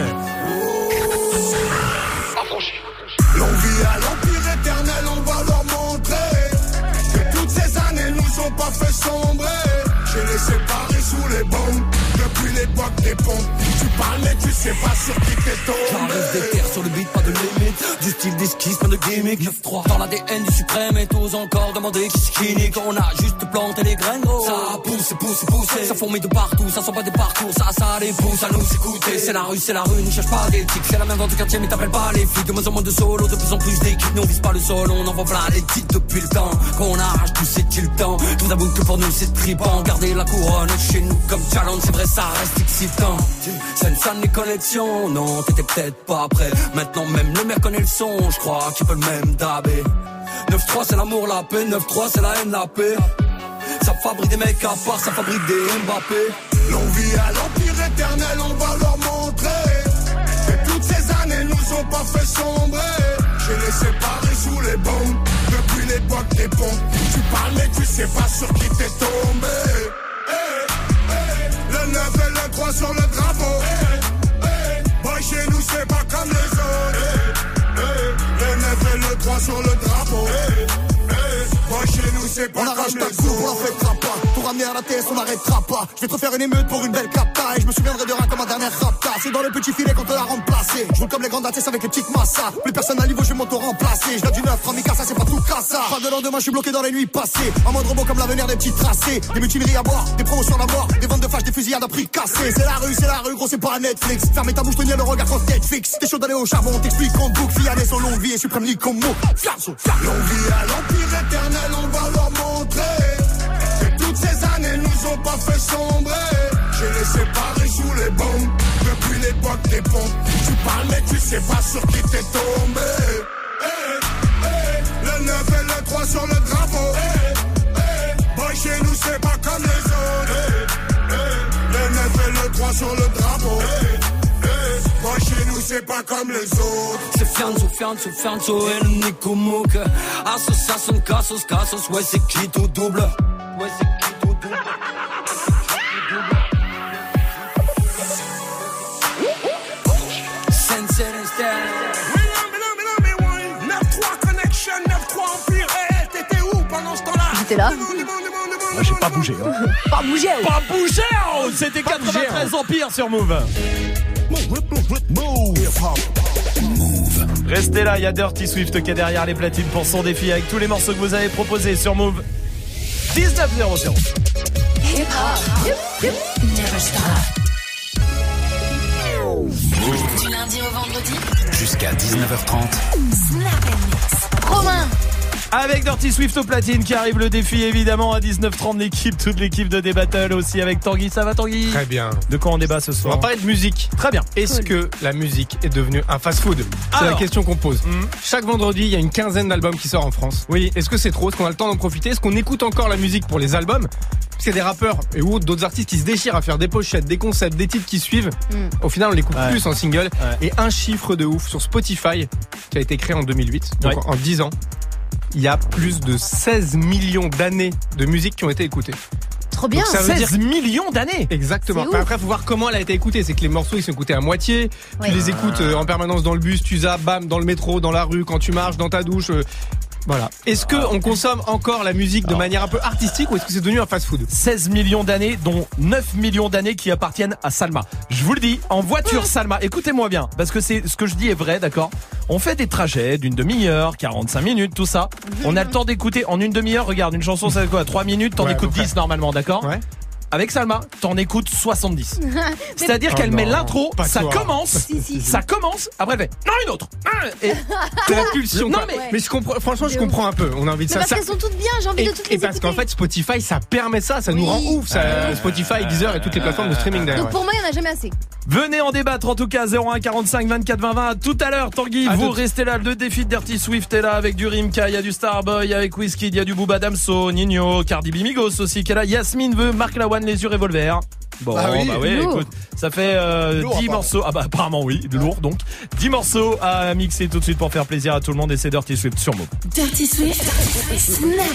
L'envie à l'empire éternel, on va leur montrer que toutes ces années nous ont pas fait sombrer. J'ai les séparés sous les des pompes. Tu parles mais tu sais pas sur qui t'es tombé. J'arrive des terres sur le beat, pas de limite. Du style d'esquisse, pas de gimmick. 9-3 dans l'ADN du suprême et tous encore demander qui skinny. On a juste planté les graines, gros. Ça pousse, pousse, pousse. Ça fourmille de partout, ça sent pas des parcours. Ça, ça les pousse à nous écouter. C'est la rue, c'est la rue, ne cherche pas d'éthique. C'est la même dans ton quartier, mais t'appelles pas les flics. De moins en moins de solo, de plus en plus d'équipes. Nous on vise pas le sol, on envoie plein les titres depuis le temps. Qu'on arrache tout, c'est-il le temps. Tout d'abord que pour nous c'est tripant. Garder la couronne chez nous comme challenge, c'est vrai, ça reste excitant. Salle les connexions, non, t'étais peut-être pas prêt. Maintenant même le maire connaît le son, je crois qu'il peut le même dabé. 9-3 c'est l'amour, la paix, 9-3 c'est la haine, la paix. Ça fabrique des mecs à part, ça fabrique des Mbappé. L'envie à l'empire éternel, on va leur montrer que toutes ces années nous ont pas fait sombrer. J'ai les séparés sous les bombes depuis l'époque des pompes. Tu parles mais tu sais pas sur qui t'es tombé. Eh, eh, Le 9 et 3 sur le drapeau. Boy, chez nous c'est pas comme les autres. Le 9 et le 3 sur le drapeau. Boy, chez nous c'est pas On comme arrache les ta coupe, on la autres. fêtera pas. Pour à la TS, on n'arrêtera pas. Je vais te refaire une émeute pour une belle capta. Et je me souviendrai de rien comme ma dernière rapta. C'est dans le petit filet qu'on te l'a remplacé. Je roule comme les grandes ATS avec les petites massas. Plus personne à niveau, je vais m'auto-remplacer. Je du neuf, Ramika, ça c'est pas tout cassa. Pas de lendemain, je suis bloqué dans les nuits passées. En mode robot comme l'avenir des petits tracés. Des mutineries à boire, des promotions à mort. Des ventes de flash, des fusillades à prix cassés. C'est la rue, c'est la rue, gros, c'est pas Netflix. Fermez ta bouche, tenir le regard quand Netflix. T'es chaud d'aller au charbon, t'explique qu'on boucle. Fiané son longue vie et suprême comme mot. Fiasso, L'envie à l'empire éternel, on va leur montrer années nous ont pas fait sombrer. J'ai les séparés sous les bombes depuis l'époque des pompes. Tu parles mais tu sais pas sur qui t'es tombé. Eh, eh, Le 9 et le 3 sur le drapeau. Eh, eh, Boy, chez nous c'est pas comme les autres. Le 9 et le 3 sur le drapeau. Boy, chez nous c'est pas comme les autres. C'est Fianzo, Fianzo, Fianzo et le Nico Mouk. Association, Cassos, Cassos, ouais, c'est qui tout double? Ouais, c'est qui tout double? Là. Moi, j'ai pas bougé. hein. Pas bouger. oh. Pas bougé oh C'était 93 Empire sur Move. Restez là, il y a Dirty Swift qui est derrière les platines pour son défi avec tous les morceaux que vous avez proposés sur Move. 19-0-0. Hip hop. Never stop. Du lundi au vendredi. Jusqu'à 19h30. Snap and mix. Romain. Avec Dirty Swift au platine qui arrive le défi évidemment à 19h30 l'équipe, toute l'équipe de D-Battle aussi avec Tanguy. Ça va Tanguy? Très bien. De quoi on débat ce On soir va parler de musique. Très bien. Est-ce que la musique est devenue un fast-food? C'est la question qu'on pose. Mhm. Chaque vendredi, il y a une quinzaine d'albums qui sortent en France. Oui. Est-ce que c'est trop? Est-ce qu'on a le temps d'en profiter? Est-ce qu'on écoute encore la musique pour les albums? Parce qu'il y a des rappeurs et ou d'autres artistes qui se déchirent à faire des pochettes, des concepts, des titres qui suivent. Mm. Au final, on l'écoute Ouais. plus en single. Ouais. Et un chiffre de ouf sur Spotify qui a été créé en 2008, donc Ouais. en 10 ans. Il y a plus de 16 millions d'années de musique qui ont été écoutées. Trop bien. Donc ça veut dire 16 millions d'années Exactement. Ouf. après, faut voir comment elle a été écoutée. C'est que les morceaux, ils sont écoutés à moitié. Ouais. Tu les écoutes euh, en permanence dans le bus, tu zappes, bam, dans le métro, dans la rue, quand tu marches, dans ta douche. Voilà. Est-ce que on consomme encore la musique de manière un peu artistique ou est-ce que c'est devenu un fast-food 16 millions d'années, dont 9 millions d'années qui appartiennent à Salma. Je vous le dis, en voiture Salma, écoutez-moi bien, parce que c'est ce que je dis est vrai, d'accord On fait des trajets d'une demi-heure, 45 minutes, tout ça. On a le temps d'écouter en une demi-heure, regarde, une chanson, c'est quoi? 3 minutes, t'en Ouais, écoutes peu près. 10 normalement, d'accord Ouais. Avec Salma, t'en écoutes 70. C'est-à-dire Oh qu'elle met l'intro, ça toi. commence, Si, si, si. ça commence, après elle fait non une autre. Ah, Et la pulsion. Non, mais- mais je comprends, franchement, je comprends un peu. On a envie de Mais ça. parce ça- qu'elles sont toutes bien, j'ai envie Et, de toutes les et parce qu'en fait, Spotify, ça permet ça, ça nous rend ouf. Ça, Spotify, Deezer et toutes les plateformes de streaming d'ailleurs. Donc pour moi, il n'y en a jamais assez. Venez en débattre en tout cas 01 45 24 20 20 tout à l'heure Tanguy À vous restez là le défi de Dirty Swift est là avec du Rimka il y a du Starboy avec Whiskey il y a du Booba Damso Nino Cardi B Migos aussi qui est là Yasmine veut Marc Les yeux revolver Bon, Ah oui, bah oui, lourd. écoute, ça fait euh, Lourd, 10 apparemment. morceaux. Ah bah apparemment oui, lourd donc. 10 morceaux à mixer tout de suite pour faire plaisir à tout le monde et c'est Dirty Swift sur Move. Dirty Swift, Snap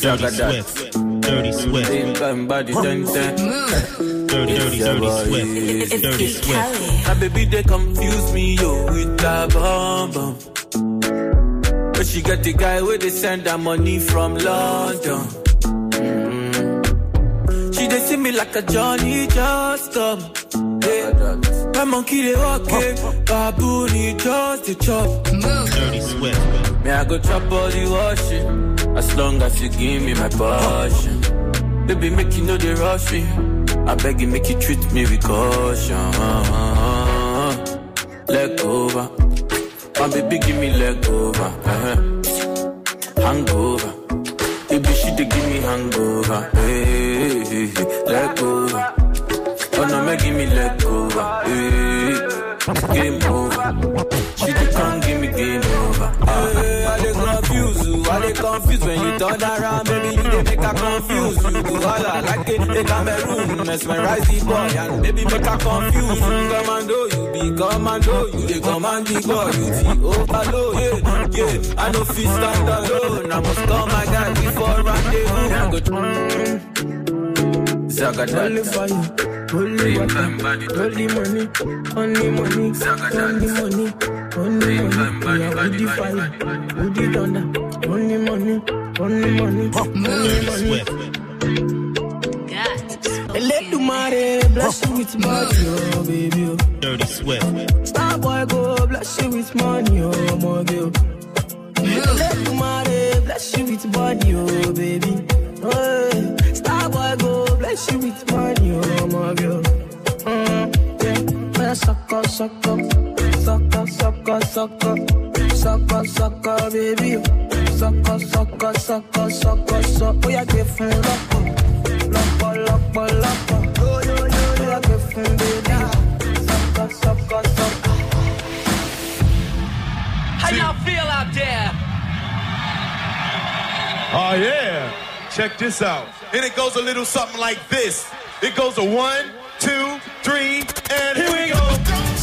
Dirty Swift. Dirty Swift. Dirty, dirty, dirty Swift. Dirty Swift. My baby, they confuse me, yo, with that bomb bomb. But she got the guy where they send her money from London. Mm. She they see me like a Johnny just come. Yeah. My monkey they walk it, baboon he just the chop. Dirty Swift. Me I go chop all the washing, as long as you give me my passion. Baby, make you know they rush me. I beg you, make you treat me with caution. Leg over. My baby, give me leg over. Uh-huh. Hangover. Baby, she dey give me hangover. Hey, hey, hey, leg over. Oh no, make give me leg over. Hey, game over. She dey come give me game over. Hey, I dey confuse you, I dey confuse when you turn around, baby. You dey make her confuse you. Holla like a, a Cameroon, mesmerize the boy and baby make her confuse you. Commando, you be commando, you dey command the boy, you the overload. Yeah, yeah, I no fit stand alone. I must call my guy before rendezvous. I go. Zagadad. Only money, only money, only money, only money, only money. Yeah, with the fire, with the thunder, only money, only money, only money. And let the money bless you with money, oh baby. oh. Dirty Swift. Star boy go bless you with money, oh my girl. Let the money bless you with money, oh baby. Oh, yeah. Star boy go bless you with money, oh my girl. Mm, yeah. Man, sucker, sucker, sucker, sucker, sucker, sucker, sucker, baby. Sucker, sucker, sucker, sucker, sucker. Oh, yeah, get fun, loco, loco, loco, loco. Oh, yo, yo, yo, yeah, get fun, baby. Sucker, sucker, sucker. How y'all feel out there? Oh yeah. Check this out. And it goes a little something like this. It goes a one, two, three, and here we go. Dirty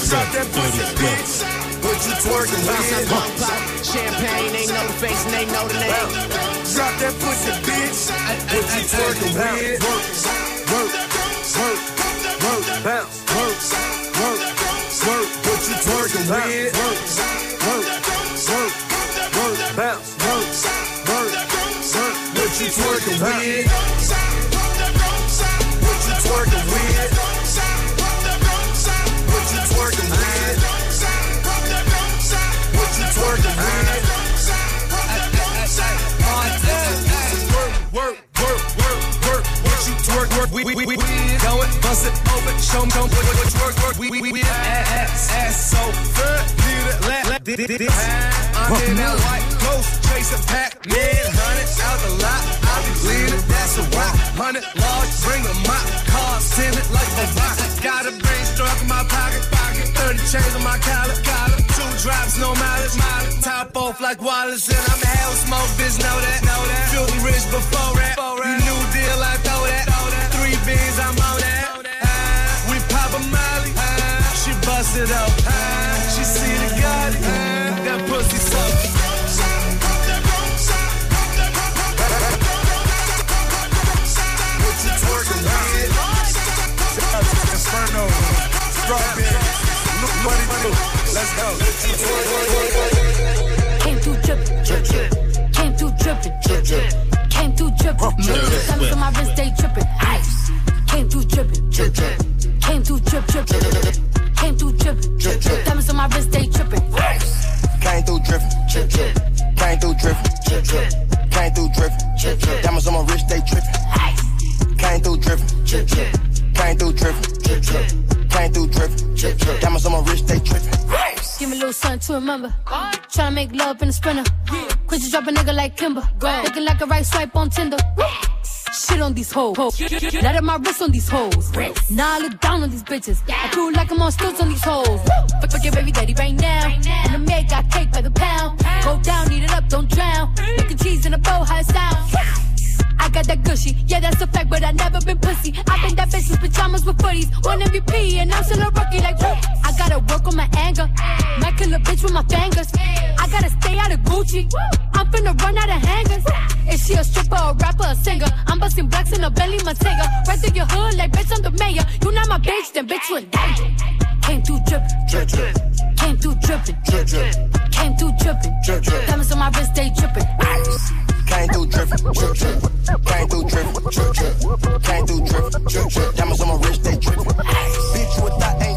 Swift. Dirty Swift. What you twerking with? Champagne, know the face and they know the name. Drop that pussy, bitch. What you twerking with? Work, work, work, work, bounce, work, work, work. What you twerking with? You Go it, bust it open, show me, me what, what you work, work, we, we, we. Ass, ass so good, need it, let, let, this. I'm in that white ghost, chasing Pac-Man, hundred out the lot. I be leaning, that's a rock. Hundred large, bring a mop, car, send it like a rock. Got a brain struck in my pocket, pocket. 30 chains on my collar, collar. Two drops, no mileage, mileage. Top off like Wallace, and I'm a hell smoke, bitch, know that, know that. Filthy rich before that, you new deal, I throw that. Three beans, I'm on that. It up. She see the God, that pussy so. What you twerking with? Inferno, strawberry, look what it do. Let's go. Came through drippin', drip, drip. Came through drippin', drip, drip. Came through drippin', drip, drip. Diamonds on my wrist, they drippin', ice. Came through drippin', drip, drip. Came through drip, drip, drip, Came through drippin'. Drip, drip. Diamonds on my wrist, they trippin'. Came through drippin'. Drip, drip. Came through drippin'. Drip, drip. Came through drippin'. Drip, drip. Diamonds on my wrist, they trippin'. Came through drippin'. Drip, drip. Came through drippin'. Drip, drip. Came through drippin'. Drip, drip. Diamonds on my wrist, they trippin'. Give me a little something to remember. Tryna make love in a sprinter. Quit to drop a nigga like Kimber. Looking like a right swipe on Tinder. Shit on these hoes. Let up my wrist on these hoes. Now I look down on these bitches. I do like I'm on stilts on these hoes. Fuck, fuck your baby daddy right now. And the maid got cake by the pound. Go down, eat it up, don't drown. Mac and cheese in a bow, how it sound. I got that gushy, yeah that's a fact, but I never been pussy. I been that bitch with pajamas with footies, one MVP and I'm still a rookie like whoop. I gotta work on my anger, might kill a bitch with my fingers. I gotta stay out of Gucci, I'm finna run out of hangers. Is she a stripper, a rapper, a singer? I'm busting blacks in a belly, Matega. Right through your hood like bitch I'm the mayor. You not my bitch, then bitch you danger. Came through drippin', Drip, drip, came through drippin', drip, drip, came through drippin'. drip, drip. Diamonds on my wrist, they drippin'. Came through dripping, drip, drip. Came through dripping, drip, drip. Came through dripping, drip, drip. Diamonds on my wrist, they dripping. Bitch, you a ain't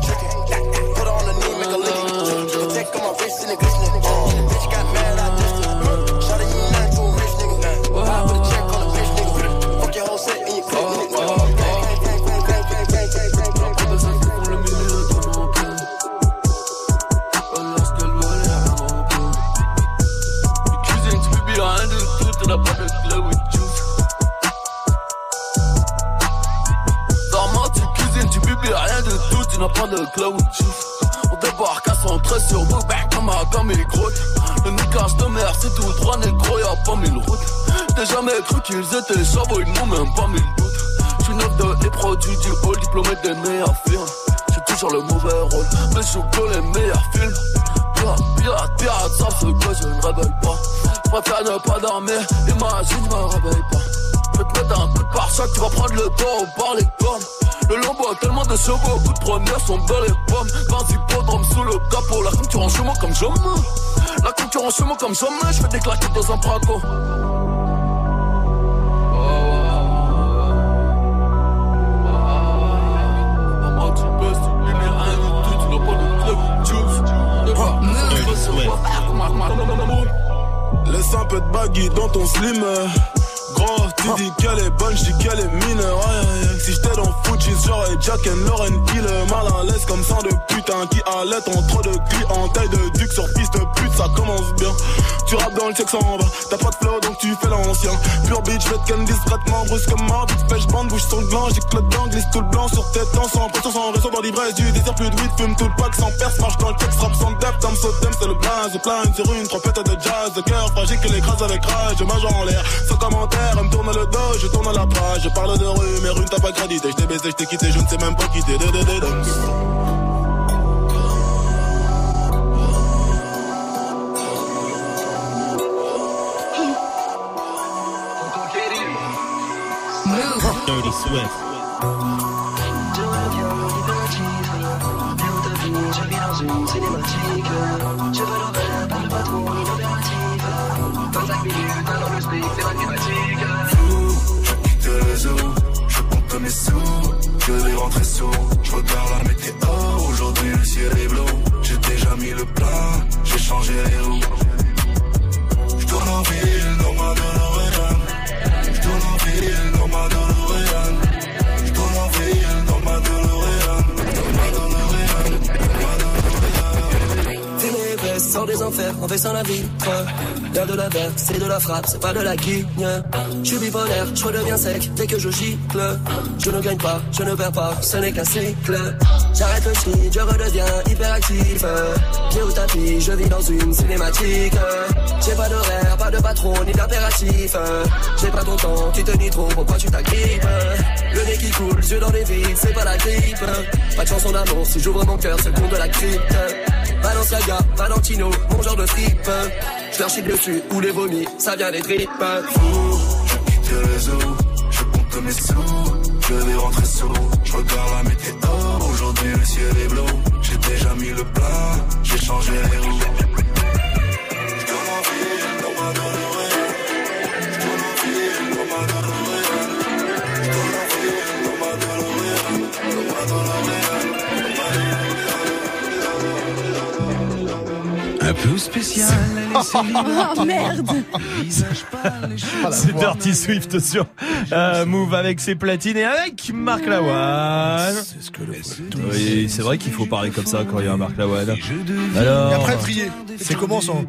On débarque à 113 sur nous, ben comme un comme il grotte. Le niquage de mer, c'est tout droit, négro, y'a pas mille routes. J'ai jamais cru qu'ils étaient chavots, ils n'ont même pas mille doutes. J'suis neuf de les produits du haut, diplômé des meilleurs films. J'ai toujours le mauvais rôle, mais je joue que les meilleurs films. Pirate, pirate, pirate, sauf ce que je ne révèle pas. Préfère ne pas dormir, imagine, je me réveille pas. Je vais te mettre un coup de pare-choc, tu vas prendre le taureau par les cornes. Le lambeau a tellement de chevaux, beaucoup de premières sont belles les pommes. 20 hippodromes sous le capot, la concurrence chez moi comme jamais. La concurrence chez moi comme jamais, je fais des claquettes dans un braco. Laisse un peu de baggy dans ton slim. Gros, tu dis qu'elle est bonne, j'dis qu'elle est aïe. Si j'étais dans Fujis, j'aurais Jack and Lauren Killer. Mal à l'aise comme ça de putain qui allait en trop de en taille de duc sur piste pute, ça commence bien. Tu rappes dans le check sans bas, t'as pas de flow donc tu fais l'ancien. Pure bitch, fais ken discrètement, brusquement, vite pêche bande, bouge sur le blanc, j'ai le blanc, glisse tout le blanc sur tête, temps sans pression, sans réseau dans l'ivresse du désir, plus de weed, fume tout le pack sans perce, marche dans le check, rap sans depth, comme Sotem, c'est le blaze, plein sur une trompette de jazz, de cœur fragile que l'écrase avec rage, je mage en l'air, sans commentaire, elle me tourne le dos, je tourne la page, je parle de rue, mais rue t'as pas crédité, je t'ai baisé, je t'ai quitté, je ne sais même pas quitter, de, de, de, de. Dirty Swift. Quitte le réseau, je compte mes sous, je vais rentrer sous, je la météo, aujourd'hui le ciel est bleu, j'ai déjà mis le plein, j'ai changé les roues. En ville, dans ma DeLorean, je en ville, dans ma DeLorean, je en ville, DeLorean, dans ma DeLorean. Ténébreux, sans des enfers, en baissant la vitre. Y'a de la verre, c'est de la frappe, c'est pas de la guigne. Je suis bipolaire, je redeviens sec dès que je gicle. Je ne gagne pas, je ne perds pas, ce n'est qu'un cycle. J'arrête le shit, je redeviens hyperactif. Pied au tapis, je vis dans une cinématique. J'ai pas d'horaire, pas de patron, ni d'impératif. J'ai pas ton temps, tu te nies trop, pourquoi tu t'agrippes? Le nez qui coule, yeux dans les vides, c'est pas la grippe. Pas de chanson d'amour, si j'ouvre mon cœur, c'est le de la crypte. Balenciaga, Valentino, mon genre de trip. Je leur chie dessus ou les vomis, ça vient des tripes. quitte le réseau, je compte mes sous, je vais rentrer sous, je regarde la météo, Oh merde C'est Dirty Swift sur Euh, Move avec ses platines et avec Marc Lavoine. C'est ce que le Oui, c'est vrai qu'il faut parler comme ça quand il y a un Marc Lavoine. Et Alors. après, trier. C'est comment son.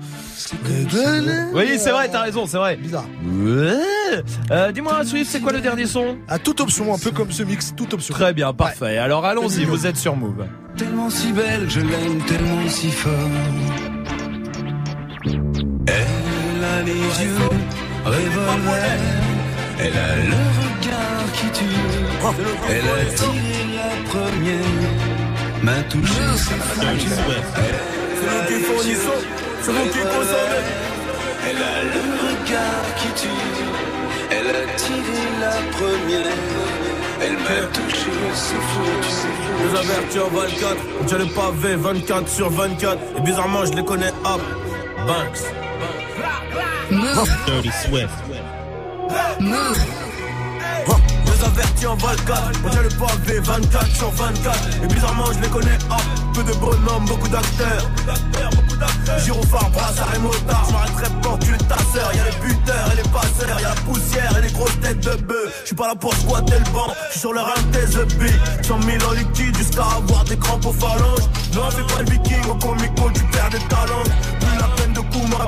Oui, c'est vrai, t'as raison, c'est vrai. Bizarre. Ouais. Euh, Dis-moi, Swift, c'est quoi le dernier son? À toute option, un peu comme ce mix, toute option. Très bien, parfait. Alors allons-y, vous êtes sur Move. Tellement si belle, je l'aime tellement si fort. Elle a les yeux elle a le regard qui tue. Elle a tiré la première, m'a touché, c'est fou. C'est nous qui. Elle a le regard qui tue. Elle a tiré la première. Elle m'a touché, c'est fou, tu sais. Les avertis en 24, j'ai le pavé 24 sur 24. Et bizarrement, je les connais hop. Banks. Dirty Swift. Avertis en 24, j'ai le pavé 24 sur 24. Et bizarrement, je les connais hop. Peu de bonhommes, beaucoup d'acteurs. Gyrophare, brassard et motard. Je m'arrêterai pour tuer ta sœur. Y'a les buteurs et les passeurs. Y'a la poussière et les grosses têtes de bœuf. J'suis pas là pour squatter le banc. J'suis sur le run des EP. 100 000 en liquide jusqu'à avoir des crampes aux phalanges. Non, fais pas le viking au comico, tu perds des talents.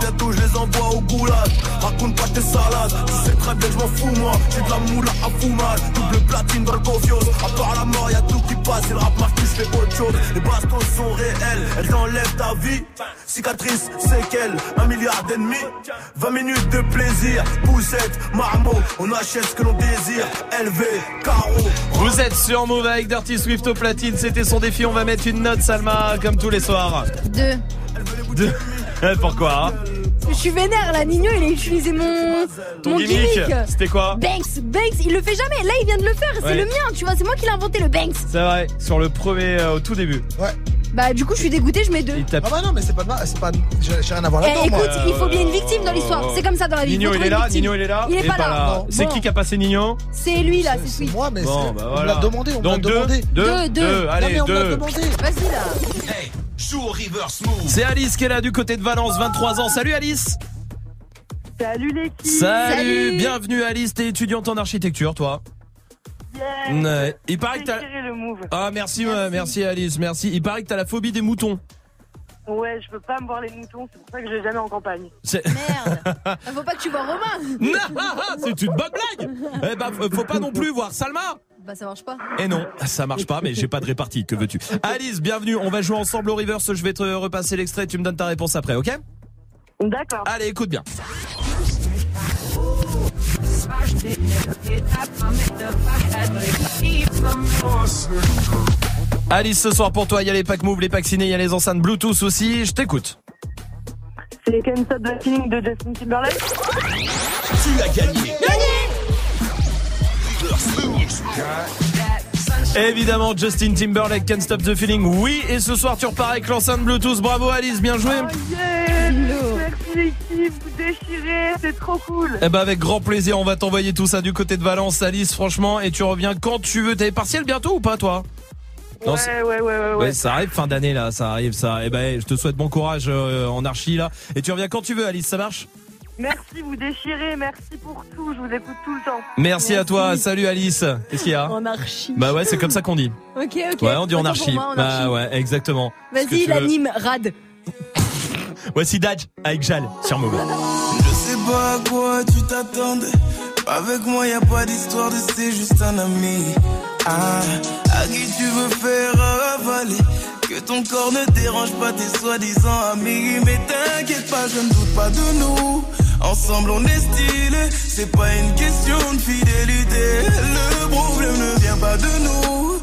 Bientôt je les envoie au goulag. Raconte pas tes salades, tu sais très bien que je m'en fous moi. J'ai de la moula à fumage, double platine dans le cofios. À part la mort, y'a tout qui passe, et le rap marche plus, je fais autre chose. Les bastons sont réels, elles t'enlèvent ta vie. Cicatrice, séquelle, un milliard d'ennemis. 20 minutes de plaisir, poussette, marmot, on achète ce que l'on désire. LV, carreau. Vous êtes sur Move avec Dirty Swift au platine. C'était son défi. On va mettre une note, Salma, comme tous les soirs. Deux. Deux. Pourquoi hein Je suis vénère là, Nino il a utilisé mon, Ton mon gimmick, gimmick. c'était quoi Banks, Banks, il le fait jamais. Là il vient de le faire, Ouais. c'est le mien, tu vois, c'est moi qui l'ai inventé le Banks. C'est vrai, sur le premier, euh, au tout début. Ouais. Bah du coup je suis dégoûté, je mets deux. Ah bah non, mais c'est pas. C'est pas. J'ai j'ai rien à voir Eh, là-dedans. moi. écoute, il faut bien une victime dans l'histoire. C'est comme ça dans la vie. Nino, faut il trouver est là victime. Nino, il est là Il est pas là. Non. C'est Bon. qui qui a passé Nino C'est lui là, c'est lui. Moi, mais Bon, c'est- bah on voilà. l'a demandé, on me l'a Donc deux, demandé. deux, Deux, Non, allez, mais on me l'a deux. demandé. Vas-y là. Joue au reverse move. C'est Alice qui est là du côté de Valence, 23 ans. Salut Alice Salut l'équipe Salut, bienvenue Alice, t'es étudiante en architecture toi Ouais. Il paraît que t'as... Ah merci, ouais, merci Alice, merci. Il paraît que t'as la phobie des moutons. Ouais, je peux pas me voir les moutons, c'est pour ça que je vais jamais en campagne. C'est... Faut pas que tu vois Romain. Non, c'est une bonne blague Eh ben, faut faut pas non plus voir Salma Bah ça marche pas. Et non, ça marche pas, mais j'ai pas de répartie, que veux-tu Alice, bienvenue, on va jouer ensemble au reverse, je vais te repasser l'extrait, tu me donnes ta réponse après, ok? D'accord. Allez, écoute bien. Alice, ce soir pour toi, il y a les packs move, les packs ciné, il y a les enceintes Bluetooth aussi, je t'écoute. C'est Can't Stop the Feeling de Justin Timberlake Tu as gagné. Move. Évidemment, Justin Timberlake, Can't Stop the Feeling, oui, et ce soir tu repars avec l'enceinte Bluetooth, bravo Alice, bien joué. Yeah Merci l'équipe, vous déchirez, c'est trop cool. Eh ben avec grand plaisir, on va t'envoyer tout ça du côté de Valence, Alice, franchement, et tu reviens quand tu veux. T'as les partiels bientôt ou pas, toi? Non, c'est- Ouais, ouais, ouais, ouais, ouais. ça arrive fin d'année là, ça arrive ça. Eh ben, je te souhaite bon courage euh, en archi là, et tu reviens quand tu veux, Alice, ça marche? Merci, vous déchirez, merci pour tout, je vous écoute tout le temps. Merci, à toi, salut Alice. Qu'est-ce qu'il y a En archi. Bah ouais, c'est comme ça qu'on dit. Ok, ok. Ouais, on dit en archi. pour moi, en Bah archi. ouais, exactement. Vas-y, l'anime, rad. Voici Daj avec Jal sur Move. Je sais pas à quoi tu t'attendais. Avec moi, y a pas d'histoire de c'est juste un ami. Ah, à qui tu veux faire avaler. Que ton corps ne dérange pas tes soi-disant amis. Mais t'inquiète pas, je ne doute pas de nous. Ensemble, on est stylé. C'est pas une question de fidélité. Le problème ne vient pas de nous.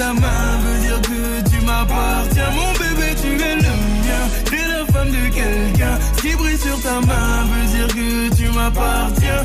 Ta main veut dire que tu m'appartiens. Mon bébé, tu es le mien. T'es la femme de quelqu'un. Ce qui brille sur ta main veut dire que tu m'appartiens.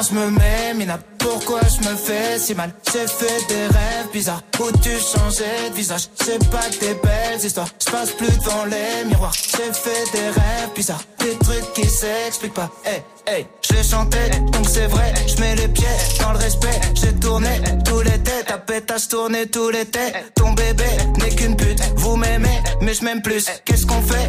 Je me mets, Mina, pourquoi je me fais si mal. J'ai fait des rêves bizarres où tu changeais de visage. C'est pas que des belles histoires, je passe plus devant les miroirs. J'ai fait des rêves bizarres, des trucs qui s'expliquent pas. Hey, hey, je chantais, donc c'est vrai Je mets les pieds dans le respect. J'ai tourné tous les têtes, ta pétasse tourné tous les têtes. Ton bébé n'est qu'une pute, vous m'aimez mais je m'aime plus. Qu'est-ce qu'on fait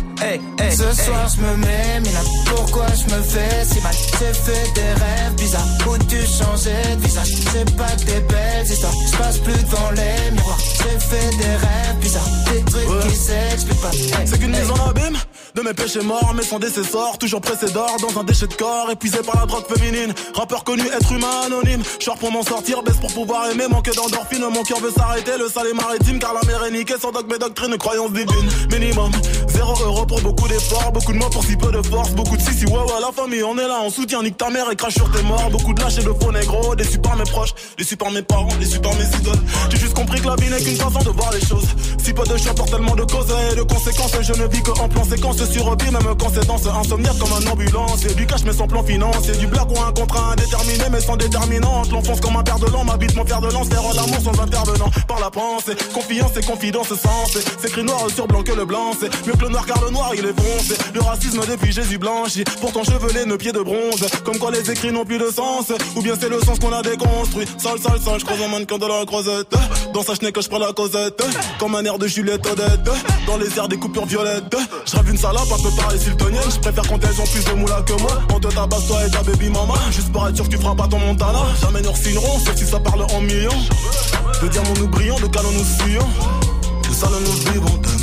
Hey, hey, Ce soir je me mets, Mina, pourquoi je me fais si mal? J'ai fait des rêves bizarres. Où tu changeais de visage? C'est pas que des belles histoires, je passe plus devant les miroirs. J'ai fait des rêves bizarres, des trucs qui s'expliquent pas. Hey, C'est qu'une hey. mise en abîme de mes péchés morts, mais sans décessor, toujours pressé d'or dans un déchet de corps, épuisé par la drogue féminine. Rappeur connu, être humain anonyme. Short pour m'en sortir, baisse pour pouvoir aimer, manque d'endorphine. Mon cœur veut s'arrêter, le sale est maritime, car la mer est niquée. Sans dogme et doctrine, croyance divine. Minimum, zéro euro pour beaucoup d'efforts, beaucoup de mots pour si peu de force, beaucoup de si si ouais ouais, la famille, on est là, on soutient, nique ta mère et crache sur tes morts. Beaucoup de lâches et de faux négros, déçus par mes proches, déçus par mes parents, déçus par mes idoles. J'ai juste compris que la vie n'est qu'une façon de voir les choses. Si peu de choix pour tellement de causes et de conséquences, je ne vis que en plan séquence sur hobby, même quand c'est dans ce insomniaque comme un ambulance. Et du cash mais sans plan financier, du black ou un contrat indéterminé mais sans déterminante. L'enfonce comme un père de l'an, m'habite mon père de lance, faire l'amour sans intervenant. Par la pensée, confiance et confidence sens. C'est écrit noir sur blanc que le blanc, c'est mieux le noir car le noir il est foncé. Le racisme depuis Jésus blanchi, pourtant chevelé, nos pieds de bronze. Comme quoi les écrits n'ont plus de sens, ou bien c'est le sens qu'on a déconstruit. Sale, sale, sale, je croise un mannequin de la croisette. Dans sa chenille que je prends la causette, comme un air de Juliette Odette. Dans les airs des coupures violettes, je rêve une salope un peu pareil siltonienne. Je préfère quand elles ont plus de moula que moi. On te tabasse toi et ta baby mama. Juste pour être sûr que tu feras pas ton montana. Jamais nous refinerons, sauf si ça parle en millions. De diamants nous brillons, de canons nous fuyons. De salon nous vivons.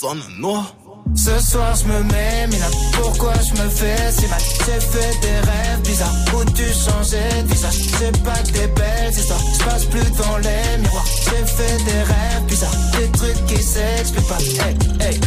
Ce soir je me mets, Mina, pourquoi je me fais si mal? J'ai fait des rêves bizarres. Où tu changeais de C'est pas que des belles histoires, je passe plus devant les miroirs. J'ai fait des rêves bizarres, des trucs qui s'expliquent pas. Hey, hey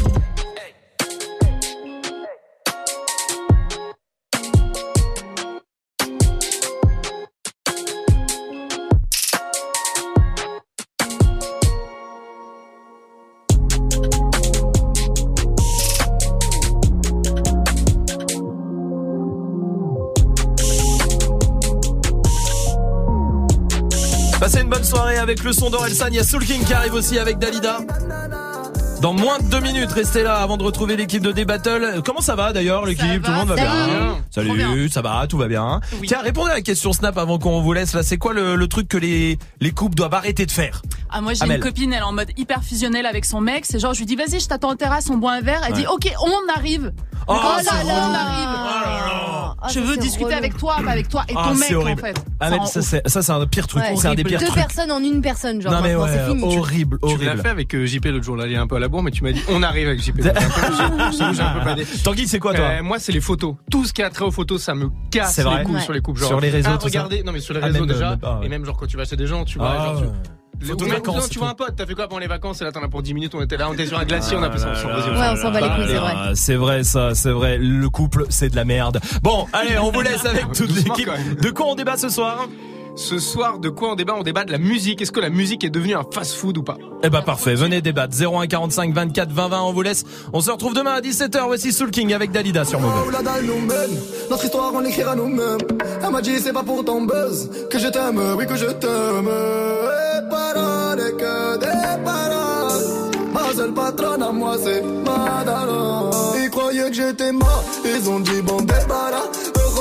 avec le son d'Orelsan. Il y a Soul King qui arrive aussi avec Dalida. Dans moins de deux minutes, restez là avant de retrouver l'équipe de D-Battle. Comment ça va d'ailleurs l'équipe Tout le monde va bien Salut, ça va, tout va bien. Tiens, répondez à la question Snap avant qu'on vous laisse. Là, c'est quoi le, le truc que les, les couples doivent arrêter de faire Ah moi j'ai une copine, elle est en mode hyper fusionnel avec son mec. C'est genre je lui dis vas-y je t'attends en terrasse, on boit un verre. Elle Ouais. dit ok on arrive. Oh, Donc, c'est là là on arrive. Ah, je veux discuter relou. avec toi, pas avec toi et Ah, ton mec en horrible. fait. Amel, rend ça c'est ça c'est un pire truc. Ouais. C'est un des pires Deux trucs. personnes en une personne, genre Non, mais c'est fini. horrible, Tu l'as horrible. fait avec euh, JP l'autre jour, là, il est un peu à la bourre, mais tu m'as dit on arrive avec JP. Tanguy, c'est quoi toi Euh, Moi, c'est les photos. Tout ce qui a trait aux photos, ça me casse les couilles Ouais. sur les couples. Genre, Sur les réseaux, ah, regardez, non mais sur les Ah, réseaux déjà, et même genre quand tu vas chez des gens, tu vois, Ah, genre, tu- vacances, vois un pote, t'as fait quoi pendant les vacances? Et là, t'en as pour 10 minutes, on était là, on était sur un glacier, on a ensemble. Vas-y, Ouais, on s'en bat les couilles, c'est vrai. Ah, C'est vrai ça, c'est vrai. Le couple, c'est de la merde. Bon, allez, on vous laisse avec toute l'équipe. De quoi on débat ce soir Ce soir, de quoi on débat? On débat de la musique. Est-ce que la musique est devenue un fast-food ou pas? Eh ben parfait, venez débattre. 01 45 24 20 20, on vous laisse. On se retrouve demain à 17h. Voici Soul King avec Dalida sur Move. Où la dalle nous mène, notre histoire on l'écrira nous-mêmes. Elle m'a dit c'est pas pour ton buzz que je t'aime, oui que je t'aime. Et paroles et que des paroles. Ma seule patronne à moi c'est Madara. Ils croyaient que j'étais mort, ils ont dit bon débarras.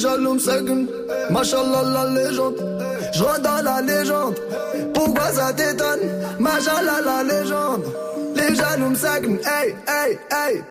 jaloux me machallah la légende. Je dans la légende, pourquoi ça t'étonne? Machallah la légende. Les jaloux me hey, hey, hey.